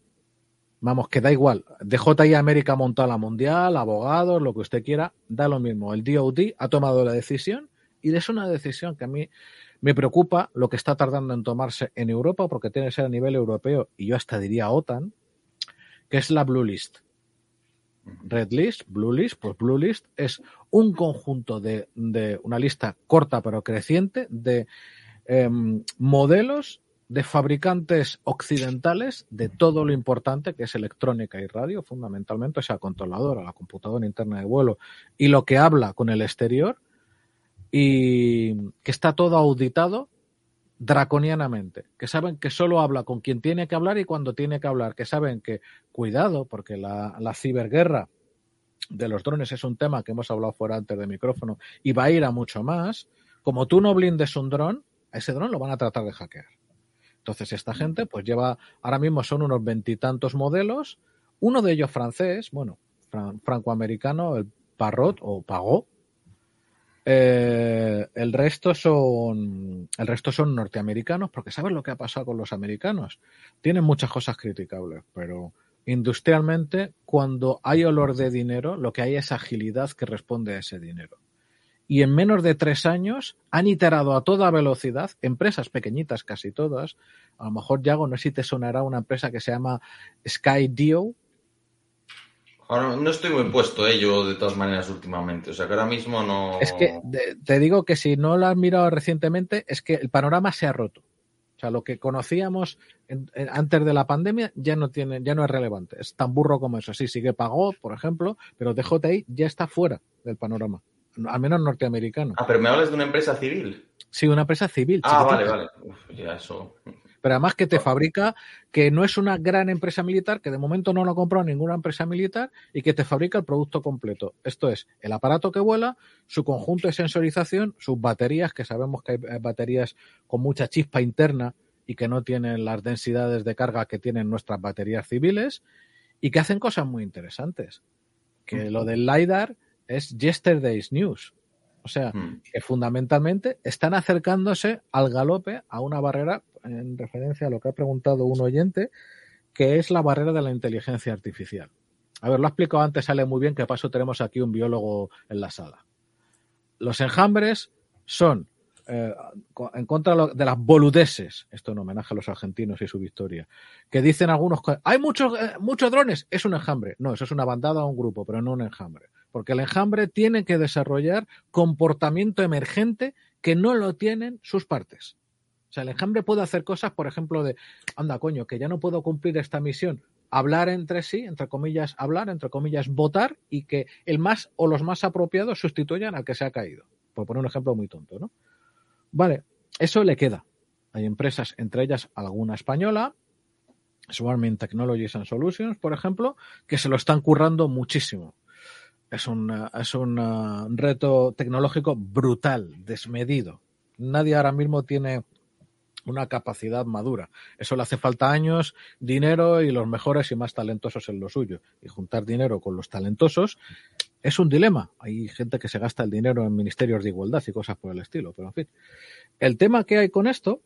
S1: Vamos, que da igual. DJI América montó la mundial, abogados, lo que usted quiera, da lo mismo. El DOD ha tomado la decisión y es una decisión que a mí me preocupa lo que está tardando en tomarse en Europa, porque tiene que ser a nivel europeo y yo hasta diría OTAN, que es la Blue List. Red List, Blue List, pues Blue List es un conjunto de, de una lista corta pero creciente de eh, modelos de fabricantes occidentales de todo lo importante que es electrónica y radio, fundamentalmente, o sea, controladora, la computadora interna de vuelo y lo que habla con el exterior y que está todo auditado draconianamente, que saben que solo habla con quien tiene que hablar y cuando tiene que hablar, que saben que, cuidado, porque la, la ciberguerra de los drones es un tema que hemos hablado fuera antes de micrófono y va a ir a mucho más, como tú no blindes un dron, a ese dron lo van a tratar de hackear. Entonces, esta gente, pues lleva, ahora mismo son unos veintitantos modelos, uno de ellos francés, bueno, fran francoamericano, el Parrot o Pagó. Eh, el resto son el resto son norteamericanos porque sabes lo que ha pasado con los americanos tienen muchas cosas criticables pero industrialmente cuando hay olor de dinero lo que hay es agilidad que responde a ese dinero y en menos de tres años han iterado a toda velocidad, empresas pequeñitas casi todas, a lo mejor Yago, no sé si te sonará una empresa que se llama Skydio.
S3: Ahora, no estoy muy puesto ello de todas maneras últimamente, o sea que ahora mismo no...
S1: Es que te digo que si no lo has mirado recientemente es que el panorama se ha roto. O sea, lo que conocíamos antes de la pandemia ya no tiene, ya no es relevante. Es tan burro como eso. Sí, sigue pagó, por ejemplo, pero DJI ya está fuera del panorama al menos norteamericano.
S3: Ah, pero me hablas de una empresa civil.
S1: Sí, una empresa civil.
S3: Ah, vale, vale. Uf, ya eso.
S1: Pero además que te fabrica, que no es una gran empresa militar, que de momento no lo ha comprado ninguna empresa militar y que te fabrica el producto completo. Esto es el aparato que vuela, su conjunto de sensorización, sus baterías, que sabemos que hay baterías con mucha chispa interna y que no tienen las densidades de carga que tienen nuestras baterías civiles y que hacen cosas muy interesantes. Que lo del LiDAR es yesterday's news. O sea, mm. que fundamentalmente están acercándose al galope a una barrera, en referencia a lo que ha preguntado un oyente, que es la barrera de la inteligencia artificial. A ver, lo ha explicado antes, sale muy bien, que paso tenemos aquí un biólogo en la sala. Los enjambres son eh, en contra de las boludeces, esto en homenaje a los argentinos y su victoria, que dicen algunos, hay muchos, eh, muchos drones, es un enjambre. No, eso es una bandada o un grupo, pero no un enjambre porque el enjambre tiene que desarrollar comportamiento emergente que no lo tienen sus partes. O sea, el enjambre puede hacer cosas, por ejemplo, de, anda, coño, que ya no puedo cumplir esta misión, hablar entre sí, entre comillas, hablar, entre comillas, votar, y que el más o los más apropiados sustituyan al que se ha caído. Por poner un ejemplo muy tonto, ¿no? Vale, eso le queda. Hay empresas, entre ellas alguna española, Swarming Technologies and Solutions, por ejemplo, que se lo están currando muchísimo Es, una, es un reto tecnológico brutal, desmedido. Nadie ahora mismo tiene una capacidad madura. Eso le hace falta años, dinero y los mejores y más talentosos en lo suyo. Y juntar dinero con los talentosos es un dilema. Hay gente que se gasta el dinero en ministerios de igualdad y cosas por el estilo, pero en fin. El tema que hay con esto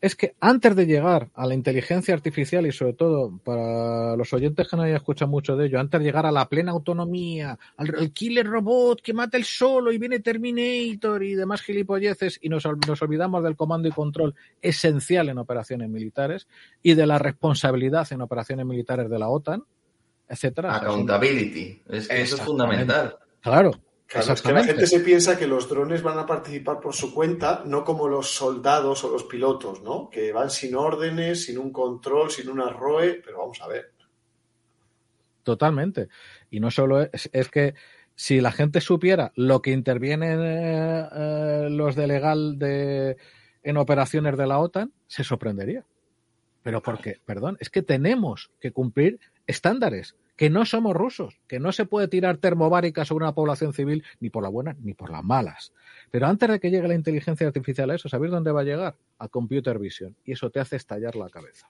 S1: es que antes de llegar a la inteligencia artificial y sobre todo para los oyentes que no hayan escuchado mucho de ello, antes de llegar a la plena autonomía, al, killer robot que mata el solo y viene Terminator y demás gilipolleces y nos, nos olvidamos del comando y control esencial en operaciones militares y de la responsabilidad en operaciones militares de la OTAN, etcétera.
S3: Accountability, es que eso es fundamental.
S1: Claro,
S2: Claro, es que la gente se piensa que los drones van a participar por su cuenta, no como los soldados o los pilotos, ¿no? Que van sin órdenes, sin un control, sin una ROE, pero vamos a ver.
S1: Totalmente. Y no solo es, es que si la gente supiera lo que intervienen eh, eh, los de legal de, en operaciones de la OTAN, se sorprendería. Pero porque, perdón, es que tenemos que cumplir estándares que no somos rusos, que no se puede tirar termobárica sobre una población civil ni por las buenas ni por las malas. Pero antes de que llegue la inteligencia artificial a eso, ¿sabéis dónde va a llegar? A computer vision. Y eso te hace estallar la cabeza.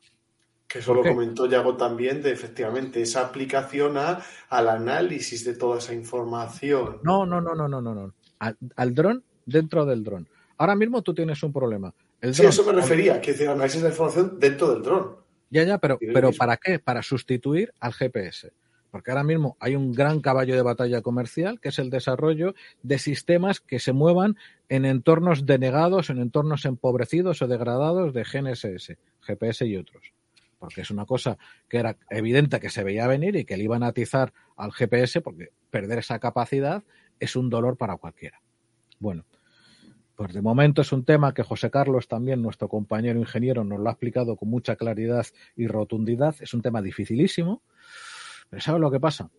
S2: Que eso lo comentó Yago también, de efectivamente esa aplicación a, al análisis de toda esa información.
S1: No, no, no, no, no, no. no. Al, al dron dentro del dron. Ahora mismo tú tienes un problema.
S2: El sí, eso me refería, que decir, análisis de información dentro del dron.
S1: Ya, ya, pero, pero ¿para qué? Para sustituir al GPS. Porque ahora mismo hay un gran caballo de batalla comercial, que es el desarrollo de sistemas que se muevan en entornos denegados, en entornos empobrecidos o degradados de GNSS, GPS y otros. Porque es una cosa que era evidente que se veía venir y que le iban a atizar al GPS, porque perder esa capacidad es un dolor para cualquiera. Bueno, pues de momento es un tema que José Carlos, también nuestro compañero ingeniero, nos lo ha explicado con mucha claridad y rotundidad. Es un tema dificilísimo. Pero ¿sabes lo que pasa?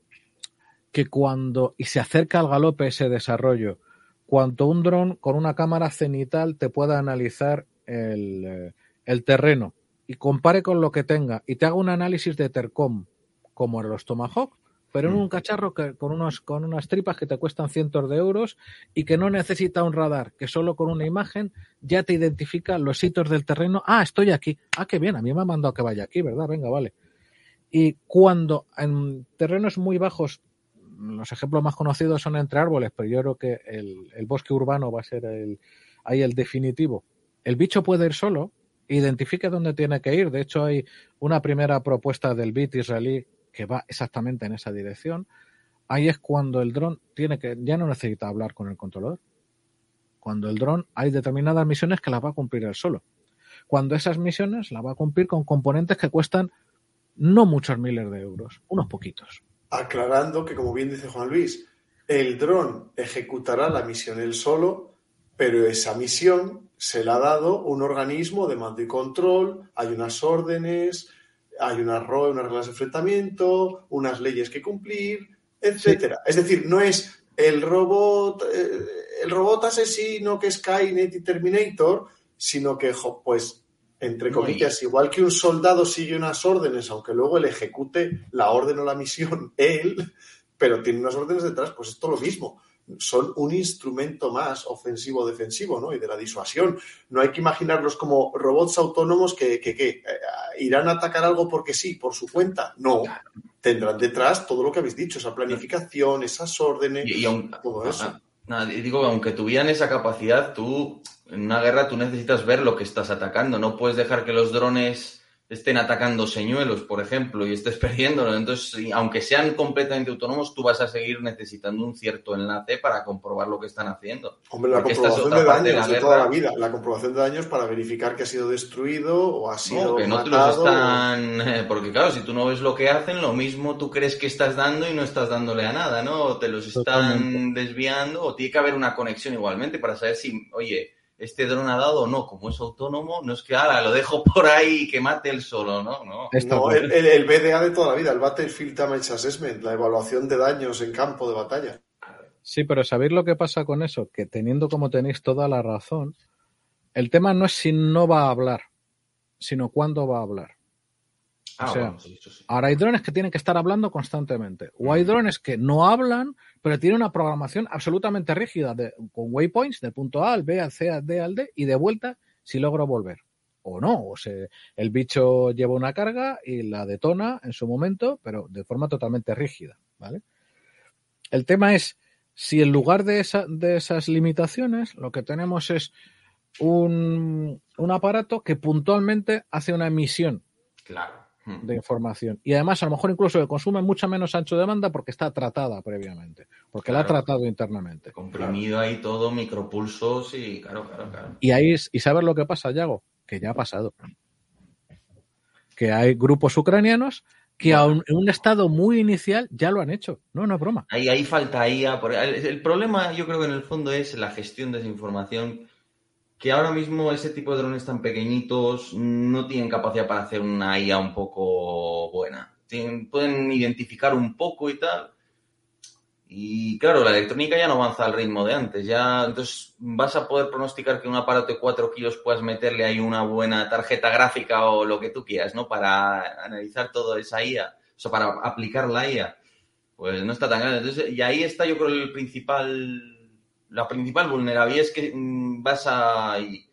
S1: Que cuando, y se acerca al galope ese desarrollo, cuanto un dron con una cámara cenital te pueda analizar el, eh, el terreno y compare con lo que tenga y te haga un análisis de Tercom, como en los Tomahawk, pero en un cacharro que, con, unos, con unas tripas que te cuestan cientos de euros y que no necesita un radar, que solo con una imagen ya te identifica los sitios del terreno. Ah, estoy aquí. Ah, qué bien, a mí me ha mandado que vaya aquí, ¿verdad? Venga, vale. Y cuando en terrenos muy bajos, los ejemplos más conocidos son entre árboles, pero yo creo que el, el bosque urbano va a ser el, ahí el definitivo. El bicho puede ir solo, identifique dónde tiene que ir. De hecho, hay una primera propuesta del BIT israelí que va exactamente en esa dirección, ahí es cuando el dron tiene que, ya no necesita hablar con el controlador. Cuando el dron hay determinadas misiones que las va a cumplir él solo. Cuando esas misiones las va a cumplir con componentes que cuestan no muchos miles de euros, unos poquitos.
S2: Aclarando que, como bien dice Juan Luis, el dron ejecutará la misión él solo, pero esa misión se la ha dado un organismo de mando y control, hay unas órdenes, hay una ROE, unas reglas de enfrentamiento, unas leyes que cumplir, etcétera. Sí. Es decir, no es el robot, eh, el robot asesino que es Skynet y Terminator, sino que, pues, entre comillas, no, igual que un soldado sigue unas órdenes, aunque luego él ejecute la orden o la misión él, pero tiene unas órdenes detrás, pues esto lo mismo son un instrumento más ofensivo o defensivo, ¿no? Y de la disuasión. No hay que imaginarlos como robots autónomos que, que, que eh, irán a atacar algo porque sí, por su cuenta. No. Tendrán detrás todo lo que habéis dicho, esa planificación, esas órdenes,
S3: y, y aun,
S2: todo eso.
S3: Nada, digo, aunque tuvieran esa capacidad, tú, en una guerra, tú necesitas ver lo que estás atacando. No puedes dejar que los drones estén atacando señuelos, por ejemplo, y estés perdiéndolo. Entonces, aunque sean completamente autónomos, tú vas a seguir necesitando un cierto enlace para comprobar lo que están haciendo.
S2: Hombre, la Porque comprobación de daños de, la de toda la vida, la comprobación de daños para verificar que ha sido destruido o ha sido
S3: no, que no
S2: matado,
S3: te los están... O... Porque claro, si tú no ves lo que hacen, lo mismo tú crees que estás dando y no estás dándole a nada, ¿no? O te los están Totalmente. desviando o tiene que haber una conexión igualmente para saber si, oye, este dron ha dado o no, como es autónomo, no es que ahora lo dejo por ahí y que mate él solo, ¿no? No,
S2: no el, el, el, BDA de toda la vida, el Battlefield Damage Assessment, la evaluación de daños en campo de batalla.
S1: Sí, pero ¿sabéis lo que pasa con eso? Que teniendo como tenéis toda la razón, el tema no es si no va a hablar, sino cuándo va a hablar. o sea, ahora hay drones que tienen que estar hablando constantemente. O hay drones que no hablan, pero tienen una programación absolutamente rígida de, con waypoints del punto A al B, al C, al D, al D y de vuelta si logro volver. O no, o sea, el bicho lleva una carga y la detona en su momento, pero de forma totalmente rígida. ¿vale? El tema es si en lugar de, esa, de esas limitaciones lo que tenemos es un, un aparato que puntualmente hace una emisión
S3: Claro.
S1: De información. Y además, a lo mejor incluso que consume mucha menos ancho de banda porque está tratada previamente, porque la ha tratado internamente.
S3: Comprimido ahí todo, micropulsos y claro, claro, claro.
S1: Y ahí y sabes lo que pasa, Yago, que ya ha pasado. Que hay grupos ucranianos que
S3: Bueno.
S1: aun en un estado muy inicial ya lo han hecho. No, no es broma.
S3: Ahí, ahí falta por- El, el problema, yo creo que en el fondo es la gestión de esa información. Que ahora mismo ese tipo de drones tan pequeñitos no tienen capacidad para hacer una IA un poco buena. Pueden identificar un poco y tal. Y claro, la electrónica ya no avanza al ritmo de antes. Ya, entonces, vas a poder pronosticar que un aparato de 4 kilos puedas meterle ahí una buena tarjeta gráfica o lo que tú quieras, ¿no? Para analizar toda esa IA, o sea, para aplicar la IA pues no está tan grande. Entonces, y ahí está yo creo el principal, la principal vulnerabilidad es que mm, vas a... Y,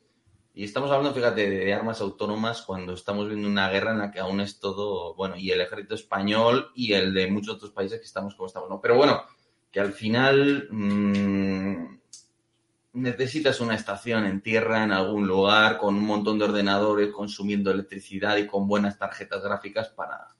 S3: y estamos hablando, fíjate, de, armas autónomas cuando estamos viendo una guerra en la que aún es todo, bueno, y el ejército español y el de muchos otros países que estamos como estamos, ¿no? Pero bueno, que al final mm, necesitas una estación en tierra en algún lugar con un montón de ordenadores consumiendo electricidad y con buenas tarjetas gráficas para,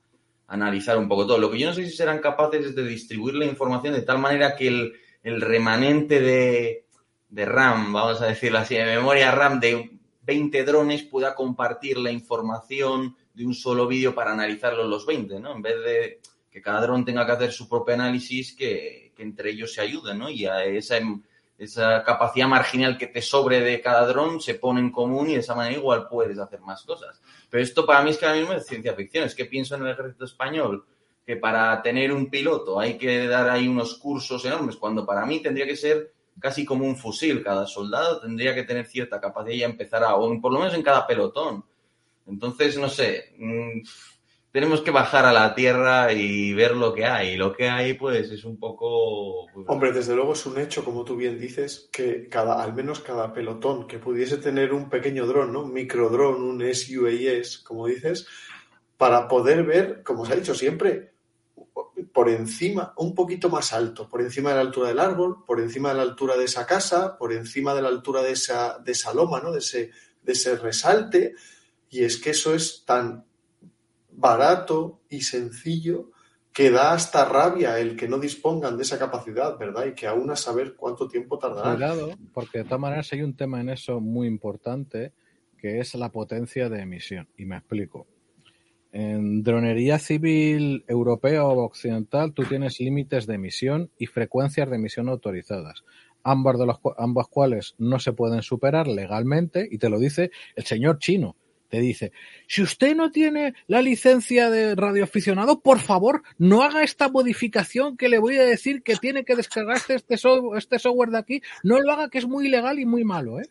S3: analizar un poco todo. Lo que yo no sé si serán capaces es de distribuir la información de tal manera que el, el remanente de, de RAM, vamos a decirlo así, de memoria RAM de 20 drones pueda compartir la información de un solo vídeo para analizarlo los 20, ¿no? En vez de que cada dron tenga que hacer su propio análisis, que, que entre ellos se ayuden, ¿no? Y a esa, esa capacidad marginal que te sobre de cada dron se pone en común y de esa manera igual puedes hacer más cosas. Pero esto para mí es que ahora mismo es ciencia ficción. Es que pienso en el ejército español que para tener un piloto hay que dar ahí unos cursos enormes, cuando para mí tendría que ser casi como un fusil. Cada soldado tendría que tener cierta capacidad y empezar a, por lo menos en cada pelotón. Entonces, no sé, mmm, tenemos que bajar a la tierra y ver lo que hay. Lo que hay, pues, es un poco... Pues,
S2: Hombre, desde luego es un hecho, como tú bien dices, que cada, al menos cada pelotón que pudiese tener un pequeño dron, ¿no? Un microdrón, un SUAS, como dices, para poder ver, como se ha dicho siempre, por encima, un poquito más alto, por encima de la altura del árbol, por encima de la altura de esa casa, por encima de la altura de esa, de esa loma, ¿no? De ese, de ese resalte. Y es que eso es tan barato y sencillo que da hasta rabia el que no dispongan de esa capacidad, ¿verdad? Y que aún a saber cuánto tiempo tardará.
S1: Cuidado, porque de todas maneras hay un tema en eso muy importante que es la potencia de emisión. Y me explico. En dronería civil europea o occidental tú tienes límites de emisión y frecuencias de emisión autorizadas, ambas, de ambas cuales no se pueden superar legalmente y te lo dice el señor chino. Te dice, si usted no tiene la licencia de radioaficionado, por favor, no haga esta modificación que le voy a decir que tiene que descargarse este, este software de aquí. No lo haga, que es muy ilegal y muy malo, ¿eh?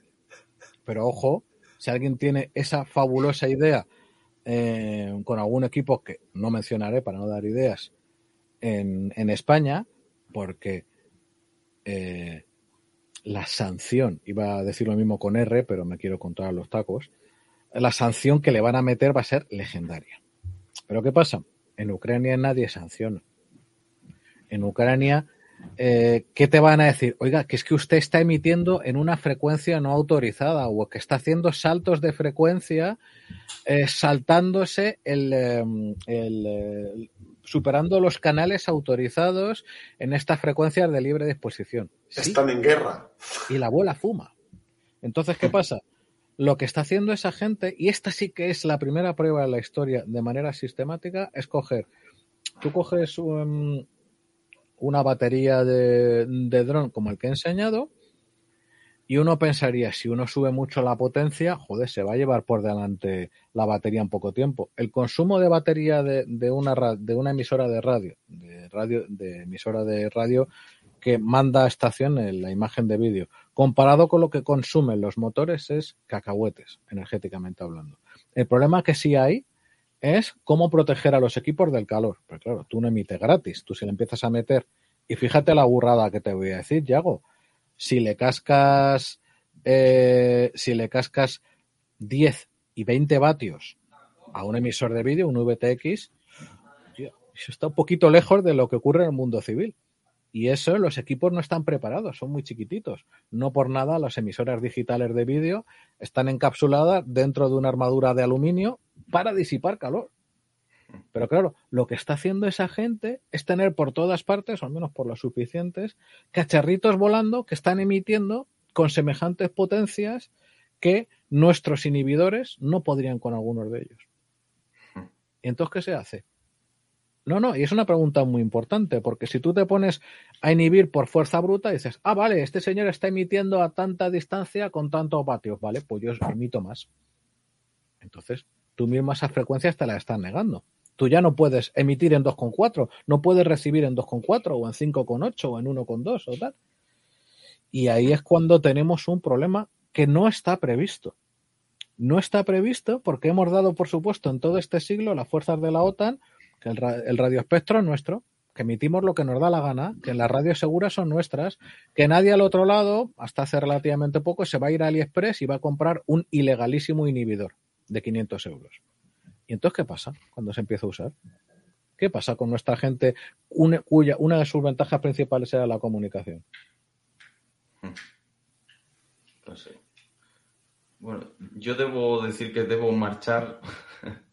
S1: Pero ojo, si alguien tiene esa fabulosa idea eh, con algún equipo que no mencionaré para no dar ideas en, en España, porque eh, la sanción, iba a decir lo mismo con R, pero me quiero contar los tacos, la sanción que le van a meter va a ser legendaria. Pero ¿qué pasa? En Ucrania nadie sanciona. En Ucrania, eh, ¿qué te van a decir? Oiga, que es que usted está emitiendo en una frecuencia no autorizada o que está haciendo saltos de frecuencia, eh, saltándose el, eh, el, el, superando los canales autorizados en estas frecuencias de libre disposición.
S2: Están en guerra.
S1: Y la abuela fuma. Entonces, ¿qué pasa? Lo que está haciendo esa gente, y esta sí que es la primera prueba de la historia de manera sistemática, es coger, tú coges un, una batería de, de dron como el que he enseñado, y uno pensaría, si uno sube mucho la potencia, joder, se va a llevar por delante la batería en poco tiempo. El consumo de batería de, una, de una emisora de radio, de radio, de emisora de radio que manda a estación en la imagen de vídeo, comparado con lo que consumen los motores es cacahuetes, energéticamente hablando. El problema que sí hay es cómo proteger a los equipos del calor. Pero claro, tú no emites gratis, tú si le empiezas a meter. Y fíjate la burrada que te voy a decir, Yago. Si le cascas, eh, si le cascas 10 y 20 vatios a un emisor de vídeo, un VTX, eso está un poquito lejos de lo que ocurre en el mundo civil. Y eso los equipos no están preparados, son muy chiquititos. No por nada las emisoras digitales de vídeo están encapsuladas dentro de una armadura de aluminio para disipar calor. Pero claro, lo que está haciendo esa gente es tener por todas partes, o al menos por las suficientes, cacharritos volando que están emitiendo con semejantes potencias que nuestros inhibidores no podrían con algunos de ellos. Hmm. Entonces, ¿qué se hace? No, no, y es una pregunta muy importante, porque si tú te pones a inhibir por fuerza bruta, dices, ah, vale, este señor está emitiendo a tanta distancia con tantos vatios, vale, pues yo emito más. Entonces, tú misma esas frecuencias te las estás negando. Tú ya no puedes emitir en 2,4, no puedes recibir en 2,4 o en 5,8 o en 1,2 o tal. Y ahí es cuando tenemos un problema que no está previsto. No está previsto porque hemos dado, por supuesto, en todo este siglo las fuerzas de la OTAN que el, ra el radioespectro es nuestro, que emitimos lo que nos da la gana, que las radios seguras son nuestras, que nadie al otro lado, hasta hace relativamente poco, se va a ir a AliExpress y va a comprar un ilegalísimo inhibidor de 500 euros. ¿Y entonces qué pasa cuando se empieza a usar? ¿Qué pasa con nuestra gente cuya una de sus ventajas principales era la comunicación?
S3: No sé. Bueno, yo debo decir que debo marchar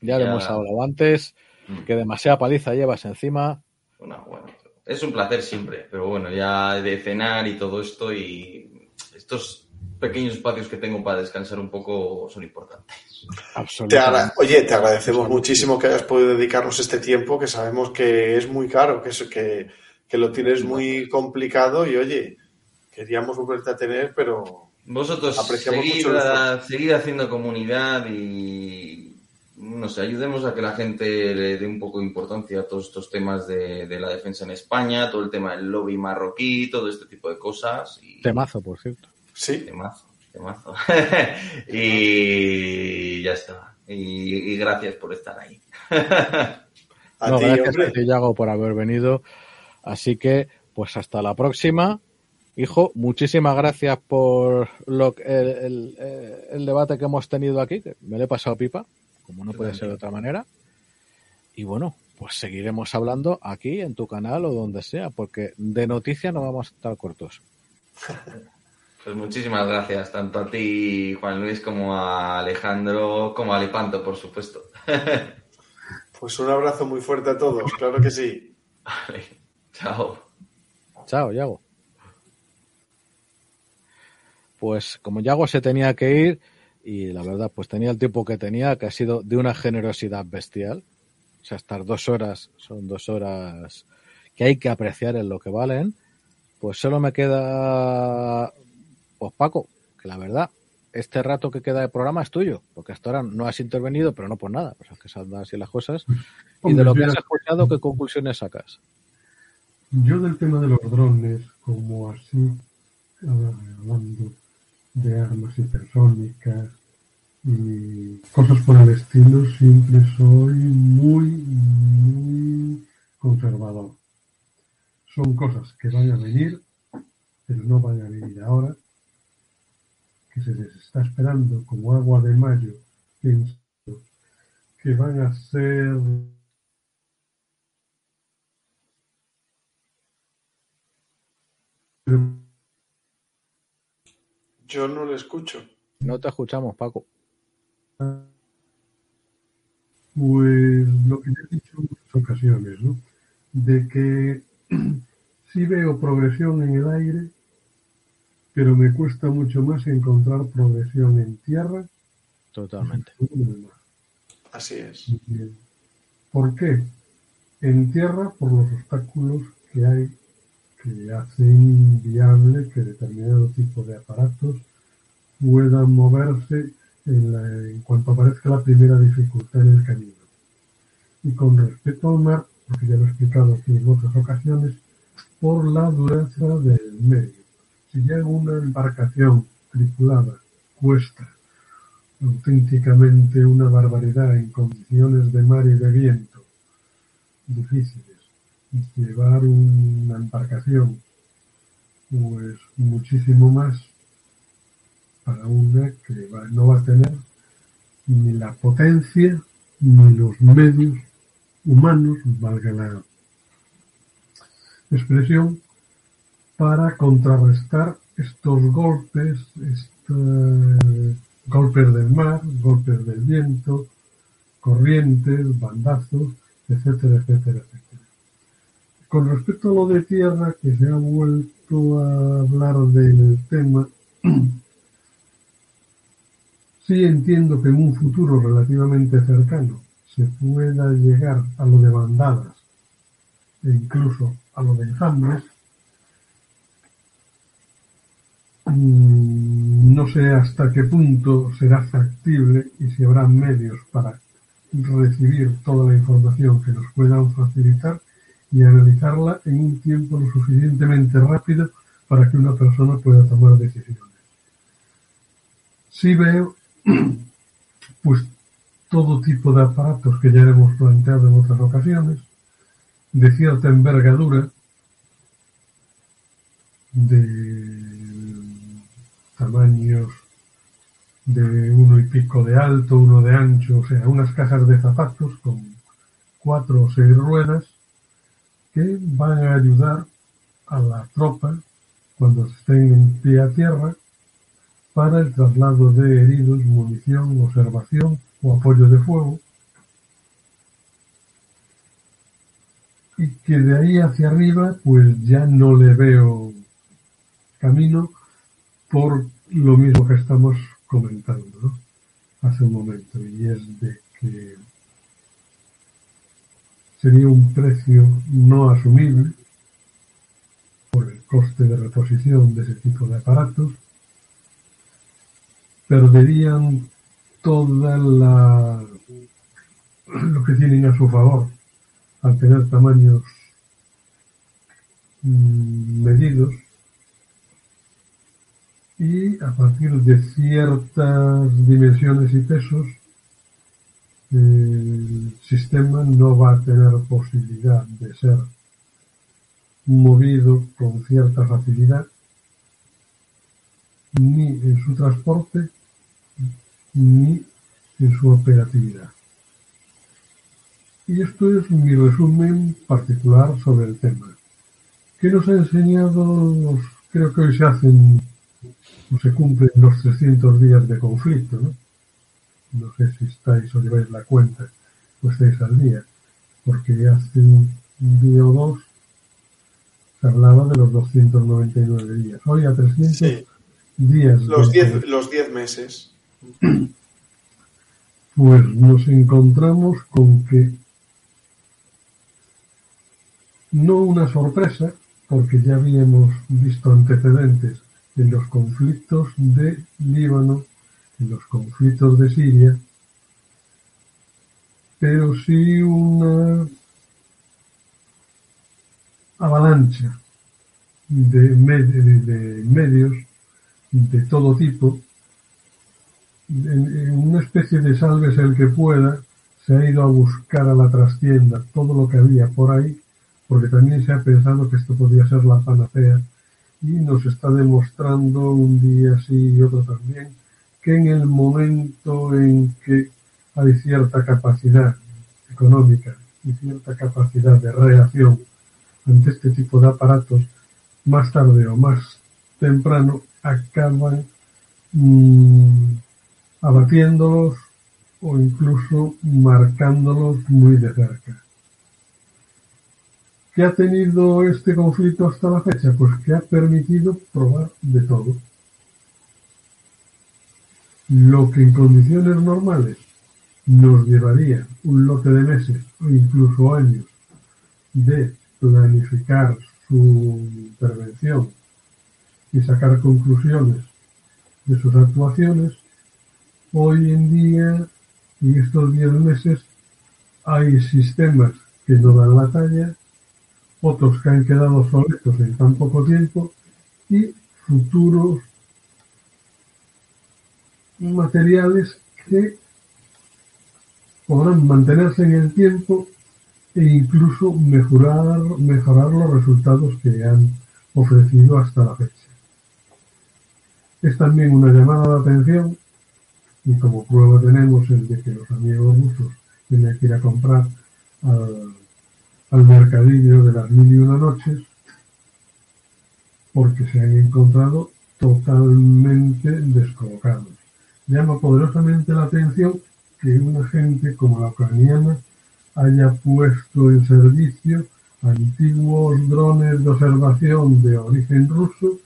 S1: Ya, ya, lo hemos hablado antes, mm. que demasiada paliza llevas encima.
S3: Bueno, bueno, es un placer siempre, pero bueno, ya de cenar y todo esto y estos pequeños espacios que tengo para descansar un poco son importantes.
S2: Absolutamente. Te Oye, te agradecemos muchísimo que hayas podido dedicarnos este tiempo, que sabemos que es muy caro, que, es, que, que lo tienes muy complicado y oye, queríamos volverte a tener, pero...
S3: Vosotros seguid, mucho haciendo comunidad y no sé, ayudemos a que la gente le dé un poco de importancia a todos estos temas de, la defensa en España, todo el tema del lobby marroquí, todo este tipo de cosas. Y...
S1: Temazo, por cierto.
S2: Sí.
S3: Temazo, temazo. y ya está. Y, gracias por estar ahí.
S1: no, gracias hombre. Yago, por haber venido. Así que, pues hasta la próxima. Hijo, muchísimas gracias por lo, el, el, eh, el, debate que hemos tenido aquí. Me lo he pasado pipa como no puede ser de otra manera. Y bueno, pues seguiremos hablando aquí en tu canal o donde sea, porque de noticia no vamos a estar cortos.
S3: Pues muchísimas gracias, tanto a ti, Juan Luis, como a Alejandro, como a Lepanto, por supuesto.
S2: Pues un abrazo muy fuerte a todos, claro que sí.
S3: Vale, chao.
S1: Chao, Yago. Pues como Yago se tenía que ir, y la verdad, pues tenía el tiempo que tenía, que ha sido de una generosidad bestial. O sea, estar dos horas, son dos horas que hay que apreciar en lo que valen. Pues solo me queda, pues Paco, que la verdad, este rato que queda de programa es tuyo, porque hasta ahora no has intervenido, pero no por nada, pues es que saldan así las cosas. Y de lo que has escuchado, ¿qué conclusiones sacas?
S4: Yo del tema de los drones, como así, hablando de armas hipersónicas, y cosas por el estilo, siempre soy muy, muy conservador. Son cosas que van a venir, pero no van a venir ahora, que se les está esperando como agua de mayo, pienso que van a ser
S2: Yo no le escucho.
S1: No te escuchamos, Paco.
S4: Pues lo que ya he dicho en muchas ocasiones, ¿no? De que sí veo progresión en el aire, pero me cuesta mucho más encontrar progresión en tierra.
S1: Totalmente.
S2: Así es.
S4: ¿Por qué? En tierra, por los obstáculos que hay que hacen viable que determinado tipo de aparatos puedan moverse en, en, cuanto aparezca la primera dificultad en el camino. Y con respecto al mar, porque ya lo he explicado aquí en otras ocasiones, por la dureza del medio. Si ya una embarcación tripulada cuesta auténticamente una barbaridad en condiciones de mar y de viento difíciles, llevar una embarcación pues muchísimo más para una que no va a tener ni la potencia ni los medios humanos, valga la expresión, para contrarrestar estos golpes, golpes del mar, golpes del viento, corrientes, bandazos, etcétera, etcétera, etcétera. Con respecto a lo de tierra, que se ha vuelto a hablar del tema, sí entiendo que en un futuro relativamente cercano se pueda llegar a lo de bandadas e incluso a lo de enjambres, mm, no sé hasta qué punto será factible y si habrá medios para recibir toda la información que nos puedan facilitar y analizarla en un tiempo lo suficientemente rápido para que una persona pueda tomar decisiones. Sí veo, pues, todo tipo de aparatos que ya hemos planteado en otras ocasiones, de cierta envergadura, de tamaños de uno y pico de alto, uno de ancho, o sea, unas cajas de zapatos con cuatro o seis ruedas que van a ayudar a la tropa cuando estén en pie a tierra para el traslado de heridos, munición, observación o apoyo de fuego y que de ahí hacia arriba pues ya no le veo camino por lo mismo que estamos comentando hace un momento y es de que sería un precio no asumible por el coste de reposición de ese tipo de aparatos perderían toda la lo que tienen a su favor al tener tamaños mm, medidos. Y a partir de ciertas dimensiones y pesos el sistema no va a tener posibilidad de ser movido con cierta facilidad ni en su transporte ni en su operatividad. Y esto es mi resumen particular sobre el tema. ¿Qué nos ha enseñado creo que hoy se hacen o se cumplen los 300 días de conflicto, ¿no? No sé si estáis o lleváis la cuenta o estáis al día, porque hace un, día o dos se hablaba de los 299 días. Hoy a 300
S2: Los 10 los diez meses.
S4: Pues nos encontramos con que no una sorpresa, porque ya habíamos visto antecedentes en los conflictos de Líbano, en los conflictos de Siria, pero sí una avalancha de, de medios de todo tipo, en, una especie de salves el que pueda, se ha ido a buscar a la trastienda todo lo que había por ahí, porque también se ha pensado que esto podría ser la panacea y nos está demostrando un día sí y otro también que en el momento en que hay cierta capacidad económica y cierta capacidad de reacción ante este tipo de aparatos, más tarde o más temprano acaban mmm, abatiéndolos o incluso marcándolos muy de cerca. ¿Qué ha tenido este conflicto hasta la fecha? Pues que ha permitido probar de todo. Lo que en condiciones normales nos llevaría un lote de meses o incluso años de planificar su intervención y sacar conclusiones de sus actuaciones, hoy en día, en estos diez meses, hay sistemas que no dan la talla otros que han quedado obsoletos en tan poco tiempo y futuros materiales que podrán mantenerse en el tiempo e incluso mejorar, mejorar los resultados que han ofrecido hasta la fecha. Es también una llamada de atención, y como prueba tenemos el de que los amigos rusos tienen que ir a comprar al, al mercadillo de las mil y una noches, porque se han encontrado totalmente descolocados. Llama poderosamente la atención que una gente como la ucraniana haya puesto en servicio antiguos drones de observación de origen ruso,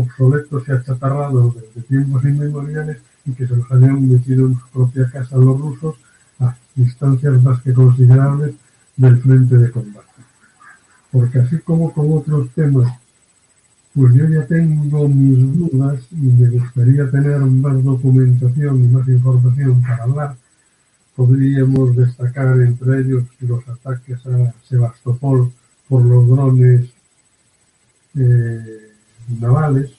S4: obsoletos y achatarrados desde tiempos inmemoriales y que se los hayan metido en su propia casa los rusos a distancias más que considerables del frente de combate. Porque así como con otros temas pues yo ya tengo mis dudas y me gustaría tener más documentación y más información para hablar. Podríamos destacar entre ellos los ataques a Sebastopol por los drones eh, navales.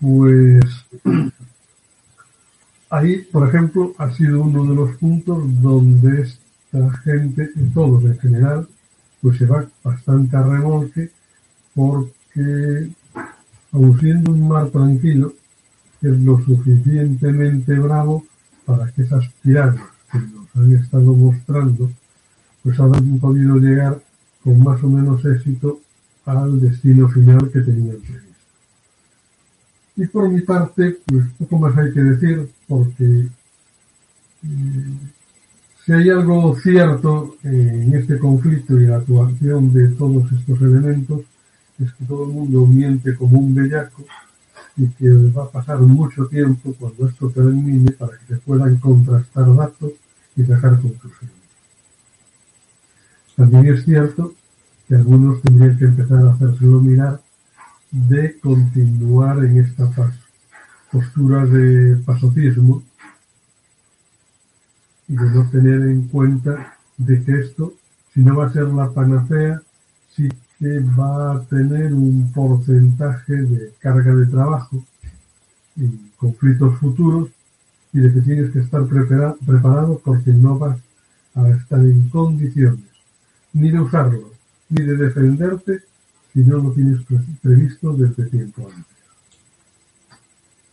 S4: Pues ahí, por ejemplo, ha sido uno de los puntos donde esta gente, todos en general, pues se va bastante a remolque porque, aun siendo un mar tranquilo, es lo suficientemente bravo para que esas piratas que nos han estado mostrando, pues hayan podido llegar con más o menos éxito al destino final que tenían previsto. Y por mi parte, pues poco más hay que decir, porque eh, si hay algo cierto en este conflicto y la actuación de todos estos elementos, es que todo el mundo miente como un bellaco y que va a pasar mucho tiempo cuando esto termine para que se puedan contrastar datos y sacar conclusiones. También es cierto que algunos tendrían que empezar a hacérselo mirar de continuar en esta postura de pasotismo. Y de no tener en cuenta de que esto, si no va a ser la panacea, sí que va a tener un porcentaje de carga de trabajo en conflictos futuros y de que tienes que estar preparado porque no vas a estar en condiciones ni de usarlo ni de defenderte si no lo tienes previsto desde tiempo antes.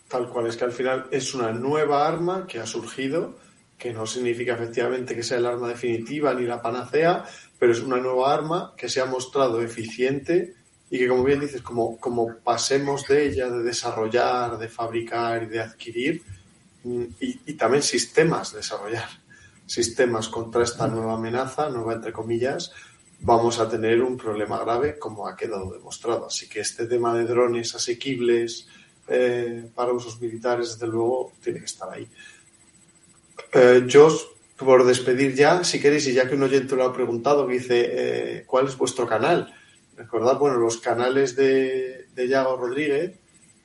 S2: Tal cual, es que al final es una nueva arma que ha surgido, que no significa efectivamente que sea el arma definitiva ni la panacea, pero es una nueva arma que se ha mostrado eficiente y que, como bien dices, como, como pasemos de ella, de desarrollar, de fabricar y de adquirir, mm, y, también sistemas, desarrollar sistemas contra esta nueva amenaza, nueva entre comillas, vamos a tener un problema grave como ha quedado demostrado. Así que este tema de drones asequibles eh, para usos militares, desde luego, tiene que estar ahí. Eh, por despedir ya, si queréis, y ya que un oyente lo ha preguntado, que dice, eh, ¿cuál es vuestro canal? Recordad, bueno, los canales de, de Yago Rodríguez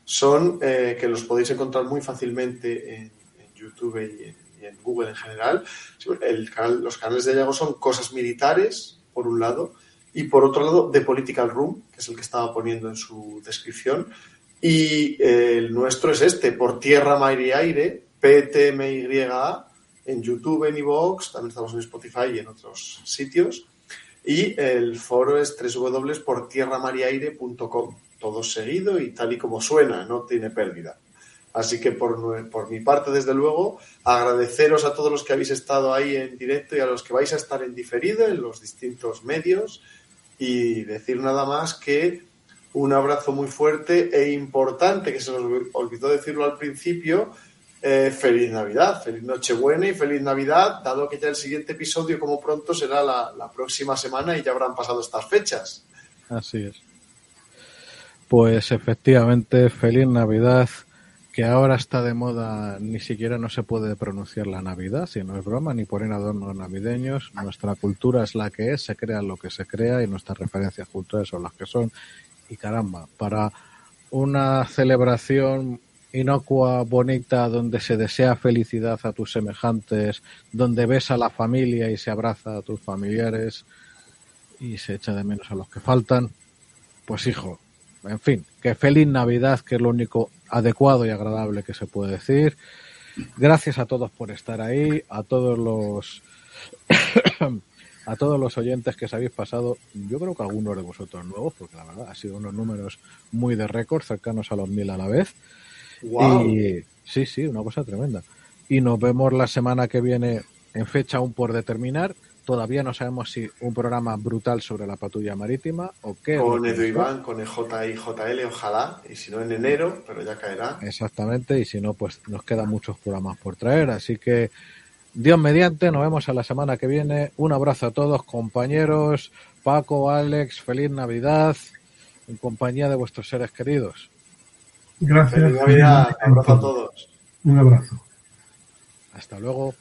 S2: son eh, que los podéis encontrar muy fácilmente en, YouTube y en, Google en general. El canal, los canales de Yago son Cosas Militares, por un lado, y por otro lado, The Political Room, que es el que estaba poniendo en su descripción. Y eh, el nuestro es este, por tierra, mar y aire, PTMYA, en YouTube, en iVoox, también estamos en Spotify y en otros sitios. Y el foro es www.portierramariaire.com, todo seguido y tal y como suena, no tiene pérdida. Así que por, mi parte, desde luego, agradeceros a todos los que habéis estado ahí en directo y a los que vais a estar en diferido en los distintos medios y decir nada más que un abrazo muy fuerte e importante, que se nos olvidó decirlo al principio, eh, feliz Navidad, feliz Nochebuena y feliz Navidad, dado que ya el siguiente episodio, como pronto, será la, próxima semana y ya habrán pasado estas fechas.
S1: Así es. Pues efectivamente, feliz Navidad, que ahora está de moda, ni siquiera no se puede pronunciar la Navidad, si no es broma, ni poner adornos navideños. Nuestra cultura es la que es, se crea lo que se crea y nuestras referencias culturales son las que son. Y caramba, para una celebración inocua, bonita, donde se desea felicidad a tus semejantes, donde ves a la familia y se abraza a tus familiares y se echa de menos a los que faltan, pues hijo, en fin, que feliz Navidad, que es lo único adecuado y agradable que se puede decir. Gracias a todos por estar ahí, a todos los a todos los oyentes que os habéis pasado, yo creo que algunos de vosotros nuevos, porque la verdad ha sido unos números muy de récord, cercanos a los mil a la vez. Y sí, sí, una cosa tremenda. Y nos vemos la semana que viene en fecha aún por determinar. Todavía no sabemos si un programa brutal sobre la patrulla marítima o qué.
S2: Con Edu Iván, con el JIJL, ojalá, y si no en enero, pero ya caerá.
S1: Exactamente, y si no, pues nos quedan muchos programas por traer. Así que Dios mediante, nos vemos a la semana que viene. Un abrazo a todos, compañeros. Paco, Alex, feliz Navidad en compañía de vuestros seres queridos.
S4: Gracias.
S2: Feliz Navidad, abrazo a todos.
S4: Un abrazo.
S1: Hasta luego.